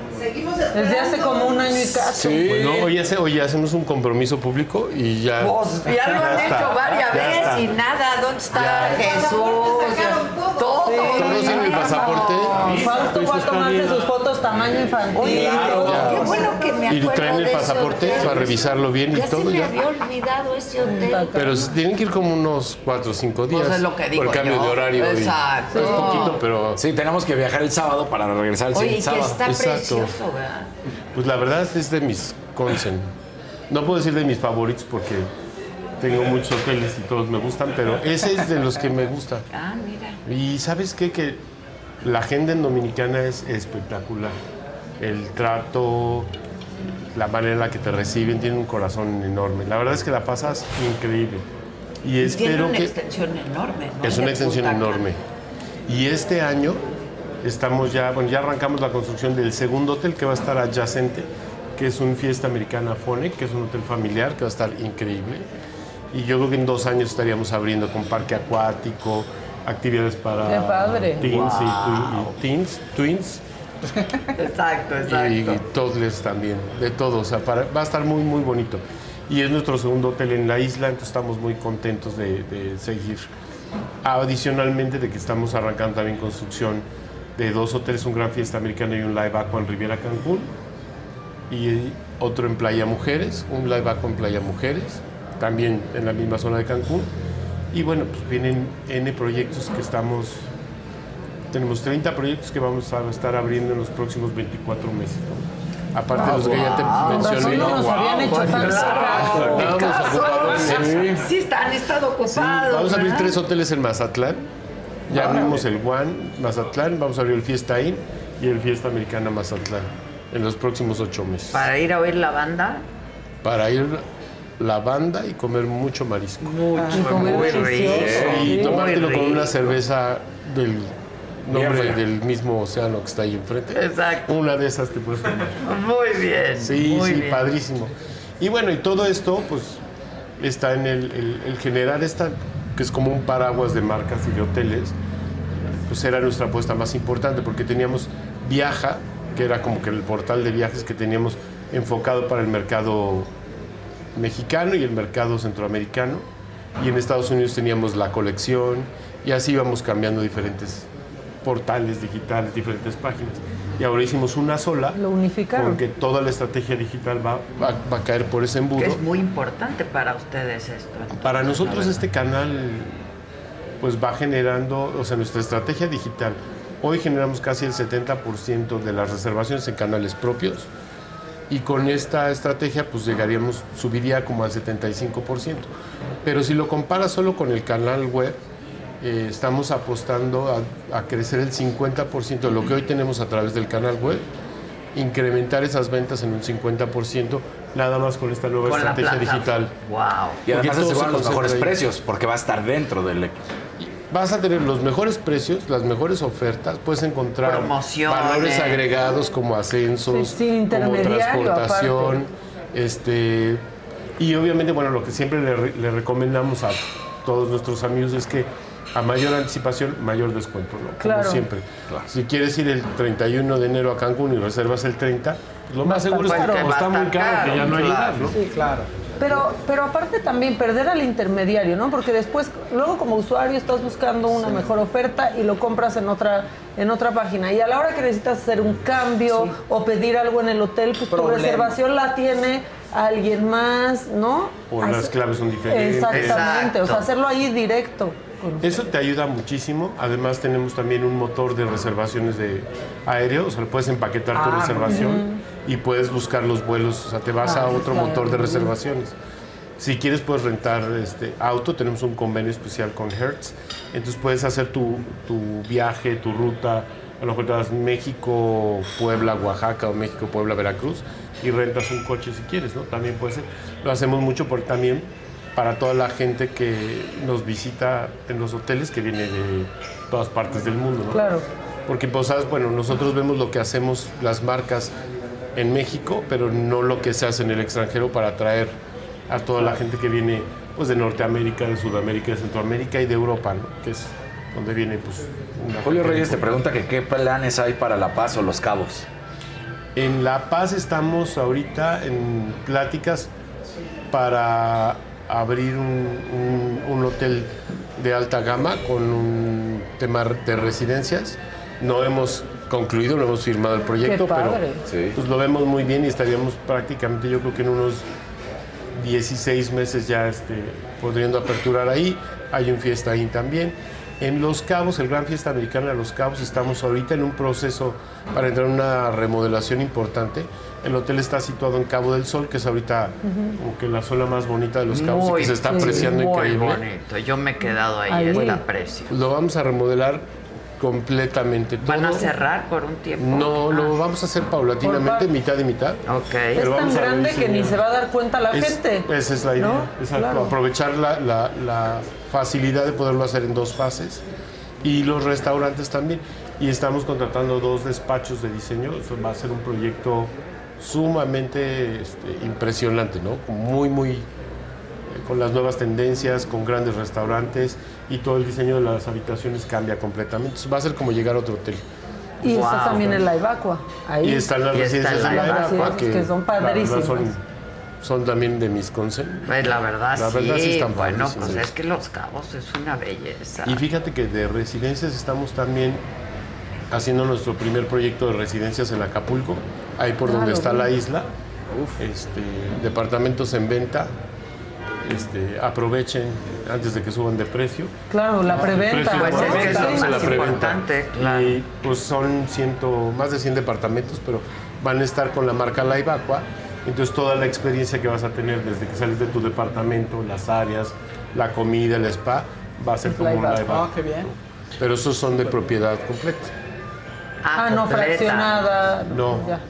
Desde hace como un año y cacho. Bueno, hoy, hace- hoy hacemos un compromiso público y ya. Pues ya lo han ya hecho está, varias veces está. y nada. ¿Dónde está Ya. Jesús? Todo. Todos tienen el pasaporte. Fausto fue a tomarse sus fotos tamaño infantil. Oye, qué bueno que me Y traen el de pasaporte hotel. para revisarlo bien y se todo me ya. había olvidado ese hotel. Pero tienen que ir como unos cuatro o cinco días. Pues es lo que digo por el cambio yo. de horario. y- Exacto. es poquito, pero. Sí, tenemos que viajar el sábado para regresar el Oye, que sábado. está Exacto. precioso, ¿verdad? Pues la verdad es de mis consen. No puedo decir de mis favoritos porque tengo muchos hoteles y todos me gustan, pero ese es de los que me gusta. Ah, mira. Y sabes qué? Que la agenda en Dominicana es espectacular. El trato, la manera en la que te reciben, tiene un corazón enorme. La verdad es que la pasas increíble. Y Tiene espero una que... extensión enorme, ¿no? Es una extensión enorme. Y este año estamos ya, bueno, ya arrancamos la construcción del segundo hotel que va a estar adyacente, que es un Fiesta Americana Fone, que es un hotel familiar que va a estar increíble. Y yo creo que en dos años estaríamos abriendo con parque acuático, actividades para Qué padre. teens y, Wow. twi- y teens, twins Exacto, y, exacto. y toddlers también, de todo. O sea, para- va a estar muy, muy bonito. Y es nuestro segundo hotel en la isla, entonces estamos muy contentos de, de seguir. Adicionalmente de que estamos arrancando también construcción de dos hoteles, un Gran Fiesta Americana y un Live Aqua en Riviera Cancún. Y otro en Playa Mujeres, un Live Aqua en Playa Mujeres, también en la misma zona de Cancún. Y bueno, pues vienen N proyectos que estamos tenemos 30 proyectos que vamos a estar abriendo en los próximos 24 meses. ¿no? Aparte de los que ya te mencioné. No nos habían hecho tan claro, Qué Estábamos ocupados. casual. Sí. Sí, están, han estado ocupados. Sí, vamos a abrir tres hoteles en Mazatlán. Ya abrimos el One Mazatlán, vamos a abrir el Fiesta Inn y el Fiesta Americana Mazatlán en los próximos ocho meses. Para ir a oír la banda. Para ir la banda y comer mucho marisco. Mucho, muy rico. Y tomártelo con una cerveza del nombre del mismo océano que está ahí enfrente. Exacto. Una de esas te puedes tomar. Muy bien. Sí, muy sí, bien. padrísimo. Y bueno, y todo esto, pues, está en el, el- el generar esta, que es como un paraguas de marcas y de hoteles, pues era nuestra apuesta más importante, porque teníamos Viaja, que era como que el portal de viajes que teníamos enfocado para el mercado mexicano y el mercado centroamericano, y en Estados Unidos teníamos la colección, y así íbamos cambiando diferentes portales digitales, diferentes páginas. Y ahora hicimos una sola, Lo unificaron. porque toda la estrategia digital va, va- va a caer por ese embudo. Que es muy importante para ustedes esto. entonces, Para nosotros este canal pues va generando, o sea, nuestra estrategia digital. Hoy generamos casi el 70% de las reservaciones en canales propios y con esta estrategia pues llegaríamos, subiría como al 75%. Pero si lo comparas solo con el canal web, eh, estamos apostando a, a crecer el 50% de lo que hoy tenemos a través del canal web, incrementar esas ventas en un 50%, nada más con esta nueva Con estrategia digital. Wow. Y además se los mejores precios, porque va a estar dentro del Vas a tener los mejores precios, las mejores ofertas, puedes encontrar Promociones. valores agregados como ascensos, Sí, como transportación, este y obviamente bueno lo que siempre le, re- le recomendamos a todos nuestros amigos es que a mayor anticipación, mayor descuento, ¿no? Como Claro. siempre. Si quieres ir el 31 de enero a Cancún y reservas el 30, pues lo más seguro es que está muy caro, que ya no hay claro. lugar, ¿no? Sí, claro. Pero, pero aparte también perder al intermediario, ¿no? Porque después, luego como usuario estás buscando una mejor oferta y lo compras en otra, en otra página. Y a la hora que necesitas hacer un cambio o pedir algo en el hotel, pues Problema. tu reservación la tiene alguien más, ¿no? O las claves son diferentes. Exactamente, o sea, hacerlo ahí directo. Con- Eso te ayuda muchísimo. Además tenemos también un motor de reservaciones de aéreo, o sea, puedes empaquetar tu Ah, reservación y puedes buscar los vuelos, o sea, te vas Ah, a otro claro. motor de reservaciones. Si quieres puedes rentar este auto, tenemos un convenio especial con Hertz, entonces puedes hacer tu, tu viaje, tu ruta, a lo mejor te vas México, Puebla, Oaxaca o México, Puebla, Veracruz y rentas un coche si quieres, ¿no? También puede ser. Lo hacemos mucho porque también para toda la gente que nos visita en los hoteles que viene de todas partes del mundo. ¿no? Claro. Porque Posadas, bueno, nosotros vemos lo que hacemos las marcas en México, pero no lo que se hace en el extranjero para atraer a toda la gente que viene pues de Norteamérica, de Sudamérica, de Centroamérica y de Europa, ¿no? que es donde viene pues una Julio Reyes te pregunta que qué planes hay para La Paz o Los Cabos. En La Paz estamos ahorita en pláticas para abrir un, un- un hotel de alta gama con un tema de residencias. No hemos concluido, no hemos firmado el proyecto, Qué padre. pero pues lo vemos muy bien y estaríamos prácticamente, yo creo que en unos 16 meses ya este, podriendo aperturar ahí. Hay un fiesta ahí también. En Los Cabos, el Gran Fiesta Americana de Los Cabos, estamos ahorita en un proceso para entrar en una remodelación importante. El hotel está situado en Cabo del Sol, que es ahorita como que la zona más bonita de Los Cabos y que se está sí, apreciando muy increíble. bonito. Yo me he quedado ahí, Ahí. está precio. Lo vamos a remodelar completamente. ¿Van a cerrar por un tiempo? No, lo vamos a hacer paulatinamente, mitad y mitad. Ok. Es tan grande que ni se va a dar cuenta la Es- gente. Esa es la idea. ¿no? Exacto. Claro. Aprovechar la, la- la facilidad de poderlo hacer en dos fases. Y los restaurantes también. Y estamos contratando dos despachos de diseño. Eso va a ser un proyecto sumamente este, impresionante, ¿no? Muy, muy eh, con las nuevas tendencias, con grandes restaurantes y todo el diseño de las habitaciones cambia completamente. Entonces, va a ser como llegar a otro hotel. Y está también en la Ibacua. Ahí. Y están las residencias de la Ibacua, que son padrísimas. son, son también de mis consejos. Pues la verdad, La verdad sí sí. están bueno, padrísimas. pues es que Los Cabos es una belleza. Y fíjate que de residencias estamos también haciendo nuestro primer proyecto de residencias en Acapulco, ahí por Ah, donde lo está la isla. Este, departamentos en venta. Este, aprovechen antes de que suban de precio. Claro, la preventa. Pues más es que es más la preventa. importante, claro. Y pues son ciento, más de 100 departamentos, pero van a estar con la marca La Ibacua. Entonces toda la experiencia que vas a tener desde que sales de tu departamento, las áreas, la comida, el spa, va a ser como Ibacua. Ibacua. Ah, qué bien. Pero esos son de propiedad completa. Ah, no completa. fraccionada. No. Ya.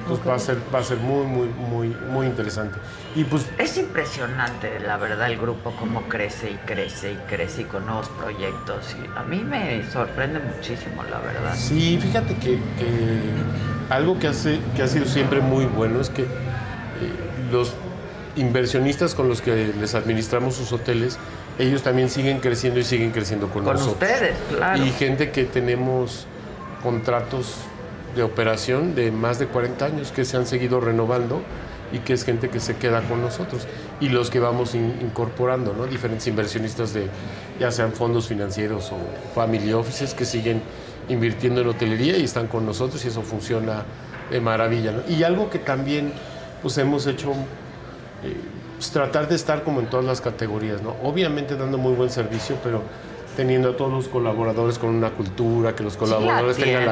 Entonces va a ser, va a ser muy, muy, muy, muy interesante. Y pues Es impresionante, la verdad, el grupo cómo crece y crece y crece y con nuevos proyectos. Y a mí me sorprende muchísimo, la verdad. Sí, fíjate que, que algo que, hace, que ha sido siempre muy bueno es que eh, los inversionistas con los que les administramos sus hoteles, ellos también siguen creciendo y siguen creciendo con, Con nosotros. ustedes, claro. Y gente que tenemos contratos de operación de más de 40 años que se han seguido renovando y que es gente que se queda con nosotros y los que vamos in- incorporando, ¿no? Diferentes inversionistas de ya sean fondos financieros o family offices que siguen invirtiendo en hotelería y están con nosotros y eso funciona de maravilla, ¿no? Y algo que también pues hemos hecho eh, pues, tratar de estar como en todas las categorías, ¿no? Obviamente dando muy buen servicio, pero teniendo a todos los colaboradores con una cultura, que los colaboradores tengan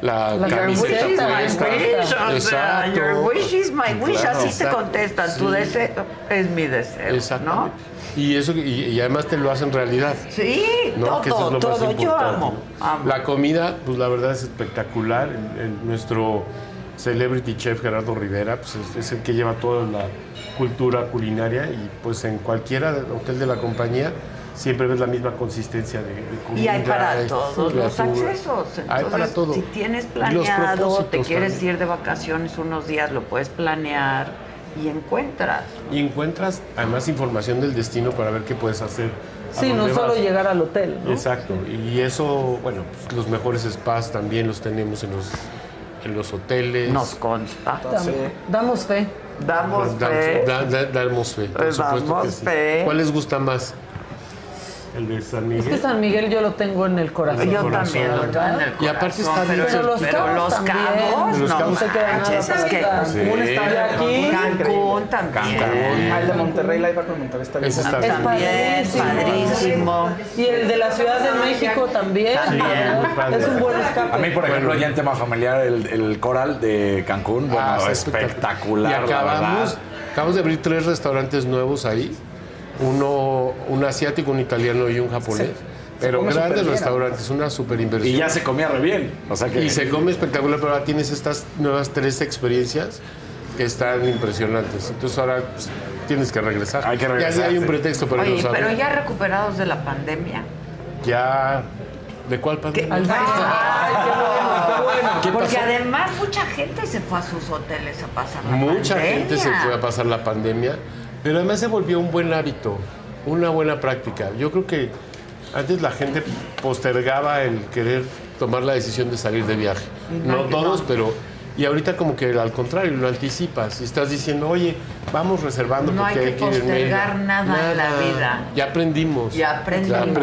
la, la camiseta wish is my puesta. wish, o sea, Exacto. your wish is my wish, Claro. así te Exacto. contestan, tu deseo es mi deseo, Exactamente. Y eso y, y además te lo hacen realidad. Sí, ¿no? todo, Que eso es lo más todo, yo importante, amo. La comida, pues la verdad es espectacular. El- el- nuestro celebrity chef Gerardo Rivera, pues es, es el que lleva toda la cultura culinaria y pues en cualquiera hotel de la compañía siempre ves la misma consistencia de, de comida. Y hay para todos los accesos. Hay para Entonces, todo. Si tienes planeado, te quieres también. ir de vacaciones unos días, lo puedes planear y encuentras. Y encuentras además información del destino para ver qué puedes hacer. Sí, no solo vas. llegar al hotel. ¿no? Exacto. Y eso, bueno, pues, los mejores spas también los tenemos en los, en los hoteles. Nos consta. Dam- Damos fe. Damos Da- fe. da- da- damos fe, por supuesto damos que sí. fe. ¿Cuál les gusta más? El de San Miguel. Es que San Miguel yo lo tengo en el corazón. Yo también lo ¿verdad? tengo en el Y aparte está pero, bien pero los Cabos cabos, también. Los no Cabos. se queda nada manches, es para que. Cancún está aquí, Cancún también. Ah, el de Monterrey, la iba con Monterrey está bien. Ese está Es padrísimo. padrísimo. Y el de la Ciudad de México también. Es un buen escape. A mí, por ejemplo, ya en tema familiar, el, el coral de Cancún, bueno, Ah, espectacular, Y la acabamos, verdad. acabamos de abrir tres restaurantes nuevos ahí. Uno, un asiático, un italiano y un japonés. Pero come grandes restaurantes, una super inversión. Y ya se comía re bien. O sea que... Y se come espectacular, pero ahora tienes estas nuevas tres experiencias que están impresionantes. Entonces ahora pues, tienes que regresar. Hay que Ya regresar, sí hay un sí. pretexto para Oye, pero ya recuperados de la pandemia. Ya. ¿De cuál pandemia? Ay, qué bueno, qué bueno. ¿Qué Porque además mucha gente se fue a sus hoteles a pasar la Mucha pandemia. gente se fue a pasar la pandemia, pero además se volvió un buen hábito, una buena práctica. Yo creo que antes la gente postergaba el querer tomar la decisión de salir de viaje. No Ay, todos, no. pero... Y ahorita como que al contrario, lo anticipas y estás diciendo, oye, vamos reservando No hay porque que ir en medio". postergar nada en la vida. Ya aprendimos. Ya aprendimos.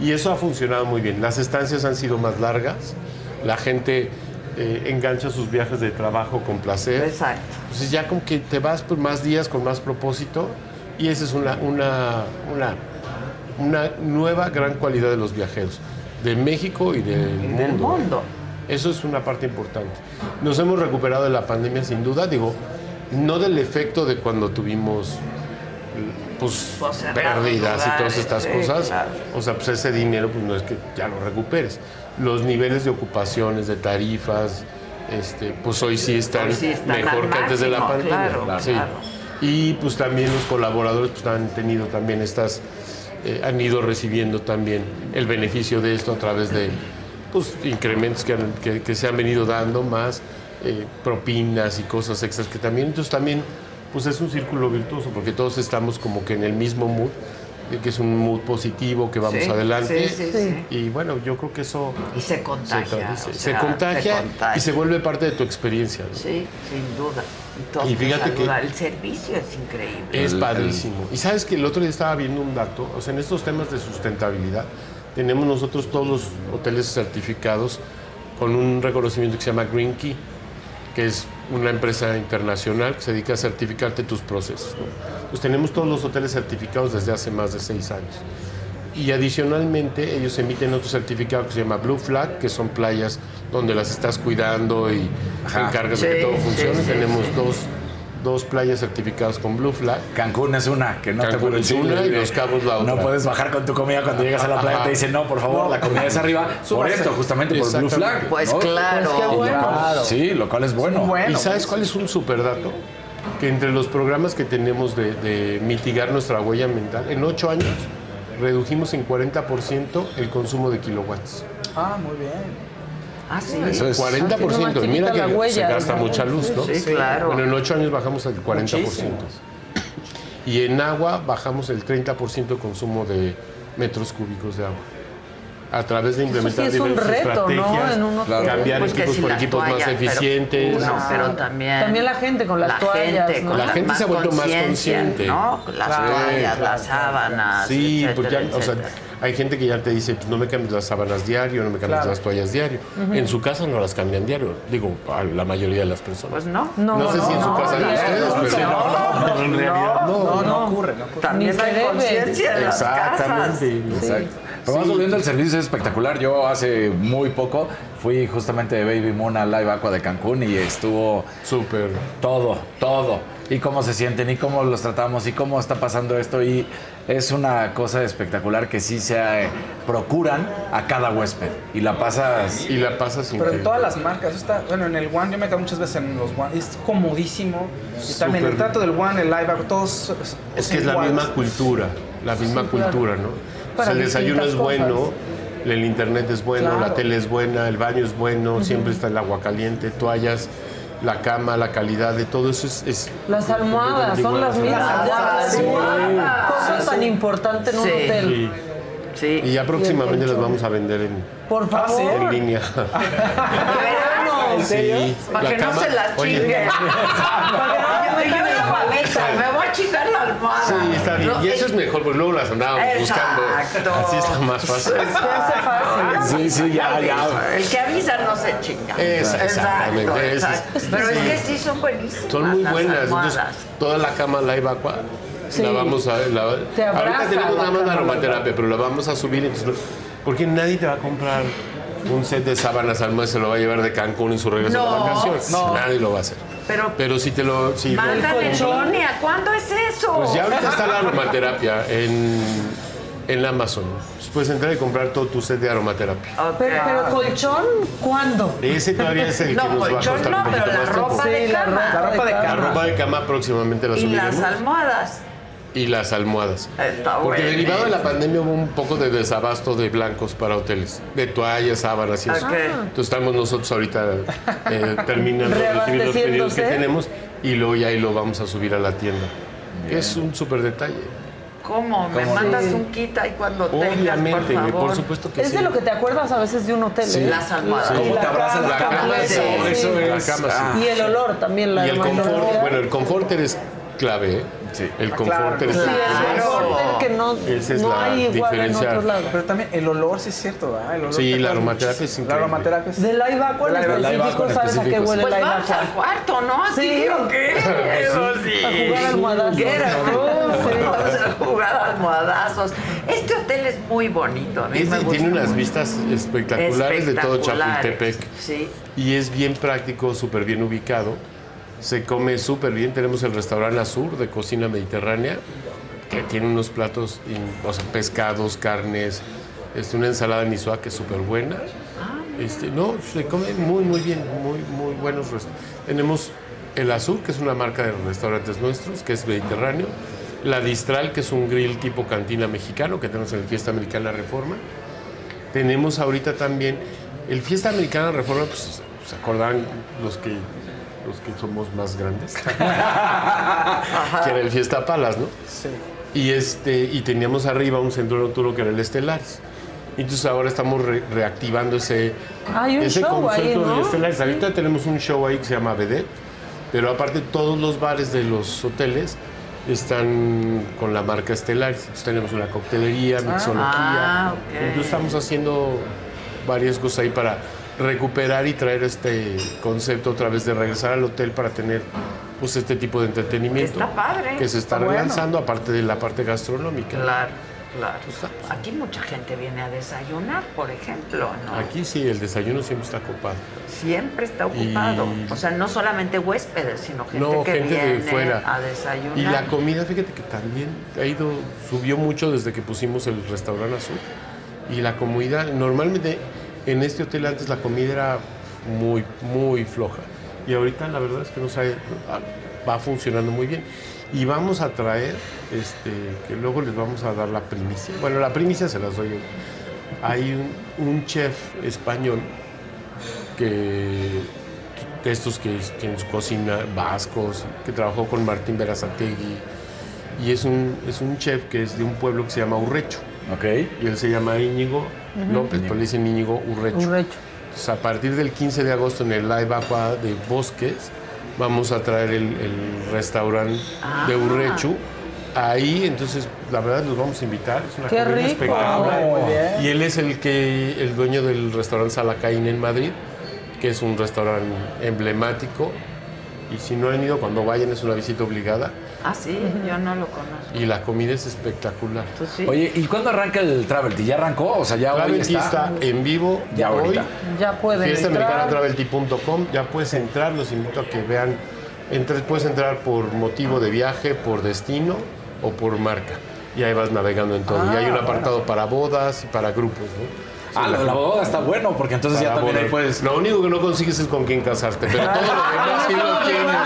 Y eso ha funcionado muy bien. Las estancias han sido más largas, la gente eh, engancha sus viajes de trabajo con placer. Exacto. Entonces ya como que te vas por más días con más propósito y esa es una, una, una, una nueva gran cualidad de los viajeros, de México y del mundo. Del mundo. Eso es una parte importante. Nos hemos recuperado de la pandemia sin duda, digo, no del efecto de cuando tuvimos pues, Pues, pérdidas y todas estas sí, cosas. claro. O sea, pues ese dinero pues no es que ya lo recuperes. Los niveles de ocupaciones, de tarifas, este, pues hoy sí están, Hoy sí están mejor que antes de la pandemia. claro, Sí. claro. Y pues también los colaboradores pues han tenido también estas, eh, han ido recibiendo también el beneficio de esto a través de pues, incrementos que, han- que- que se han venido dando, más eh, propinas y cosas extras que también, entonces también pues es un círculo virtuoso porque todos estamos como que en el mismo mood, que es un mood positivo, que vamos Sí, adelante. sí, sí, sí. Y bueno, yo creo que eso Y se contagia. o se, sea, contagia se contagia. y se vuelve parte de tu experiencia. ¿no? Sí, sin duda. Y, todo Y te fíjate que-. El servicio es increíble. Es padrísimo. Y sabes que el otro día estaba viendo un dato, o sea, en estos temas de sustentabilidad, tenemos nosotros todos los hoteles certificados con un reconocimiento que se llama Green Key, que es una empresa internacional que se dedica a certificarte tus procesos. ¿no? Pues tenemos todos los hoteles certificados desde hace más de seis años. Y adicionalmente ellos emiten otro certificado que se llama Blue Flag, que son playas donde las estás cuidando y te Ajá. encargas de Sí, que todo funcione. sí, Tenemos sí. dos, dos playas certificadas con Blue Flag. Cancún es una, que no te Cancún puedes es una y Los Cabos la otra. No puedes bajar con tu comida cuando llegas a la playa. Ajá. Te dicen, no, por favor, No. la comida es arriba. Por esto, justamente por Blue. Flag. Pues ¿no? claro. Pues Y bueno. Sí, lo cual es bueno. ¿Y sabes cuál es un super dato? Que entre los programas que tenemos de, de mitigar nuestra huella ambiental, en ocho años redujimos en 40% el consumo de kilowatts. Ah, muy bien. Ah, sí. Eso es 40%. Y mira que se gasta mucha luz, ¿no? Sí, sí, claro. Bueno, en ocho años bajamos al 40%. Muchísimo. Y en agua bajamos el 30% de consumo de metros cúbicos de agua. A través de implementar sí es un reto, ¿no? En cambiar Pues equipos si por equipos más toallas, pero- eficientes. Uno, pero también. También la gente con las la toallas, Gente, ¿no? con La la- gente se ha vuelto más consciente. ¿no? Las Claro. toallas, Claro. las sábanas. Sí, etcétera, porque ya, o sea. Hay gente que ya te dice, pues no me cambies las sábanas diario, no me cambies Claro. las toallas diario. Ujú. En su casa no las cambian diario, digo, a la mayoría de las personas. Pues no. No, sé si en su casa de ustedes, pero no, en realidad no. No, no ocurre, no ocurre. También hay conciencia en las casas. Exactamente. Exacto. Pero más volviendo al servicio es espectacular. Yo hace muy poco fui justamente de Baby Moon al Live Aqua de Cancún y estuvo súper todo, todo. Y cómo se sienten y cómo los tratamos y cómo está pasando esto y es una cosa espectacular que sí se eh, procuran a cada huésped y la pasas y la pasas Pero en todas las marcas, está, bueno, en el One, yo me quedo muchas veces en los One, es comodísimo. Y también el trato del One, el live, todos. Es que es la misma cultura, la misma Sí, claro. cultura, ¿no? O Para sea, el desayuno es bueno, cosas. el internet es bueno, Claro. la tele es buena, el baño es bueno, siempre está el agua caliente, toallas, la cama, la calidad de todo eso es... es Las almohadas son las mismas. ya. Sí. Cosa tan importante en un Sí. hotel. Sí. Y ya próximamente las vamos a vender en, Por favor. en línea. ¿En Sí, Para que no cama- se la Oye, chinguen. Para que no me voy a chingar la almohadas. Sí, está bien. ¿no? Y eso es mejor, porque luego las andábamos buscando. Exacto. Así está más fácil. Hace fácil. Sí, sí, ya, ya. El que avisa no se chinga. Esa- exactamente, Exacto, es- exacto. Pero es que sí son buenísimas. Son muy buenas. Entonces, toda la cama la evacua. Sí. La vamos a. la- Te abraza ahorita tenemos nada más la aromaterapia, pero la vamos a subir. Entonces, porque nadie te va a comprar un set de sábanas al mes, se lo va a llevar de Cancún en su regreso No, de vacaciones. no. Nadie lo va a hacer. Pero, Pero si te lo. Si línea. ¿Cuándo es eso? Pues ya ahorita está la aromaterapia en, en Amazon. Pues Puedes entrar y comprar todo tu set de aromaterapia. Pero, pero colchón, ¿cuándo? Ese todavía es el que No, nos va a colchón costar no, un pero la ropa Sí, la ropa- la ropa de La cama. ropa de cama próximamente la Y subiremos. las almohadas. Y las almohadas. Está Porque bueno. derivado de la pandemia hubo un poco de desabasto de blancos para hoteles, de toallas, sábanas y eso. Entonces estamos nosotros ahorita eh, terminando de recibir los pedidos que tenemos y luego ya ahí lo vamos a subir a la tienda. Es un súper detalle. ¿Cómo? ¿Me ¿Cómo? mandas Sí. un kit ahí cuando tengas, Obviamente, por favor? por supuesto que Es sí. de lo que te acuerdas a veces de un hotel. Sí. ¿eh? Las almohadas. Sí. ¿Cómo Y te abraza la cama? Sí, Eso- es- La cama, sí. Y el olor también. La Y el confort, bueno, el confort es clave, ¿eh? El confort es Sí, el confort que no, Esa es no la hay igual en diferencia. otros lados. Pero también el olor, sí es cierto, ¿verdad? El olor Sí, la aromaterapia es La increíble. aromaterapia es... De la en específico, ¿sabes a qué huele Pues la vamos al cuarto, ¿no? Así Sí. o qué? Eso sí. A jugar almohadazos. Quiero, Sí. Vamos a jugar almohadazos. Este hotel es muy bonito. A mí Es me gusta tiene unas mucho. vistas espectaculares, de todo. Chapultepec. Sí. Y es bien práctico, súper bien ubicado. Se come súper bien. Tenemos el restaurante Azur de cocina mediterránea, que tiene unos platos, o sea, pescados, carnes, este, una ensalada nisua que es súper buena. Este, no, se come muy, muy bien, muy, muy buenos restaurantes. Tenemos el Azur, que es una marca de restaurantes nuestros, que es mediterráneo. La Distral, que es un grill tipo cantina mexicano que tenemos en el Fiesta Americana Reforma. Tenemos ahorita también el Fiesta Americana Reforma, pues se acordarán los que, los que somos más grandes, que era el Fiesta Palas, ¿no? Sí. Y, este, y teníamos arriba un centro nocturno que era el Estelares. Entonces ahora estamos re- reactivando ese, Hay un ese show ahí, concepto ¿no? del Estelares. Ahorita tenemos un show ahí que se llama Vedette, pero aparte todos los bares de los hoteles están con la marca Estelares. Entonces tenemos una coctelería, mixología. Ah, ok. Entonces estamos haciendo varias cosas ahí para recuperar y traer este concepto otra vez de regresar al hotel para tener pues este tipo de entretenimiento Está padre. que se está, bueno. relanzando aparte de la parte gastronómica. Claro, claro. Aquí mucha gente viene a desayunar, por ejemplo, ¿no? Aquí sí, el desayuno siempre está copado. Siempre está ocupado. Y- O sea, no solamente huéspedes, sino gente No, que gente de viene fuera. a desayunar. Y la comida, fíjate que también ha ido, subió mucho desde que pusimos el restaurante azul. Y la comida, normalmente en este hotel antes la comida era muy, muy floja. Y ahorita la verdad es que nos va funcionando muy bien. Y vamos a traer, este, que luego les vamos a dar la primicia. Bueno, la primicia se las doy yo. Hay un, un chef español que de estos que tienen su cocina vascos, que trabajó con Martín Berazategui. Y es un, es un chef que es de un pueblo que se llama Urrecho. Y él se llama Íñigo Ujú. López, pero le dicen Íñigo Urrecho. Urrecho. Entonces, a partir del 15 de agosto en el Live Aqua de Bosques, vamos a traer el, el restaurante de Ah. Urrechu. Ahí, entonces, la verdad, los vamos a invitar. Es una Qué comida rico. espectacular. Wow. Y él es el que el dueño del restaurante Salacaín en Madrid, que es un restaurante emblemático. Y si no han ido, cuando vayan es una visita obligada. Ah, sí, yo no lo conozco. Y la comida es espectacular. Oye, ¿y cuándo arranca el Travelty? ¿Ya arrancó? O sea, ya hoy Travelty está. está en vivo Ya hoy. ahorita. Ya pueden entrar. fiestaamericanatravelt.com ya puedes entrar, los invito a que vean, entres, puedes entrar por motivo de viaje, por destino o por marca. Y ahí vas navegando en todo. y hay un Ah, apartado para bodas y para grupos, ¿no? Ah, la, la boda está bueno, porque entonces ya también ahí puedes. Lo único que no consigues es con quién casarte, pero todo lo demás sí lo tienes.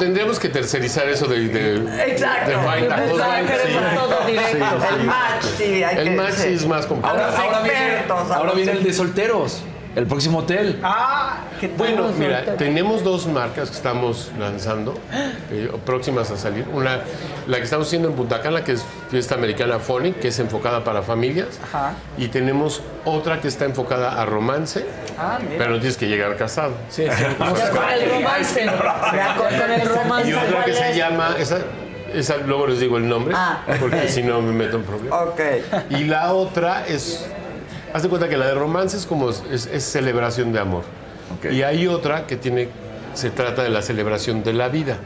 Tendríamos que tercerizar eso de, de, Exacto. de find queremos todo directo. El match, sí, hay El que- match sí. sí es más complicado. Ahora, ahora viene, a ahora viene el de solteros. El próximo hotel. Ah, qué Bueno, mira, tenemos dos marcas que estamos lanzando, eh, próximas a salir. Una, la que estamos haciendo en Punta Cana, que es Fiesta Americana Phonic, que es enfocada para familias. Ajá. Y tenemos otra que está enfocada a romance, Ah, mira. pero no tienes que llegar casado. Sí, Con el romance. Ya, con, el romance. Y otra ¿cuál que se llama, esa, esa luego les digo el nombre, Ah. porque si no me meto en problemas. Ok. Y la otra es, haz de cuenta que la de romance es como, es, es celebración de amor. Y hay otra que tiene, se trata de la celebración de la vida.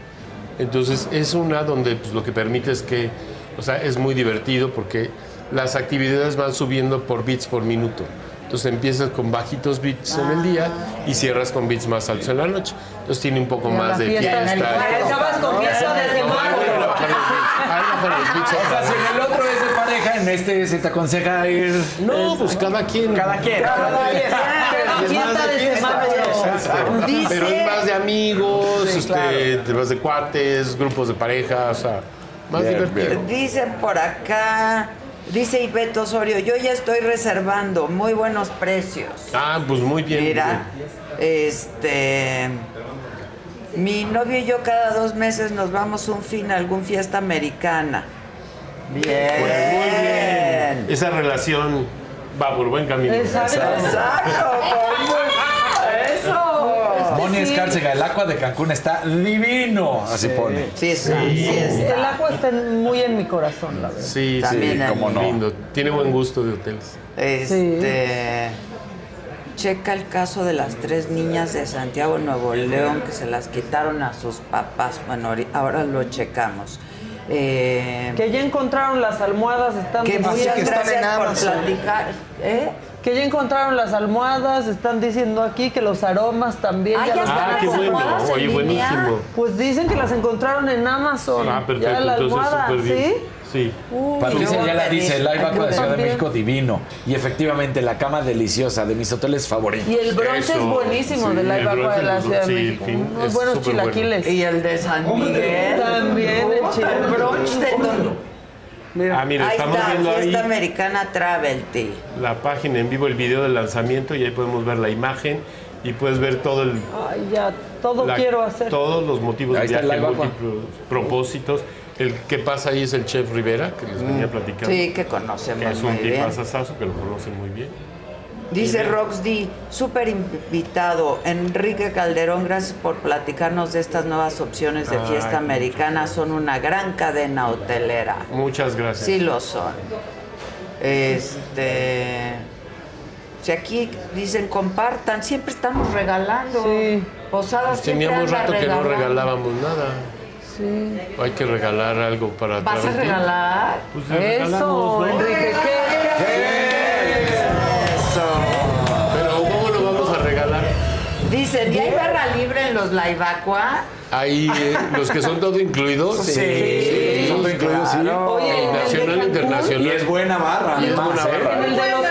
Entonces es una donde pues, lo que permite es que, o sea, es muy divertido porque las actividades van subiendo por bits por minuto. Entonces empiezas con bajitos bits en el día y cierras con bits más altos en la noche. Entonces tiene un poco más de fiesta en el fiesta. parque. En este se te aconseja ir. No, pues cada quien. Cada quien. Cada de. Dice- Pero es más de amigos, Sí, este, claro. más de cuates, grupos de pareja, o sea, más Bien, divertido. Dicen por acá, dice Ibeto Osorio, yo ya estoy reservando, muy buenos precios. Ah, pues muy bien. Mira, este. Mi novio y yo cada dos meses nos vamos un fin a algún fiesta americana. Bien. Pues muy bien. Esa relación va por buen camino. Exacto. Exacto. Eso. Moni Escárcega, el agua de Cancún está divino. Así pone. Sí, sí está. El agua está muy en mi corazón, la verdad. Sí, También sí, cómo no. Lindo. Tiene buen gusto de hoteles. Este. Checa el caso de las tres niñas de Santiago, Nuevo León, que se las quitaron a sus papás. Bueno, ahora lo checamos. Eh, Que ya encontraron las almohadas, están que gracias por platicar. ¿Eh? Que ya encontraron las almohadas, están diciendo aquí que los aromas también. Ah, ya están Ah, qué bueno. en Oye, buenísimo. Pues dicen que las encontraron en Amazon. Ah, perfecto. Ya la Entonces, almohada, súper bien. ¿Sí? Uy, Patricia ya la dice, el Live Yo Aqua de Ciudad de. México divino. Y efectivamente, la cama deliciosa de mis hoteles favoritos. Y el bronce es Eso, buenísimo sí, de el Ibacua de bronce la es- Ciudad de sí, México. fin, Unos es buenos súper bueno. chilaquiles. Y el de San Miguel. También el chile- el brunch de don- Ah, mira, Ahí estamos está, viendo ahí Fiesta Americana Travel Tea. la página en vivo, el video del lanzamiento y ahí podemos ver la imagen y puedes ver todo el Ay, ya, todo la- quiero hacer. todos los motivos Ahí de viaje, Live Aqua. múltiples propósitos. El que pasa ahí es el chef Rivera, que les venía platicando. Sí, que conocemos es muy un bien. tipazazazo, que lo conocen muy bien. Dice. Rox D, súper invitado, Enrique Calderón, gracias por platicarnos de estas nuevas opciones de fiesta americana. Son una gran cadena hotelera. Muchas gracias. Sí lo son. Este. Si aquí dicen compartan, siempre estamos regalando. Posadas Pues siempre teníamos anda rato que no regalando. regalábamos nada. Sí. Hay que regalar algo para ¿Vas a regalar? Pues Eso, ¿no? Enrique, ¿qué? Pero ¿cómo lo vamos a regalar? Dicen, ¿y hay barra libre en los Live Aqua? Ahí, eh, los que son todo incluidos. Sí, sí, son todo incluidos, sí. Oye, el Nacional, internacional. Y es buena barra, Y es buena ¿eh? barra. En el de los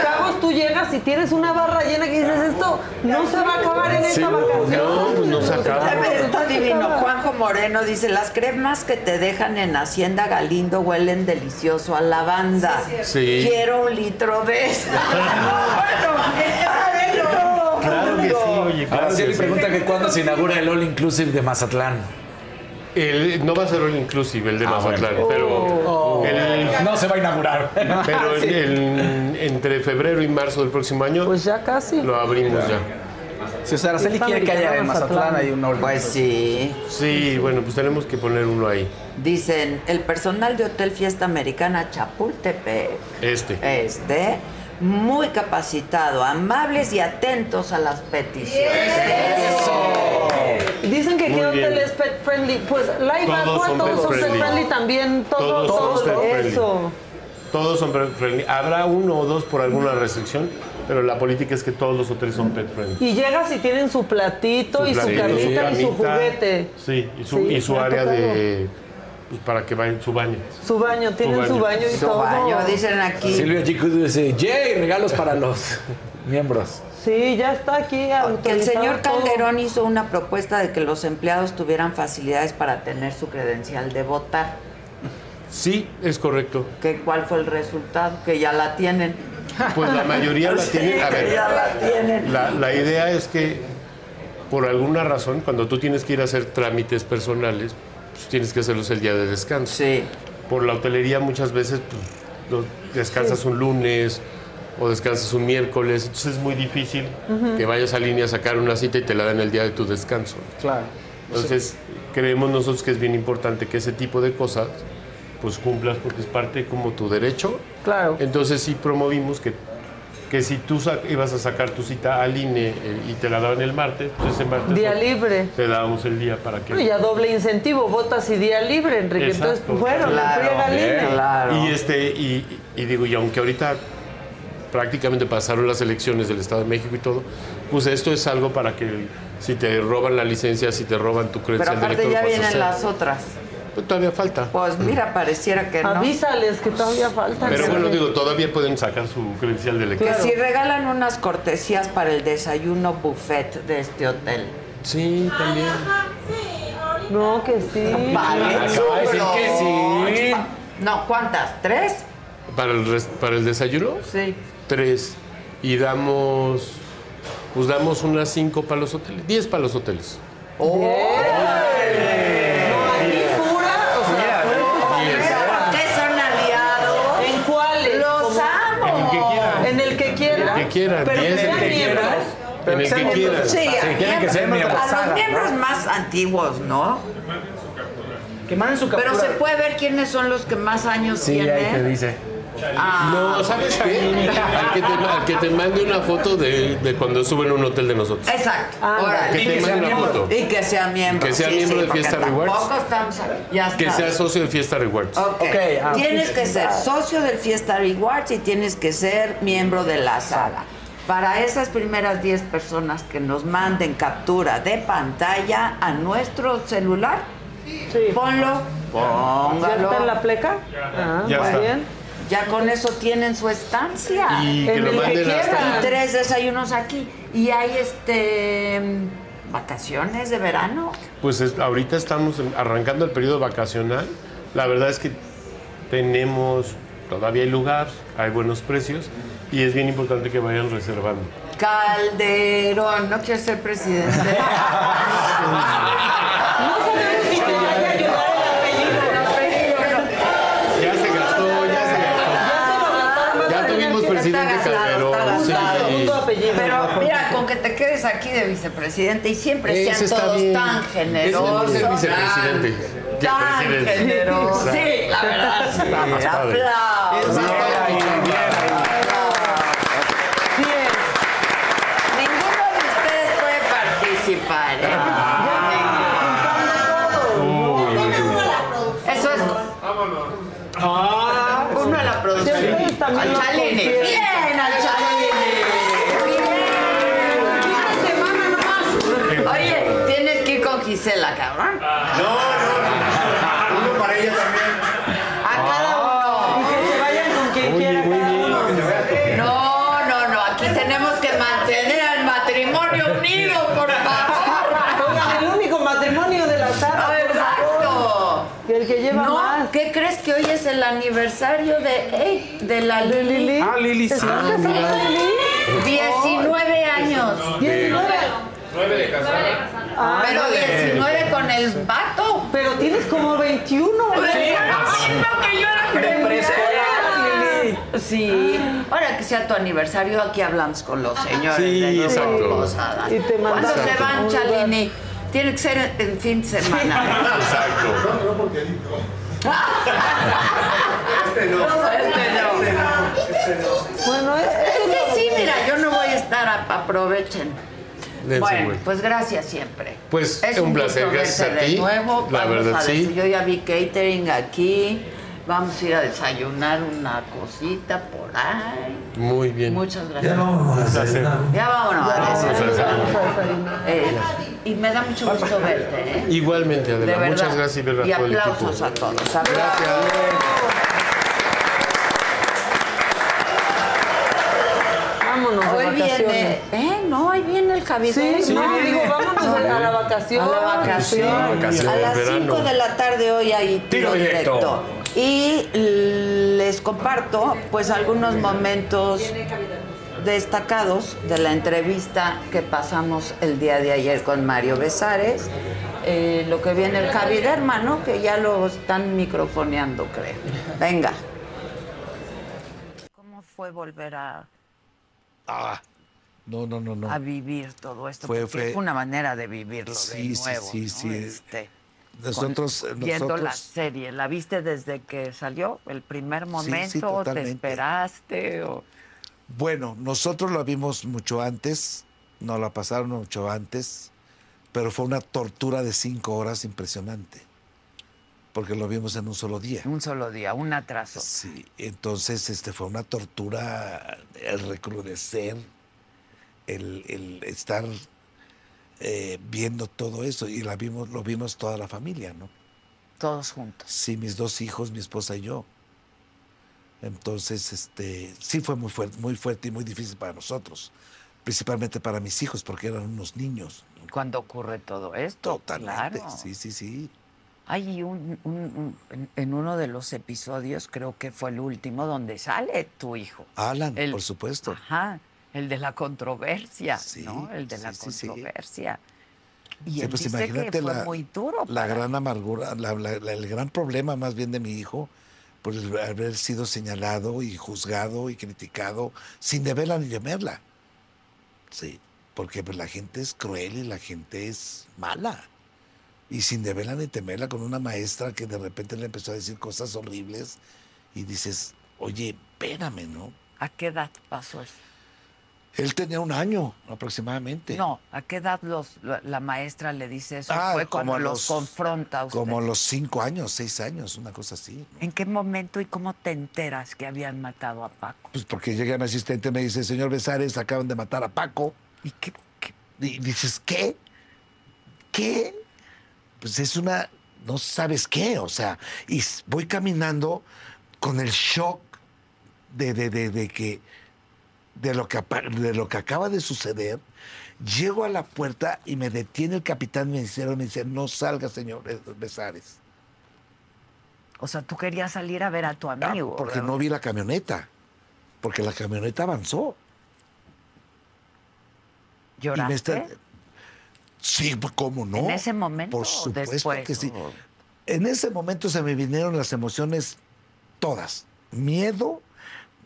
y tienes una barra llena que dices esto no se va a acabar en esta vacación. No, pues no se acaba. Está divino. Juanjo Moreno dice, las cremas que te dejan en Hacienda Galindo huelen delicioso a lavanda. Sí. Quiero un litro de eso. Claro que sí, oye. claro Ahora sí que le sí. pregunta que cuándo se inaugura el All Inclusive de Mazatlán. El- no va a ser all inclusive el de Ah, Mazatlán, bueno. pero, el- No se va a inaugurar. pero el- el- entre febrero y marzo del próximo año Pues ya casi. lo abrimos ya. Si o Araceli Fiesta quiere que haya en Mazatlán, Mazatlán. hay un orden. Pues sí. Sí, bueno, pues tenemos que poner uno ahí. Dicen, el personal de Hotel Fiesta Americana Chapultepec, Este. este, muy capacitado, amables y atentos a las peticiones. Dicen que Muy qué hotel es pet friendly. Pues Live Todos Aqua, son todos pet son pet friendly. friendly también. Todo, Todos son todo, pet friendly. eso. Todos son pet friendly. Habrá uno o dos por alguna restricción, pero la política es que todos los hoteles son pet friendly. Y llegas y tienen su platito y su camita y su camita, juguete. Sí, y su, Sí, y su área tocado. de. Pues para que vayan su baño. Su baño, tienen baño. su baño y Su todo. baño, dicen aquí. Silvia Chico dice, ¡Yay! Regalos para los miembros. Sí, ya está aquí. El señor todo. Calderón hizo una propuesta de que los empleados tuvieran facilidades para tener su credencial de votar. Sí, es correcto. ¿Qué, ¿Cuál fue el resultado? Que ya la tienen. Pues la mayoría la tienen. A ver, ya la tienen. La, la idea es que, por alguna razón, cuando tú tienes que ir a hacer trámites personales, pues tienes que hacerlos el día de descanso. Sí. Por la hotelería muchas veces pues, lo- descansas Sí. un lunes o descansas un miércoles, entonces es muy difícil Ujú. que vayas a línea a sacar una cita y te la dan el día de tu descanso. Claro. Entonces, creemos nosotros que es bien importante que ese tipo de cosas pues cumplas porque es parte como tu derecho. Claro. Entonces sí promovimos que, que si tú ibas a sacar tu cita al INE eh, y te la daban el martes, pues ese martes Día no- libre. te dábamos el día para que... No, y a doble incentivo, votas y día libre, Enrique. Entonces, Exacto. fueron, friega al INE. Y este, y, y digo, y aunque ahorita prácticamente pasaron las elecciones del Estado de México y todo, pues esto es algo para que si te roban la licencia, si te roban tu Pero credencial de aparte elector, ya vienen las otras. Pues todavía falta. Pues mira, pareciera que no. Avísales que todavía faltan. Pero bueno, digo, todavía pueden sacar su credencial de elector. Que si regalan unas cortesías para el desayuno buffet de este hotel. Sí, también. No, que sí. Vale. Acaba de decir que sí. No, ¿cuántas? ¿Tres? ¿Para el, para el desayuno? Sí. Tres. Y damos, pues damos unas cinco para los hoteles, diez para los hoteles. ¿Qué son aliados? ¿En cuáles? Los amo. En el que quieran. En el que quieran. Pero que sean el que miembros. quieran. En el que quieran. Sí, a, tienen que ser miembros, a los miembros más antiguos, ¿no? Que manden su captura. Pero se puede ver quiénes son los que más años Sí, ahí tienen. te dice. Ah, No, ¿sabes qué? Al que te, al que te mande una foto de, de cuando suben a un hotel de nosotros. Exacto. Ah, Órale. que te mande una foto. Y que sea miembro. Que sea sí, miembro sí, de porque Fiesta Rewards. Tampoco estamos aquí. Ya Que sea socio de Fiesta Rewards. Ok. ah, tienes que ser socio del Fiesta Rewards y tienes que ser miembro de la saga. Para esas primeras 10 personas que nos manden captura de pantalla a nuestro celular, ponlo, póngalo. ¿Ya está en la pleca? Ah, Ya muy está. bien. Ya con eso tienen su estancia. Y que en lo el que hasta- quieran. Y tres desayunos aquí. Y hay este vacaciones de verano. Pues es- ahorita estamos arrancando el periodo vacacional. La verdad es que tenemos, todavía hay lugar, hay buenos precios y es bien importante que vayan reservando. Calderón, no quiere ser presidente. No sabemos si te vaya a ayudar el apellido. Ya se gastó, ya se gastó. Ya tuvimos presidente Está gastado, Calderón. está gastado. sí. Pero mira, con aquí de vicepresidente y siempre sean todos bien. tan generosos. vicepresidente Tan generosos. Sí, la verdad, sí. Está más padre. Aplausos. Ninguno de ustedes puede participar. ¿eh? Eso es. Uno a la producción. Sí, ustedes también Al lo Chalini. confiesan. Bien, al Chalini. Bien. Una semana nomás. Oye, tienes que ir con Gisela, cabrón. No, no. Uno para ella también. A cada uno. Y que se vayan con quien quiera cada uno. No, no, no. Aquí tenemos que mantener al matrimonio unido, por favor. Oigan, el único matrimonio de la sala. por Exacto. favor. Y el que lleva No, más. ¿qué crees que hoy es el aniversario de, ey, de la Lili? Ah, Lili, sí. ¿Estás casada, Lili? 19 años. 19. Nueve de casada. Ah, Pero no, 19 con el vato. Pero tienes como 21. Pues, ¿verdad? no, que yo era Preescolar, Lili. Sí. Ahora que sea tu aniversario, aquí hablamos con los señores Sí, de exacto. Posadas. Y te ¿Cuándo se van, Chalini? Tiene que ser en fin de semana. Exacto. Este no. Este no. Bueno, es, Es que sí, mira, yo no voy a estar, a- aprovechen. Dense Bueno, pues gracias siempre. Pues, es un un placer, gracias verte a ti. De nuevo, La Vamos verdad, a sí. Yo ya vi catering aquí. Vamos a ir a desayunar una cosita por ahí. Muy bien. Muchas gracias. Ya vámonos a Vamos a desayunar. Eh, y me da mucho gusto verte, ¿eh? Igualmente, De Adela. verdad. Muchas gracias y Y aplausos a todos. Gracias. vámonos de Hoy vacaciones. viene, ¿eh? No, hoy viene el Javier. Sí, no, digo, vámonos a la vacación. A la vacación. Sí, a las verano. 5 de la tarde hoy hay Tiro directo. Y les comparto pues algunos momentos destacados de la entrevista que pasamos el día de ayer con Mario Besares. Eh, lo que viene el Javi ¿no? Que ya lo están microfoneando, creo. Venga. ¿Cómo fue volver a, Ah, no, no, no, no. a vivir todo esto? Fue- fue- una manera de vivirlo Sí, de sí, nuevo. sí, ¿no? sí. Este, Nosotros, con- viendo la serie, ¿la viste desde que salió? ¿El primer sí, momento? ¿Te totalmente. esperaste? O... bueno, nosotros lo vimos mucho antes, nos la pasaron mucho antes, pero fue una tortura de cinco horas impresionante, porque lo vimos en un solo día. Un solo día, un atraso. Sí, entonces este fue una tortura el recrudecer, el, el estar eh, viendo todo eso y la vimos, lo vimos toda la familia, ¿no? Todos juntos. Sí, mis dos hijos, mi esposa y yo. Entonces, este, sí fue muy fuerte, muy fuerte y muy difícil para nosotros, principalmente para mis hijos, porque eran unos niños. Cuando ocurre todo esto, Totalmente, claro. sí, sí, sí. Hay un, un- un- en- uno de los episodios, creo que fue el último, donde sale tu hijo. Alan, El- por supuesto. Ajá, el de la controversia, Sí, ¿no? El de la sí, controversia. Y Sí, él pues dice imagínate que fue la, muy duro. la gran amargura, la- el gran problema más bien de mi hijo, por el haber sido señalado y juzgado y criticado sin deberla ni temerla. Sí, porque pues, la gente es cruel y la gente es mala. Y sin deberla ni temerla con una maestra que de repente le empezó a decir cosas horribles y dices, oye, espérame, ¿no? ¿A qué edad pasó eso? Él tenía un año aproximadamente. No, ¿a qué edad los, la, la maestra le dice eso? Ah, fue como los, los- confronta usted. Como los cinco años, seis años, una cosa así. ¿En qué momento y cómo te enteras que habían matado a Paco? Pues porque llega mi asistente y me dice, señor Besares, acaban de matar a Paco. ¿Y qué? Y dices, ¿qué? ¿Qué? Pues es una, no sabes qué, o sea, y voy caminando con el shock de, de, de, de que, de lo que, de lo que acaba de suceder. Llego a la puerta y me detiene el capitán ministerial y me dice, no salga, señor Besares. O sea, tú querías salir a ver a tu amigo. Ah, Porque ¿verdad? no vi la camioneta. Porque la camioneta avanzó. Y me ¿Lloraste? está- Sí, pues, ¿cómo no? ¿En ese momento Por supuesto después, que sí. En ese momento se me vinieron las emociones todas. Miedo,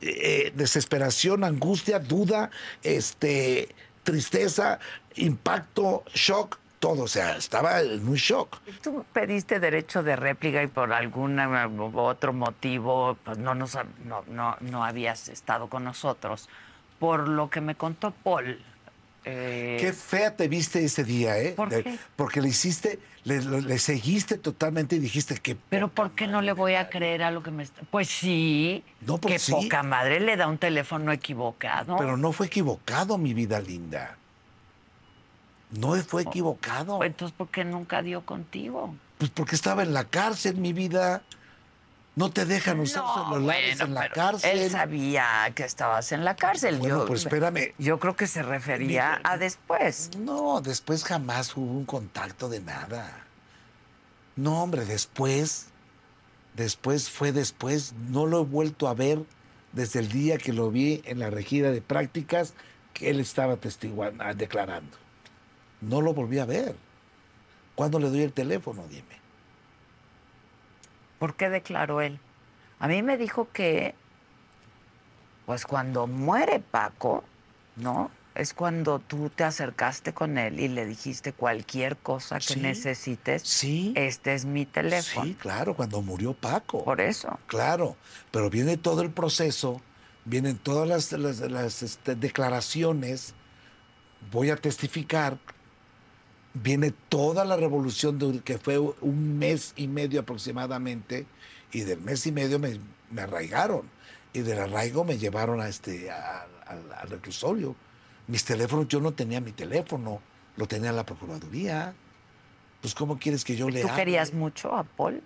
eh, desesperación, angustia, duda, este, tristeza, impacto, shock, todo. O sea, estaba en un shock. Tú pediste derecho de réplica y por algún otro motivo pues no, nos, no, no, no habías estado con nosotros. Por lo que me contó Paul. Eh, Qué fea te viste ese día, ¿eh? ¿Por De- qué? Porque le hiciste, le, le- seguiste totalmente y dijiste que Pero ¿por qué no le voy a creer a lo que me está...? Pues sí, No, pues que sí. poca madre le da un teléfono equivocado. Pero no fue equivocado, mi vida linda. No fue equivocado. Entonces, ¿por qué nunca dio contigo? Pues porque estaba en la cárcel, mi vida. No te dejan usar celulares bueno, en la cárcel. Él sabía que estabas en la cárcel. Bueno, yo, pues espérame. Yo creo que se refería a después. No, después jamás hubo un contacto de nada. No, hombre, después. Después fue después. No lo he vuelto a ver desde el día que lo vi en la regida de prácticas que él estaba testiguando, ah, declarando. No lo volví a ver. ¿Cuándo le doy el teléfono? Dime. ¿Por qué declaró él? A mí me dijo que, pues cuando muere Paco, ¿no? Es cuando tú te acercaste con él y le dijiste cualquier cosa que Sí. necesites. Sí. Este es mi teléfono. Sí, claro, cuando murió Paco. Por eso. Claro, pero viene todo el proceso, vienen todas las, las- las, este, declaraciones, voy a testificar, viene toda la revolución de, que fue un mes y medio aproximadamente, y del mes y medio me, me arraigaron, y del arraigo me llevaron a este, a- al- al reclusorio. Mis teléfonos, yo no tenía mi teléfono, lo tenía la Procuraduría. Pues, ¿cómo quieres que yo le ¿Tú hable? querías mucho a Paul?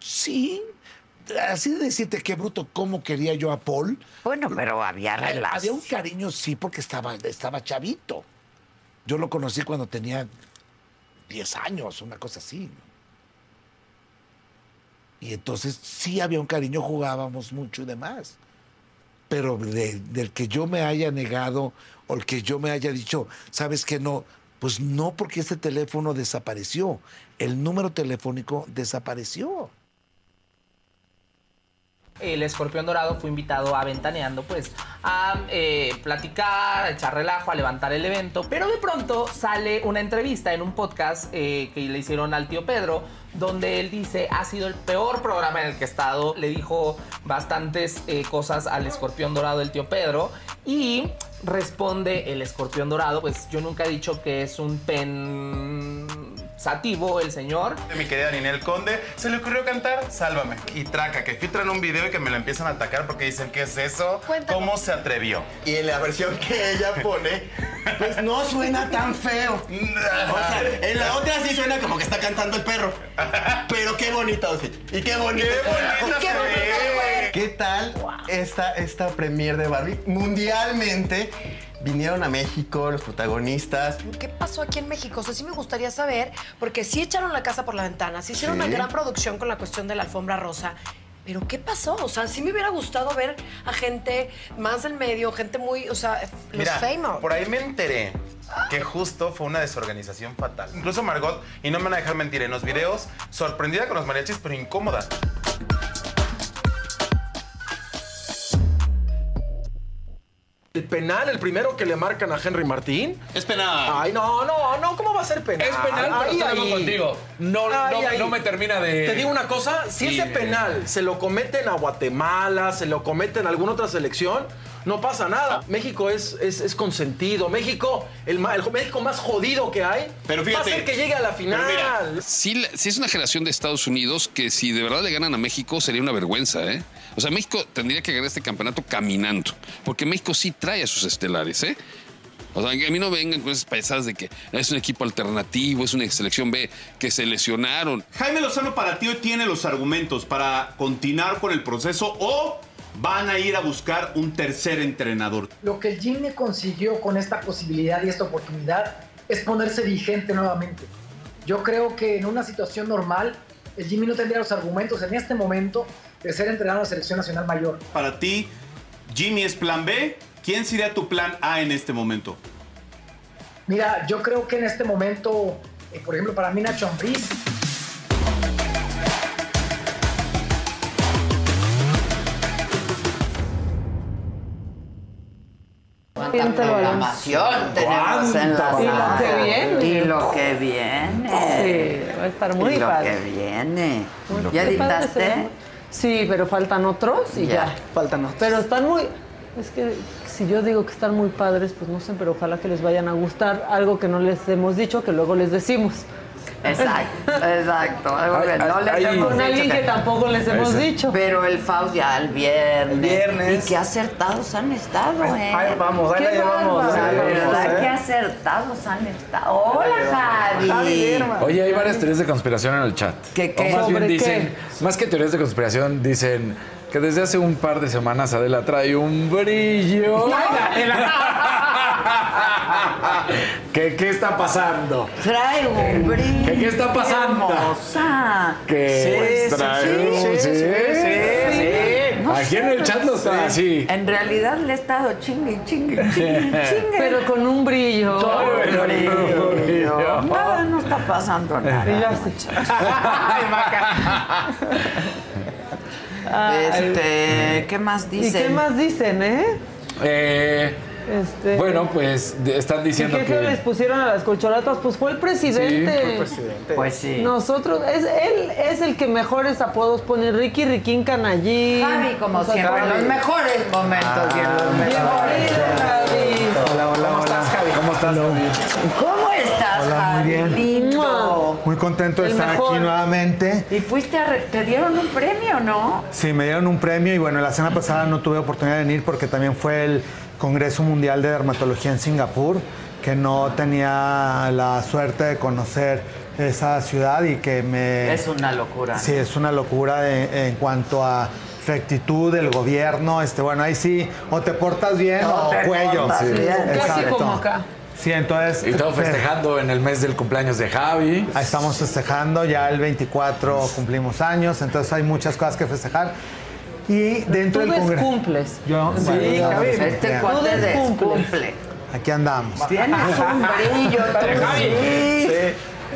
Sí. Así de decirte qué bruto, cómo quería yo a Paul. Bueno, pero había Había relación. un cariño, sí, porque estaba, estaba chavito. Yo lo conocí cuando tenía 10 años, una cosa así. Y entonces sí había un cariño, jugábamos mucho y demás. Pero de- del que yo me haya negado o el que yo me haya dicho, ¿sabes que no? Pues no, porque ese teléfono desapareció. El número telefónico desapareció. El escorpión dorado fue invitado a Ventaneando, pues, a eh, platicar, a echar relajo, a levantar el evento. Pero de pronto sale una entrevista en un podcast eh, que le hicieron al tío Pedro, donde él dice, ha sido el peor programa en el que he estado. Le dijo bastantes eh, cosas al escorpión dorado del tío Pedro. Y responde el escorpión dorado, pues yo nunca he dicho que es un el señor. Mi querida Ninel Conde, se le ocurrió cantar Sálvame. Y traca, que filtran un video y que me lo empiezan a atacar porque dicen, ¿qué es eso? ¿Cómo se atrevió? Y en la versión que ella pone, pues no suena tan feo. O sea, en la otra sí suena como que está cantando el perro. Pero qué bonito outfit. Y qué bonito. Qué bonita Qué. ¿Qué tal esta, esta premiere de Barbie? Mundialmente vinieron a México los protagonistas. ¿Qué pasó aquí en México? O sea, sí me gustaría saber, porque sí echaron la casa por la ventana, sí hicieron Sí. una gran producción con la cuestión de la alfombra rosa. Pero ¿qué pasó? O sea, sí me hubiera gustado ver a gente más del medio, gente muy, o sea, los Mira, famous. por ahí me enteré que justo fue una desorganización fatal. Incluso Margot, y no me van a dejar mentir, en los videos, sorprendida con los mariachis, pero incómoda. El penal, el primero que le marcan a Henry Martín. Es penal. Ay, no, no, no, ¿cómo va a ser penal? Es penal, pero acuerdo contigo. No- no- no me termina de- Te digo una cosa, si Sí, ese penal se lo cometen a Guatemala, se lo cometen a alguna otra selección, no pasa nada. México es, es, es consentido. México, el, el México más jodido que hay, Pero va a fíjate, ser que llegue a la final. Sí es una generación de Estados Unidos que si de verdad le ganan a México sería una vergüenza, ¿eh? O sea, México tendría que ganar este campeonato caminando, porque México sí trae a sus estelares, ¿eh? O sea, que a mí no vengan con esas paisadas de que es un equipo alternativo, es una selección B, que se lesionaron. Jaime Lozano para ti hoy tiene los argumentos para continuar con el proceso o van a ir a buscar un tercer entrenador. Lo que el Jimmy consiguió con esta posibilidad y esta oportunidad es ponerse vigente nuevamente. Yo creo que en una situación normal, el Jimmy no tendría los argumentos en este momento de ser entrenador de la selección nacional mayor. Para ti, Jimmy es plan B. ¿Quién sería tu plan A en este momento? Mira, yo creo que en este momento, eh, por ejemplo, para mí Nacho Ambriz Cuánta programación tenemos en la Y lo sala. que viene. Y lo que viene. Sí, va a estar muy y lo padre. que viene. ¿Ya editaste? Sí, pero faltan otros y Ya. ya. Faltan otros. Pero están muy. Es que si yo digo que están muy padres, pues no sé, pero ojalá que les vayan a gustar algo que no les hemos dicho, que luego les decimos. Exacto, exacto. Algo que Ay, no ay, les ay. hemos Con alguien que tampoco les hemos dicho. Pero el Faust ya el viernes. El viernes. Y qué acertados han estado, ¿eh? ahí vamos, ahí Qué la llevamos, la verdad, ¿eh? qué acertados han estado. Hola, Javi. Oye, hay varias teorías de conspiración en el chat. ¿Qué, qué? O más bien ¿Sobre dicen, más que teorías de conspiración, dicen que desde hace un par de semanas Adela trae un brillo. ¿Qué, ¿Qué está pasando? Trae un brillo. ¿Qué, qué está pasando? hermosa. Que Sí, trae sí, un- sí, sí, sí, sí. No Aquí sé, en el chat lo sí. está así. En realidad le he estado chingue, chingue, chingue, chingue. Pero con un brillo. Todo el brillo. brillo. Nada, no está pasando nada. Y así. Este, ¿qué más ¿Y dicen? qué más dicen, eh? Eh, Este, bueno, pues están ¿Y diciendo qué feo les que. pusieron a las corcholatas? Pues fue el presidente. Sí, fue el presidente. Pues sí. Nosotros, es, él es el que mejores apodos pone. Ricky, Riquín, Canallín. Javi, como O sea, siempre, en Javi. los mejores momentos y en los mejores. Hola, hola, ¿Cómo estás, Javi? ¿Cómo estás, ¿Cómo estás, Hola, muy Javi? bien. Lindo. Muy contento de El estar mejor. aquí nuevamente. Y fuiste a... re- ¿Te dieron un premio, no? Sí, me dieron un premio y bueno, la semana pasada no tuve oportunidad de venir porque también fue el Congreso Mundial de Dermatología en Singapur, que no tenía la suerte de conocer esa ciudad y que me... Es una locura. Sí, es una locura de- en cuanto a rectitud del gobierno. Este, bueno, ahí sí, o te portas bien No o te cuello. portas bien. Exacto. como acá. Sí, entonces... Y estamos eh, festejando en el mes del cumpleaños de Javi. Ahí estamos festejando, ya el 24 cumplimos años, entonces hay muchas cosas que festejar. Y dentro Tú del Congreso... Yo, Sí, bueno, ya, Javi. ya. Este cuate descumple. Aquí andamos. Tienes un brillo, tú sí.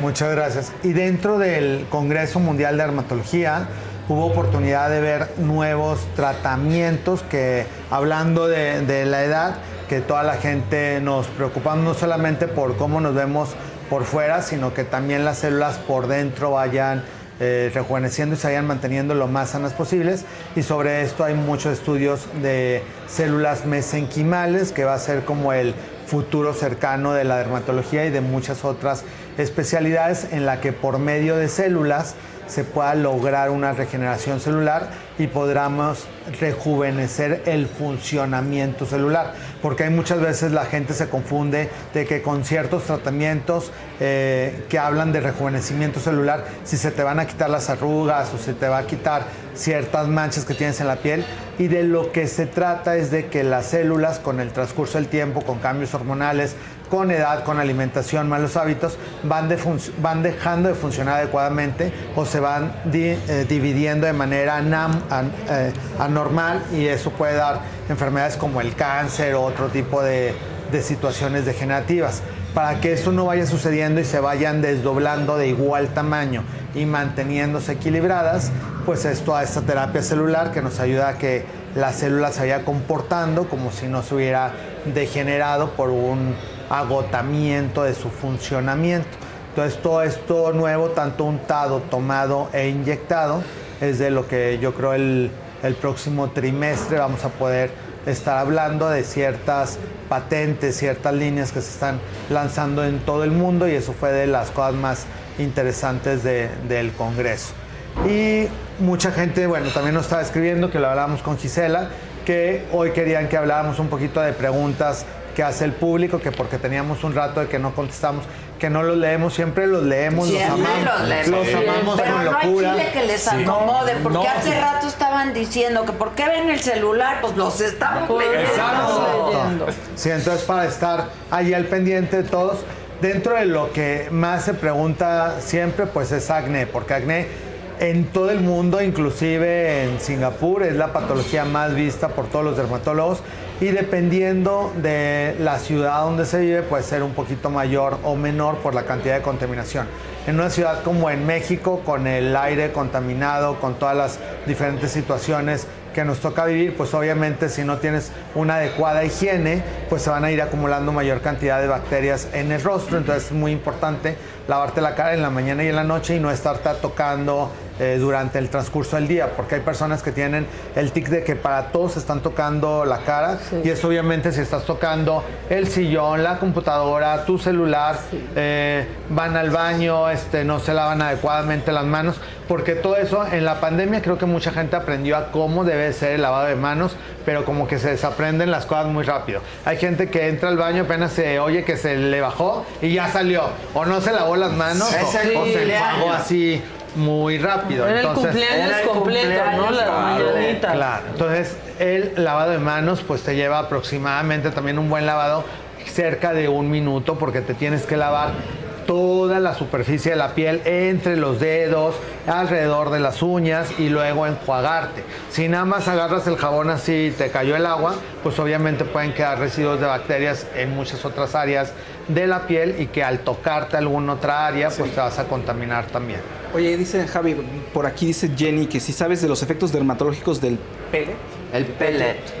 Muchas gracias. Y dentro del Congreso Mundial de Dermatología hubo oportunidad de ver nuevos tratamientos que, hablando de, de la edad, que toda la gente nos preocupamos no solamente por cómo nos vemos por fuera, sino que también las células por dentro vayan eh, rejuveneciendo y se vayan manteniendo lo más sanas posibles. Y sobre esto hay muchos estudios de células mesenquimales, que va a ser como el futuro cercano de la dermatología y de muchas otras especialidades en la que por medio de células se pueda lograr una regeneración celular y podamos rejuvenecer el funcionamiento celular. Porque hay muchas veces la gente se confunde de que con ciertos tratamientos eh, que hablan de rejuvenecimiento celular, si se te van a quitar las arrugas o se te va a quitar ciertas manchas que tienes en la piel. Y de lo que se trata es de que las células con el transcurso del tiempo, con cambios hormonales, con edad, con alimentación, malos hábitos, van, de van dejando de funcionar adecuadamente o se van eh, dividiendo de manera eh, anormal y eso puede dar enfermedades como el cáncer o otro tipo de, de situaciones degenerativas. Para que eso no vaya sucediendo y se vayan desdoblando de igual tamaño y manteniéndose equilibradas, pues es toda esta terapia celular que nos ayuda a que la célula se vaya comportando como si no se hubiera degenerado por un agotamiento de su funcionamiento. Entonces todo esto nuevo, tanto untado, tomado e inyectado, es de lo que yo creo el, el próximo trimestre vamos a poder estar hablando de ciertas patentes, ciertas líneas que se están lanzando en todo el mundo y eso fue de las cosas más interesantes de- del Congreso. Y mucha gente, bueno, también nos estaba escribiendo, que lo hablamos con Gisela, que hoy querían que habláramos un poquito de preguntas que hace el público, que porque teníamos un rato de que no contestamos, que no los leemos, siempre los leemos, Siempre los amamos, los leemos. los amamos Pero con no hay locura. chile que les acomode, porque No, hace rato estaban diciendo que por qué ven el celular, pues los estamos Pues, leyendo. Sí, entonces para estar ahí al pendiente de todos, dentro de lo que más se pregunta siempre, pues es acné, porque acné en todo el mundo, inclusive en Singapur, es la patología más vista por todos los dermatólogos y dependiendo de la ciudad donde se vive puede ser un poquito mayor o menor por la cantidad de contaminación. En una ciudad como en México, con el aire contaminado, con todas las diferentes situaciones que nos toca vivir, pues obviamente si no tienes una adecuada higiene, pues se van a ir acumulando mayor cantidad de bacterias en el rostro. Entonces es muy importante lavarte la cara en la mañana y en la noche y no estarte tocando eh, durante el transcurso del día, porque hay personas que tienen el tic de que para todos están tocando la cara y eso obviamente si estás tocando el sillón, la computadora, tu celular, eh, van al baño, este, no se lavan adecuadamente las manos, porque todo eso en la pandemia creo que mucha gente aprendió a cómo debe ser el lavado de manos, pero como que se desaprenden las cosas muy rápido. Hay gente que entra al baño apenas se oye que se le bajó y ya salió, o no se lavó las manos o, se enjuagó así muy rápido. Era el cumpleaños Era el completo, cumpleaños, ¿no? La claro. Claro. Entonces, el lavado de manos, pues te lleva aproximadamente también un buen lavado, cerca de un minuto, porque te tienes que lavar toda la superficie de la piel entre los dedos, alrededor de las uñas y luego enjuagarte. Si nada más agarras el jabón así y te cayó el agua, pues obviamente pueden quedar residuos de bacterias en muchas otras áreas de la piel y que al tocarte alguna otra área, pues te vas a contaminar también. Oye, dice Javi, por aquí dice Jenny que si sabes de los efectos dermatológicos del pele. El pellet.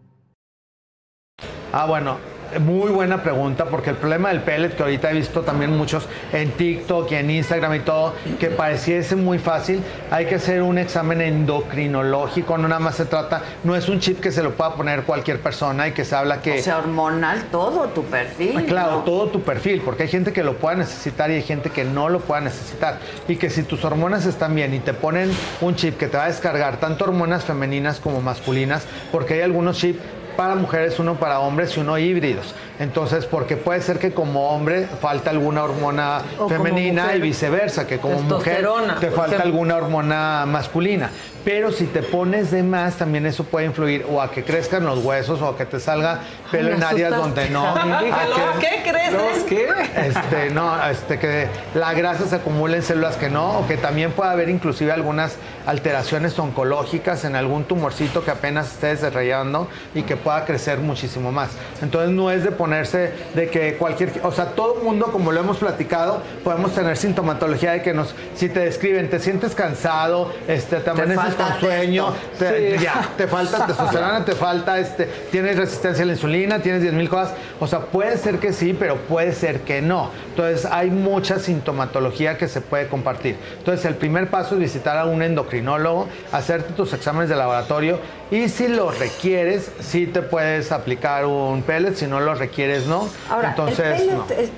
Ah, bueno, Muy buena pregunta, porque el problema del pellet, que ahorita he visto también muchos en TikTok y en Instagram y todo, que pareciese muy fácil, hay que hacer un examen endocrinológico, no nada más se trata, no es un chip que se lo pueda poner cualquier persona y que se habla que... O sea, hormonal todo tu perfil. Ah, Claro, ¿no? todo tu perfil, porque hay gente que lo pueda necesitar y hay gente que no lo pueda necesitar. Y que si tus hormonas están bien y te ponen un chip que te va a descargar tanto hormonas femeninas como masculinas, porque hay algunos chips para mujeres, uno para hombres y uno híbridos. Entonces, porque puede ser que como hombre falta alguna hormona O femenina mujer, y viceversa, que como mujer te falta ejemplo. alguna hormona masculina. Pero si te pones de más, también eso puede influir o a que crezcan los huesos o a que te salga pelo en áreas donde no. Dije, a ¿los qué creces? ¿Los qué? Este, no, este, que la grasa se acumula en células que no, o que también puede haber inclusive algunas alteraciones oncológicas en algún tumorcito que apenas esté desarrollando y que pueda crecer muchísimo más. Entonces no es de ponerse de que cualquier, o sea, todo mundo, como lo hemos platicado, podemos tener sintomatología de que nos, si te describen, te sientes cansado, este, te amaneces con sueño, te- Sí. ya, te falta testosterona, te falta, este, tienes resistencia a la insulina, tienes 10 mil cosas. O sea, puede ser que sí, pero puede ser que no. Entonces, hay mucha sintomatología que se puede compartir. Entonces, el primer paso es visitar a un endocrinólogo, hacerte tus exámenes de laboratorio y si lo requieres, sí te puedes aplicar un pellet, si no lo requieres, no. Ahora, Entonces, el pellet no. es,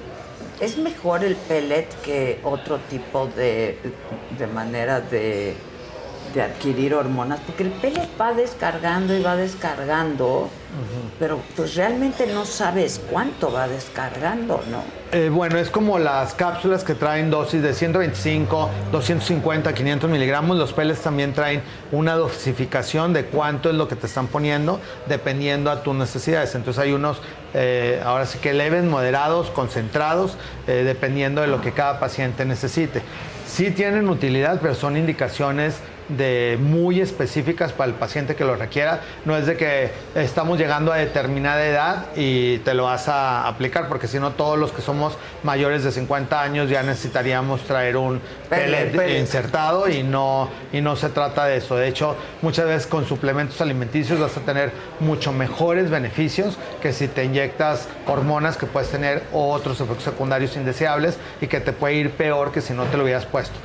es mejor el pellet que otro tipo de, de manera de, de adquirir hormonas, porque el pellet va descargando y va descargando, pero pues realmente no sabes cuánto va descargando, ¿no? Eh, bueno, es como las cápsulas que traen dosis de 125, 250, 500 miligramos. Los pellets también traen una dosificación de cuánto es lo que te están poniendo, dependiendo a tus necesidades. Entonces hay unos, eh, ahora sí que leves, moderados, concentrados, eh, dependiendo de lo que cada paciente necesite. Sí tienen utilidad, pero son indicaciones de muy específicas para el paciente que lo requiera. No es de que estamos llegando a determinada edad y te lo vas a aplicar, porque si no todos los que somos mayores de 50 años ya necesitaríamos traer un Pellet, insertado y no, y no se trata de eso. De hecho, muchas veces con suplementos alimenticios vas a tener mucho mejores beneficios que si te inyectas hormonas que puedes tener otros efectos secundarios indeseables y que te puede ir peor que si no te lo hubieras puesto.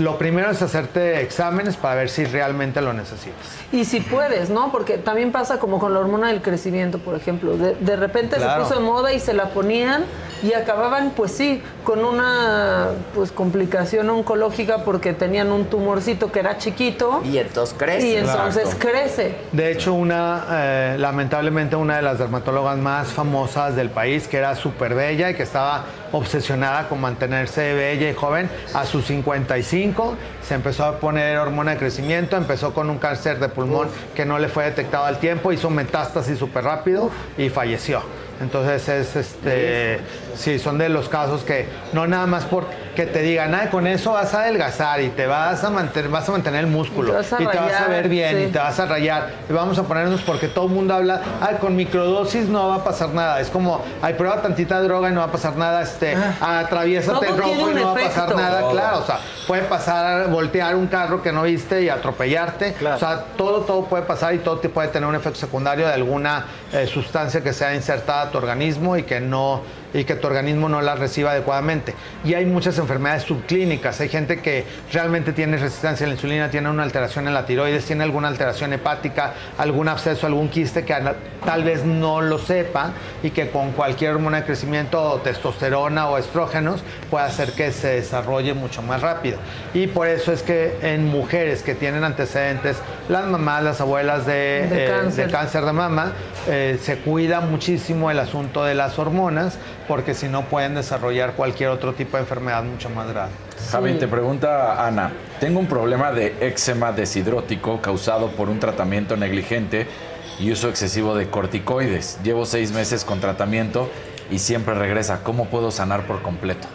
Lo primero es hacerte exámenes para ver si realmente lo necesitas. Y si puedes, ¿no? Porque también pasa como con la hormona del crecimiento, por ejemplo. De, de repente Claro. se puso de moda y se la ponían y acababan, pues sí, con una pues complicación oncológica porque tenían un tumorcito que era chiquito. Y entonces crece. Y entonces Exacto. crece. De hecho, una, eh, lamentablemente, una de las dermatólogas más famosas del país, que era súper bella y que estaba obsesionada con mantenerse bella y joven, a sus 55 se empezó a poner hormona de crecimiento, empezó con un cáncer de pulmón que no le fue detectado al tiempo, hizo metástasis súper rápido y falleció. Entonces es este sí, son de los casos que no nada más por que te digan, "Ay, con eso vas a adelgazar y te vas a mantener vas a mantener el músculo Y te vas a y te vas a ver bien sí. y te vas a rayar y vamos a ponernos porque todo el mundo habla, "Ay, con microdosis no va a pasar nada." Es como, "Ay, prueba tantita droga y no va a pasar nada." Este, atraviésate Todo en rojo tiene y un no va a pasar efecto. nada, claro, o sea, puede pasar voltear un carro que no viste y atropellarte. O sea, todo todo puede pasar y todo te puede tener un efecto secundario de alguna eh, sustancia que sea insertada a tu organismo y que no y que tu organismo no la reciba adecuadamente. Y hay muchas enfermedades subclínicas. Hay gente que realmente tiene resistencia a la insulina, tiene una alteración en la tiroides, tiene alguna alteración hepática, algún absceso, algún quiste que tal vez no lo sepa y que con cualquier hormona de crecimiento, o testosterona o estrógenos, puede hacer que se desarrolle mucho más rápido. Y por eso es que en mujeres que tienen antecedentes, las mamás, las abuelas de, De eh, cáncer. de cáncer de mama, eh, se cuida muchísimo el asunto de las hormonas porque si no pueden desarrollar cualquier otro tipo de enfermedad mucho más grave. Javi, te pregunta Ana, tengo un problema de eczema deshidrótico causado por un tratamiento negligente y uso excesivo de corticoides. Llevo seis meses con tratamiento y siempre regresa. ¿Cómo puedo sanar por completo?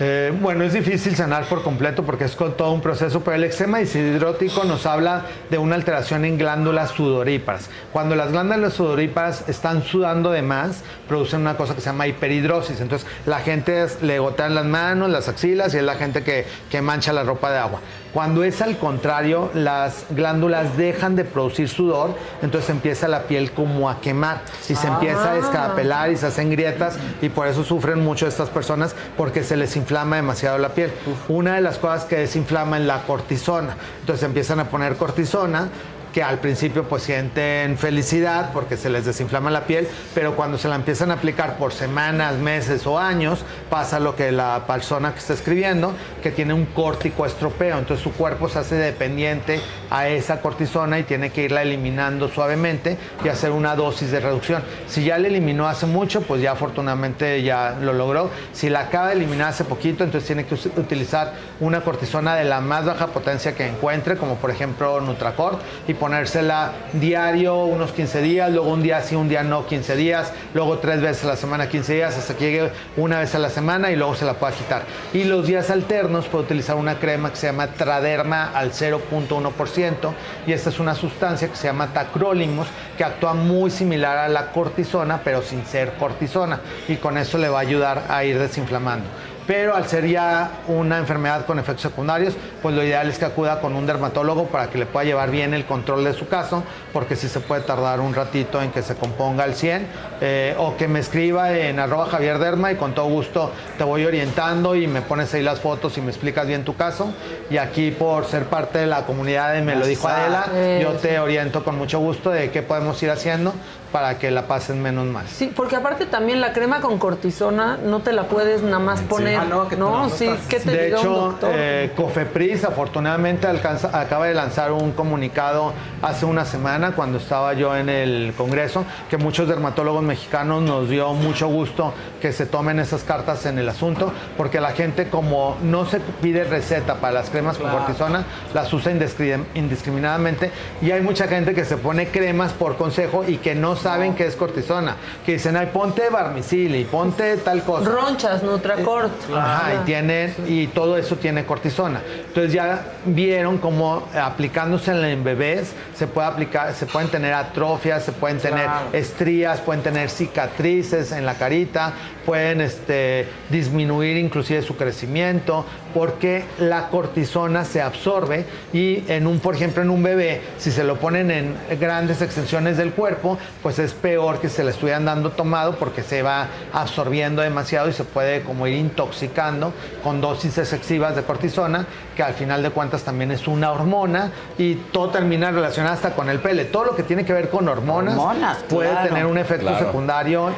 Eh, bueno, es difícil sanar por completo porque es con todo un proceso, pero el eczema deshidrótico nos habla de una alteración en glándulas sudoríparas. Cuando las glándulas sudoríparas están sudando de más, producen una cosa que se llama hiperhidrosis. Entonces, la gente le gotean las manos, las axilas y es la gente que, que mancha la ropa de agua. Cuando es al contrario, las glándulas dejan de producir sudor, entonces empieza la piel como a quemar y se empieza a Ah. descarapelar y se hacen grietas y por eso sufren mucho estas personas porque se les inflama demasiado la piel. Una de las cosas que desinflama es la cortisona. Entonces empiezan a poner cortisona que al principio pues sienten felicidad porque se les desinflama la piel, pero cuando se la empiezan a aplicar por semanas, meses o años, pasa lo que la persona que está escribiendo, que tiene un córtico estropeo, entonces su cuerpo se hace dependiente a esa cortisona y tiene que irla eliminando suavemente y hacer una dosis de reducción. Si ya la eliminó hace mucho, pues ya afortunadamente ya lo logró. Si la acaba de eliminar hace poquito, entonces tiene que utilizar una cortisona de la más baja potencia que encuentre, como por ejemplo Nutracort, y ponérsela diario unos 15 días, luego un día sí, un día no, 15 días, luego tres veces a la semana, 15 días, hasta que llegue una vez a la semana y luego se la pueda quitar. Y los días alternos puede utilizar una crema que se llama Traderma al 0.1% y esta es una sustancia que se llama tacrolimus que actúa muy similar a la cortisona pero sin ser cortisona y con eso le va a ayudar a ir desinflamando. Pero al ser ya una enfermedad con efectos secundarios, pues lo ideal es que acuda con un dermatólogo para que le pueda llevar bien el control de su caso, porque sí se puede tardar un ratito en que se componga al 100, eh, o que me escriba en arroba Javier Derma y con todo gusto te voy orientando y me pones ahí las fotos y me explicas bien tu caso. Y aquí por ser parte de la comunidad de Me lo dijo Adela, yo te oriento con mucho gusto de qué podemos ir haciendo para que la pasen menos mal. Sí, porque aparte también la crema con cortisona no te la puedes nada más poner. Ah, no, que no, no sí, ¿qué te de diga un hecho, doctor? eh, Cofepris afortunadamente alcanza- acaba de lanzar un comunicado hace una semana cuando estaba yo en el Congreso, que muchos dermatólogos mexicanos nos dio mucho gusto que se tomen esas cartas en el asunto, porque la gente como no se pide receta para las cremas con Claro. cortisona, las usa indiscri- indiscriminadamente y hay mucha gente que se pone cremas por consejo y que no saben qué es cortisona, que dicen, ay, ponte barmicil y ponte tal cosa. Ronchas, Nutracort. Ajá, y tienen, y todo eso tiene cortisona. Entonces ya vieron cómo aplicándosela en bebés se puede aplicar, se pueden tener atrofias, se pueden tener Claro. estrías, pueden tener cicatrices en la carita, pueden este, disminuir inclusive su crecimiento, porque la cortisona se absorbe y en un, por ejemplo, en un bebé, si se lo ponen en grandes extensiones del cuerpo, pues es peor que se le estuvieran dando tomado porque se va absorbiendo demasiado y se puede como ir intoxicando con dosis excesivas de cortisona, que al final de cuentas también es una hormona y todo termina relacionado hasta con el pele. Todo lo que tiene que ver con hormonas, Hormonas, puede claro. tener un efecto Claro. secundario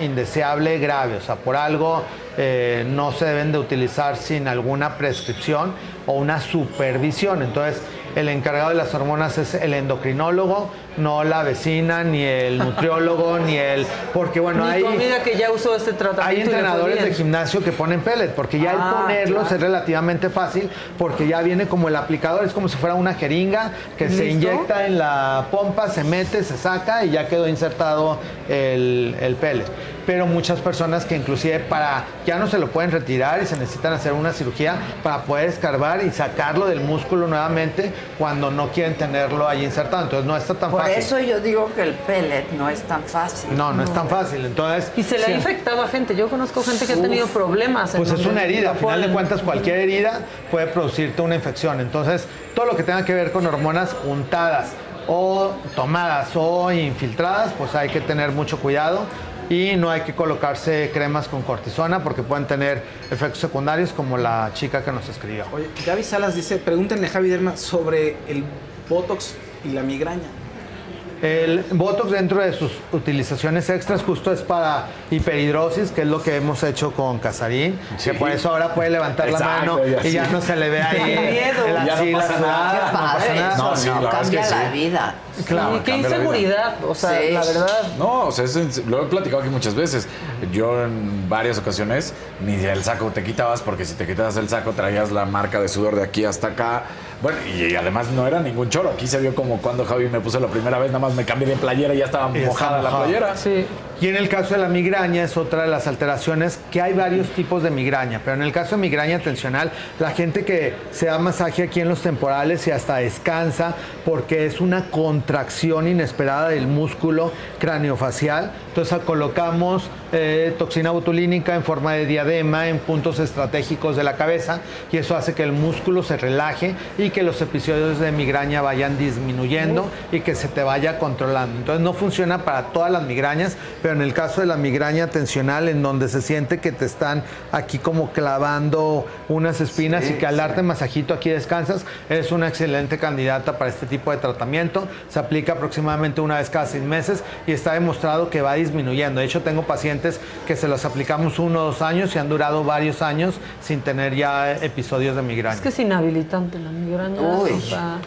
indeseable grave. O sea, por algo eh, no se deben de utilizar sin alguna prescripción o una supervisión. Entonces, el encargado de las hormonas es el endocrinólogo, no la vecina, ni el nutriólogo, ni el... Porque bueno, Ni hay... amiga que ya usó este tratamiento. Hay entrenadores de gimnasio que ponen pellet, porque ya Ah, el ponerlos claro. es relativamente fácil, porque ya viene como el aplicador, es como si fuera una jeringa que se inyecta en la pompa, se mete, se saca y ya quedó insertado el, el pellet. Pero muchas personas que inclusive para ya no se lo pueden retirar y se necesitan hacer una cirugía para poder escarbar y sacarlo del músculo nuevamente cuando no quieren tenerlo ahí insertado. Entonces no está tan Por fácil. eso yo digo que el pellet no es tan fácil. No, no es tan fácil. Entonces, Y se le sí. ha infectado a gente. Yo conozco gente que ha tenido problemas. en Pues es una herida, al final de cuentas cualquier herida puede producirte una infección. Entonces, todo lo que tenga que ver con hormonas untadas o tomadas o infiltradas, pues hay que tener mucho cuidado y no hay que colocarse cremas con cortisona porque pueden tener efectos secundarios como la chica que nos escribió. Oye, Gaby Salas dice, pregúntenle a Javi Derma sobre el Botox y la migraña. El Botox dentro de sus utilizaciones extras justo es para hiperhidrosis, que es lo que hemos hecho con Casarín, que por eso ahora puede levantar la mano y ya no se le ve ahí Qué miedo. el Ya no pasa nada. no pasa nada. No, sí, no, la verdad es cambia la vida. Claro, Sí, qué inseguridad. O sea, Sí. la verdad. No, o sea, es en- lo he platicado aquí muchas veces. Yo en varias ocasiones ni el saco te quitabas porque si te quitabas el saco traías la marca de sudor de aquí hasta acá. Bueno, y, además no era ningún choro. Aquí se vio como cuando Javi me puso la primera vez, nada más me cambié de playera y ya estaba Y está mojada la mojada. playera. Sí. Y en el caso de la migraña es otra de las alteraciones que hay varios tipos de migraña, pero en el caso de migraña tensional, la gente que se da masaje aquí en los temporales y hasta descansa porque es una contracción inesperada del músculo craneofacial. Entonces colocamos eh, toxina botulínica en forma de diadema en puntos estratégicos de la cabeza y eso hace que el músculo se relaje y que los episodios de migraña vayan disminuyendo y que se te vaya controlando. Entonces no funciona para todas las migrañas, pero en el caso de la migraña tensional, en donde se siente que te están aquí como clavando unas espinas y que al darte masajito aquí descansas, eres una excelente candidata para este tipo de tratamiento. Se aplica aproximadamente una vez cada seis meses y está demostrado que va disminuyendo. De hecho, tengo pacientes que se los aplicamos uno o dos años y han durado varios años sin tener ya episodios de migraña. Es que es inhabilitante la migraña. Uy. o sea,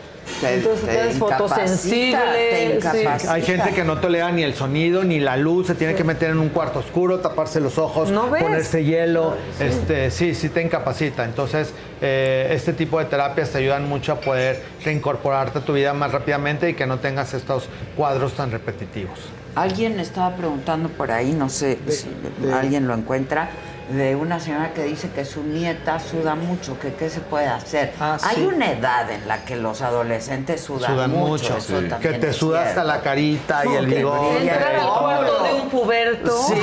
Te- entonces te fotosensible. te sí. Hay gente que no tolera ni el sonido ni la luz, se tiene que meter en un cuarto oscuro, taparse los ojos, ponerse hielo. Este, sí, sí te incapacita. Entonces, eh, este tipo de terapias te ayudan mucho a poder reincorporarte a tu vida más rápidamente y que no tengas estos cuadros tan repetitivos. Alguien estaba preguntando por ahí, no sé si alguien lo encuentra, de una señora que dice que su nieta suda mucho, que qué se puede hacer. Hay sí. una edad en la que los adolescentes sudan, Sudan mucho. mucho, eso que también te suda hasta la carita y el bigote. Entrar al cuarto de un puberto. Sí.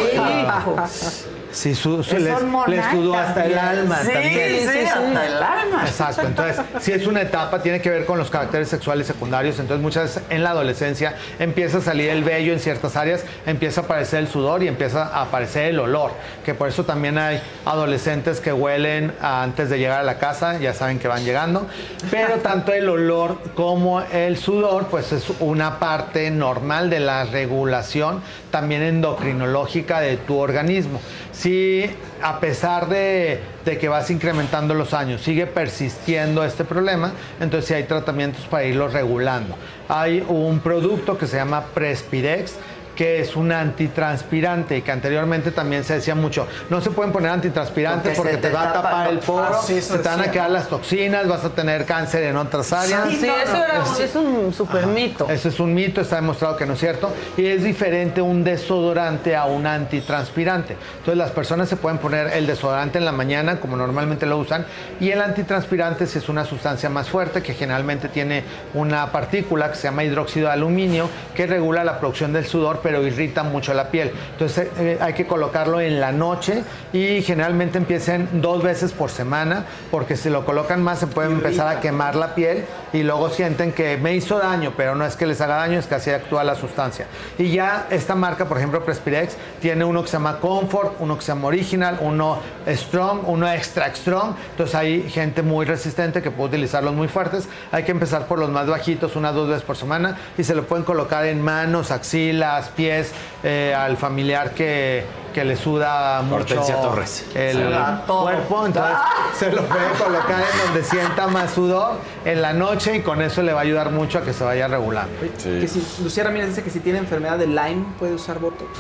Sí, su, su- Es les, hormonal les sudó hasta el alma Sí, también. sí, sí, hasta el alma. Exacto. Entonces, si es una etapa, tiene que ver con los caracteres sexuales secundarios. Entonces, muchas veces en la adolescencia empieza a salir el vello en ciertas áreas, empieza a aparecer el sudor y empieza a aparecer el olor. Que por eso también hay adolescentes que huelen antes de llegar a la casa, ya saben que van llegando. Pero tanto el olor como el sudor, pues es una parte normal de la regulación también endocrinológica de tu organismo. Si a pesar de, de que vas incrementando los años, sigue persistiendo este problema, entonces sí hay tratamientos para irlo regulando. Hay un producto que se llama Prespirex, que es un antitranspirante y que anteriormente también se decía mucho, no se pueden poner antitranspirantes Porque te, te va a tapa tapar el- poro, Ah, sí, se te van a quedar las toxinas, vas a tener cáncer en otras áreas. Sí, eso era un- es un super mito. Eso es un mito, está demostrado que no es cierto. Y es diferente un desodorante a un antitranspirante. Entonces las personas se pueden poner el desodorante en la mañana, como normalmente lo usan, y el antitranspirante si es una sustancia más fuerte que generalmente tiene una partícula que se llama hidróxido de aluminio, que regula la producción del sudor, pero irrita mucho la piel. Entonces eh, hay que colocarlo en la noche y generalmente empiecen dos veces por semana, porque si lo colocan más se puede empezar a quemar la piel y luego sienten que me hizo daño, pero no es que les haga daño, es que así actúa la sustancia. Y ya esta marca, por ejemplo, Prespirex, tiene uno que se llama Comfort, uno que se llama Original, uno Strong, uno Extra Strong. Entonces hay gente muy resistente que puede utilizarlos muy fuertes. Hay que empezar por los más bajitos, una dos veces por semana, y se lo pueden colocar en manos, axilas, pies, eh, al familiar que, que le suda mucho Hortensia Torres. el cuerpo. Entonces se lo puede colocar en donde sienta más sudor en la noche y con eso le va a ayudar mucho a que se vaya regulando. Que si, Lucía Ramírez dice que si tiene enfermedad de Lyme puede usar Botox.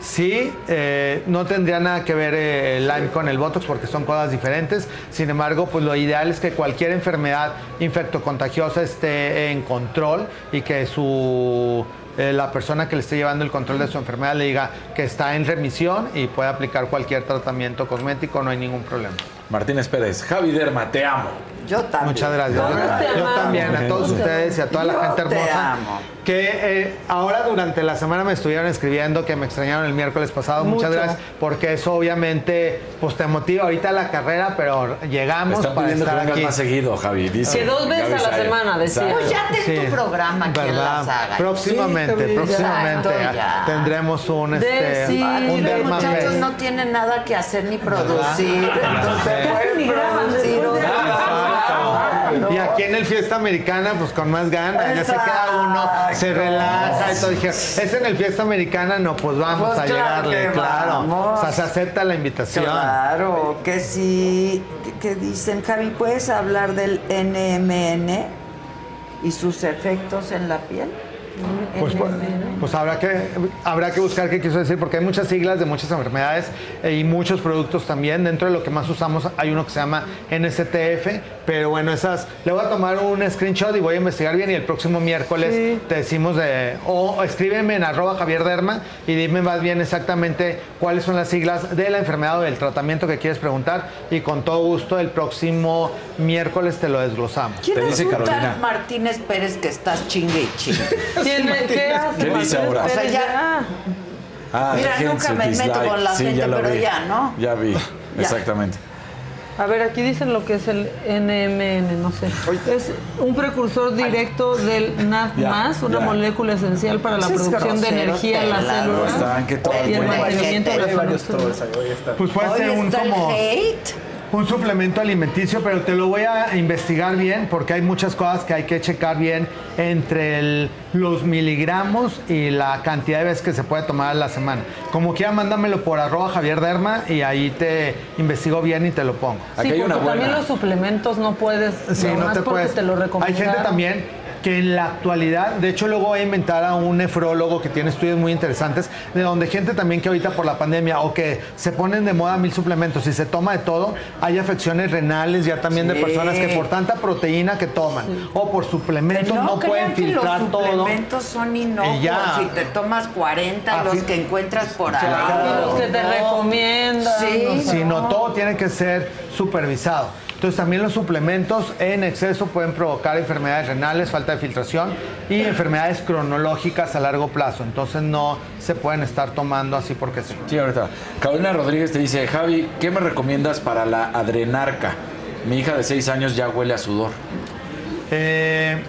Sí, eh, no tendría nada que ver eh, el Lyme con el Botox porque son cosas diferentes. Sin embargo, pues lo ideal es que cualquier enfermedad infectocontagiosa esté en control y que su eh, la persona que le esté llevando el control de su enfermedad le diga que está en remisión y puede aplicar cualquier tratamiento cosmético, no hay ningún problema. Martínez Pérez, Javi Derma, te amo. Yo también. Muchas gracias. Yo, te también, a todos ustedes y a toda la Yo gente te hermosa. amo. Que eh, ahora durante la semana me estuvieron escribiendo que me extrañaron el miércoles pasado. Muchas gracias, porque eso obviamente pues te motiva ahorita la carrera, pero llegamos Están para que estar vengas aquí. más seguido, Javi. Dice Que dos veces Gaby a la semana, decía. Pues ya ten Sí, tu programa aquí en la saga. Próximamente, Sí, próximamente exacto, tendremos un, este, un Derma muchachos no tienen nada que hacer ni producir. ¿Verdad? Entonces Sí. pueden producir Y aquí en el Fiesta Americana, pues con más ganas, ya se queda uno, se relaja y todo. Dije, es en el Fiesta Americana, no, pues vamos Pues a claro llegarle, claro. vamos. O sea, se acepta la invitación. Claro, que sí. que- Que dicen, Javi, ¿puedes hablar del NMN y sus efectos en la piel? Pues, pues, pues habrá, que, habrá que buscar qué quiso decir, porque hay muchas siglas de muchas enfermedades eh, y muchos productos también. Dentro de lo que más usamos hay uno que se llama NSTF, pero bueno, esas, le voy a tomar un screenshot y voy a investigar bien y el próximo miércoles te decimos de, o escríbeme en arroba Javier Derma y dime más bien exactamente cuáles son las siglas de la enfermedad o del tratamiento que quieres preguntar y con todo gusto el próximo miércoles te lo desglosamos. ¿Quién es un tal Martínez Pérez que estás chingue y chingue? ¿Qué hace ¿Qué dice ahora? O sea, ya... Ah, Mira, nunca me meto dislike. con la Sí, gente, ya pero vi. ya, ¿no? Ya vi, exactamente. A ver, aquí dicen lo que es el NMN, no sé. Es un precursor directo del NAD+, Ya, una ya. molécula esencial para la Sí, producción de energía en la pelado. célula Están que todo y el mantenimiento de la Hay varios salud. Pues puede ser un como hate. Un suplemento alimenticio, pero te lo voy a investigar bien porque hay muchas cosas que hay que checar bien entre el- los miligramos y la cantidad de veces que se puede tomar a la semana. Como quiera, mándamelo por arroba Javier Derma y ahí te investigo bien y te lo pongo. Sí, porque también los suplementos no puedes, Sí, no nomás te porque puedes. te lo Hay recomiendan. gente también que en la actualidad, de hecho luego voy a inventar a un nefrólogo que tiene estudios muy interesantes, de donde gente también que ahorita por la pandemia o que se ponen de moda mil suplementos y se toma de todo, hay afecciones renales ya también de personas que por tanta proteína que toman o por suplementos no, pueden filtrar los todo. suplementos son inocuos. Si te tomas 40, Ah, los que encuentras por ahí. Claro. Los que te recomiendan. Sí. Si no, todo tiene que ser supervisado. Entonces también los suplementos en exceso pueden provocar enfermedades renales, falta de filtración y enfermedades cronológicas a largo plazo. Entonces no se pueden estar tomando así porque sí. Sí, ahorita. Carolina Rodríguez te dice, Javi, ¿qué me recomiendas para la adrenarca? Mi hija de 6 años ya huele a sudor. Eh,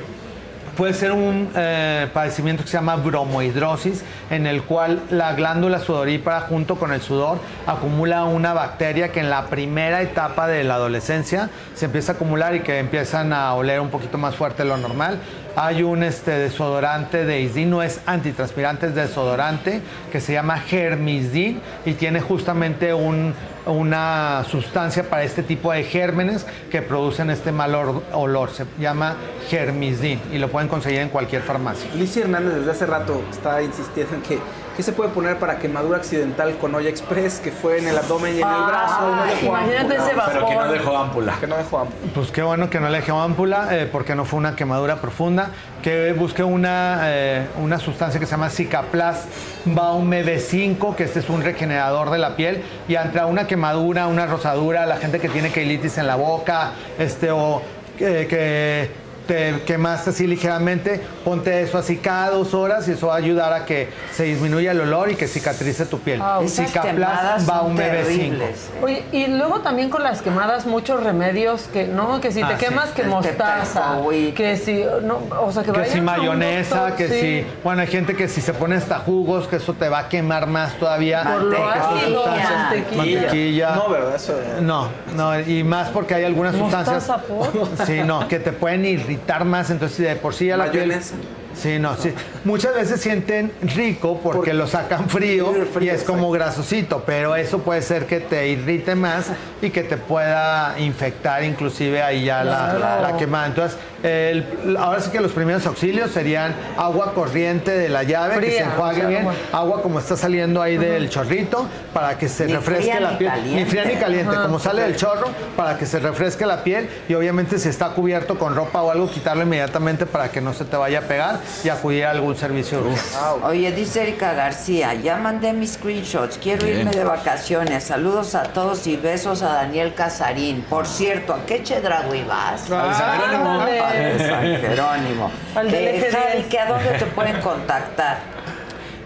puede ser un eh, padecimiento que se llama bromohidrosis, en el cual la glándula sudorípara junto con el sudor acumula una bacteria que en la primera etapa de la adolescencia se empieza a acumular y que empiezan a oler un poquito más fuerte de lo normal. Hay un este, desodorante de Isdin, no es antitranspirante, es desodorante, que se llama Germisdin y tiene justamente un, una sustancia para este tipo de gérmenes que producen este mal or- olor. Se llama Germisdin y lo pueden conseguir en cualquier farmacia. Lizzie Hernández desde hace rato está insistiendo en que ¿qué se puede poner para quemadura accidental con olla express que fue en el abdomen y en el Ah, brazo? No dejó imagínate ese vapor. Pero que no dejó ámpula. Que no dejó ámpula. Pues qué bueno que no le dejó ámpula, eh, porque no fue una quemadura profunda. Que busque una, eh, una sustancia que se llama Cicaplast Baume B5, que este es un regenerador de la piel. Y ante una quemadura, una rosadura, la gente que tiene queilitis en la boca, este, o eh, que te quemaste así ligeramente, ponte eso así cada dos horas y eso va a ayudar a que se disminuya el olor y que cicatrice tu piel. Ah, esas quemadas son Baume B5. terribles. Oye, y luego también con las quemadas muchos remedios que no, que si te Ah, sí. quemas que El mostaza, que si no, o sea, que, que si a un mayonesa, doctor, que sí. si, bueno, hay gente que si se pone hasta jugos, que eso te va a quemar más todavía. Por lo ácido, Sustancias. mantequilla. Mantequilla. No, ¿verdad? Eso, No, no, y más porque hay algunas sustancias. Mostaza, ¿por? Sí, no, que te pueden irritar más, entonces si de por sí ya la piel. Mayonesa. Sí, no, sí. Muchas veces sienten rico porque lo sacan frío, Frío, y es como grasosito, pero eso puede ser que te irrite más y que te pueda infectar inclusive ahí ya la, la quemada. Entonces, el- ahora sí que los primeros auxilios serían agua corriente de la llave, que Fría, se enjuague o sea, bien, como- agua como está saliendo ahí del chorrito, para que se Ni refresque fría la ni piel. caliente. Ni fría ni caliente, como sale del chorro, para que se refresque la piel y obviamente si está cubierto con ropa o algo, quitarlo inmediatamente para que no se te vaya a pegar y acudir a algún servicio. de urgencias. Oye, dice Erika García, ya mandé mis screenshots, quiero Bien. irme de vacaciones. Saludos a todos y besos a Daniel Casarín. Por cierto, ¿a qué Chedragui vas? Al San Jerónimo. Al San Jerónimo. Al Eh, eje Javi, diez. ¿que ¿a dónde te pueden contactar?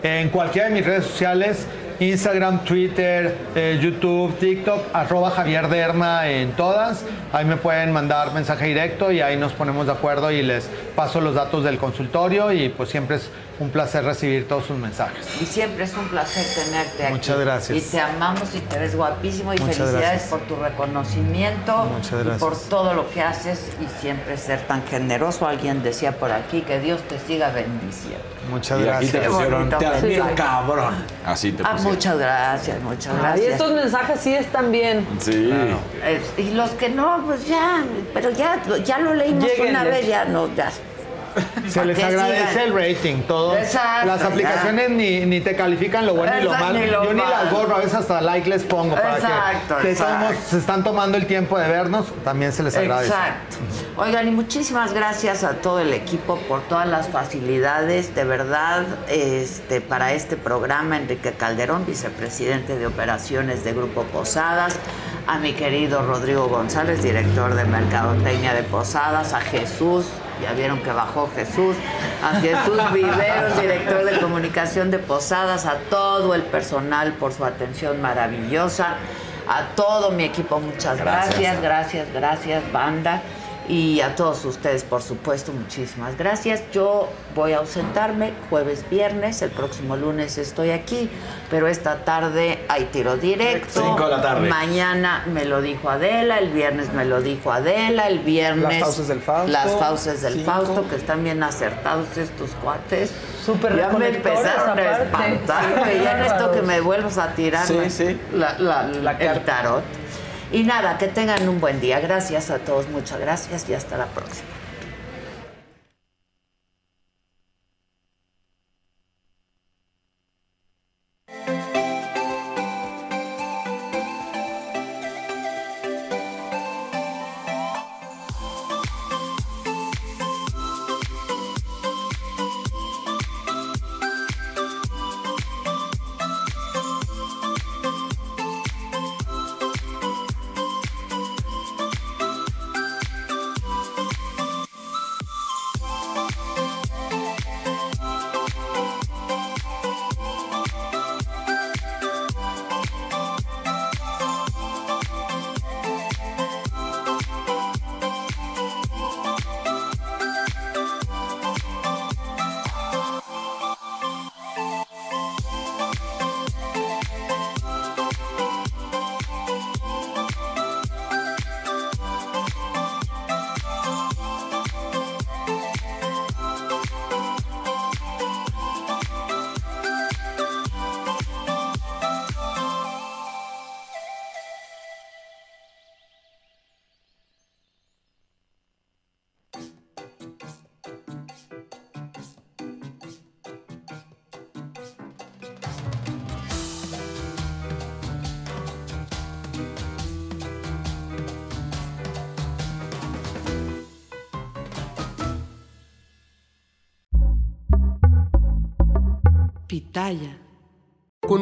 En cualquiera de mis redes sociales, Instagram, Twitter, eh, YouTube, TikTok, arroba Javier Derma en todas. Ahí me pueden mandar mensaje directo y ahí nos ponemos de acuerdo y les paso los datos del consultorio y pues siempre es un placer recibir todos sus mensajes. Y siempre es un placer tenerte aquí. Muchas gracias. Y te amamos y te ves guapísimo y Muchas felicidades gracias. por tu reconocimiento Muchas y gracias. por todo lo que haces y siempre ser tan generoso. Alguien decía por aquí que Dios te siga bendiciendo. Muchas Y aquí gracias. te Qué pusieron, te admiro, mensaje. cabrón. Así te Ah, pusieron. muchas gracias, muchas gracias. estos mensajes sí están bien. Sí. Es- y los que no, pues ya, pero ya, ya lo leímos Lléguenle. una vez, ya no, ya. Se les agradece sigan. el rating, todo. Exacto, Las aplicaciones ni, ni te califican lo bueno y lo malo. ni lo Yo ni las borro, a veces hasta like les pongo para Exacto, que, exacto. se están tomando el tiempo de vernos, también se les agradece. Exacto. Oigan, y muchísimas gracias a todo el equipo por todas las facilidades, de verdad, este, para este programa. Enrique Calderón, vicepresidente de operaciones de Grupo Posadas, a mi querido Rodrigo González, director de Mercadotecnia de Posadas, a Jesús, ya vieron que bajó Jesús, a Jesús Viveros, director de comunicación de Posadas, a todo el personal por su atención maravillosa, a todo mi equipo, muchas Gracias. gracias gracias, gracias, banda. Y a todos ustedes, por supuesto, muchísimas gracias. Yo voy a ausentarme jueves, viernes, el próximo lunes estoy aquí, pero esta tarde hay tiro directo. Cinco de la tarde. Mañana me lo dijo Adela, el viernes me lo dijo Adela, el viernes. Las fauces del Fausto. Las fauces del Cinco. Fausto, que están bien acertados estos cuates. Súper Ya me empezaron a espantar, güey, Ya necesito bárbaros. que me vuelvas a tirar Sí, sí. la, la- el tarot. Y nada, que tengan un buen día. Gracias a todos, muchas gracias y hasta la próxima.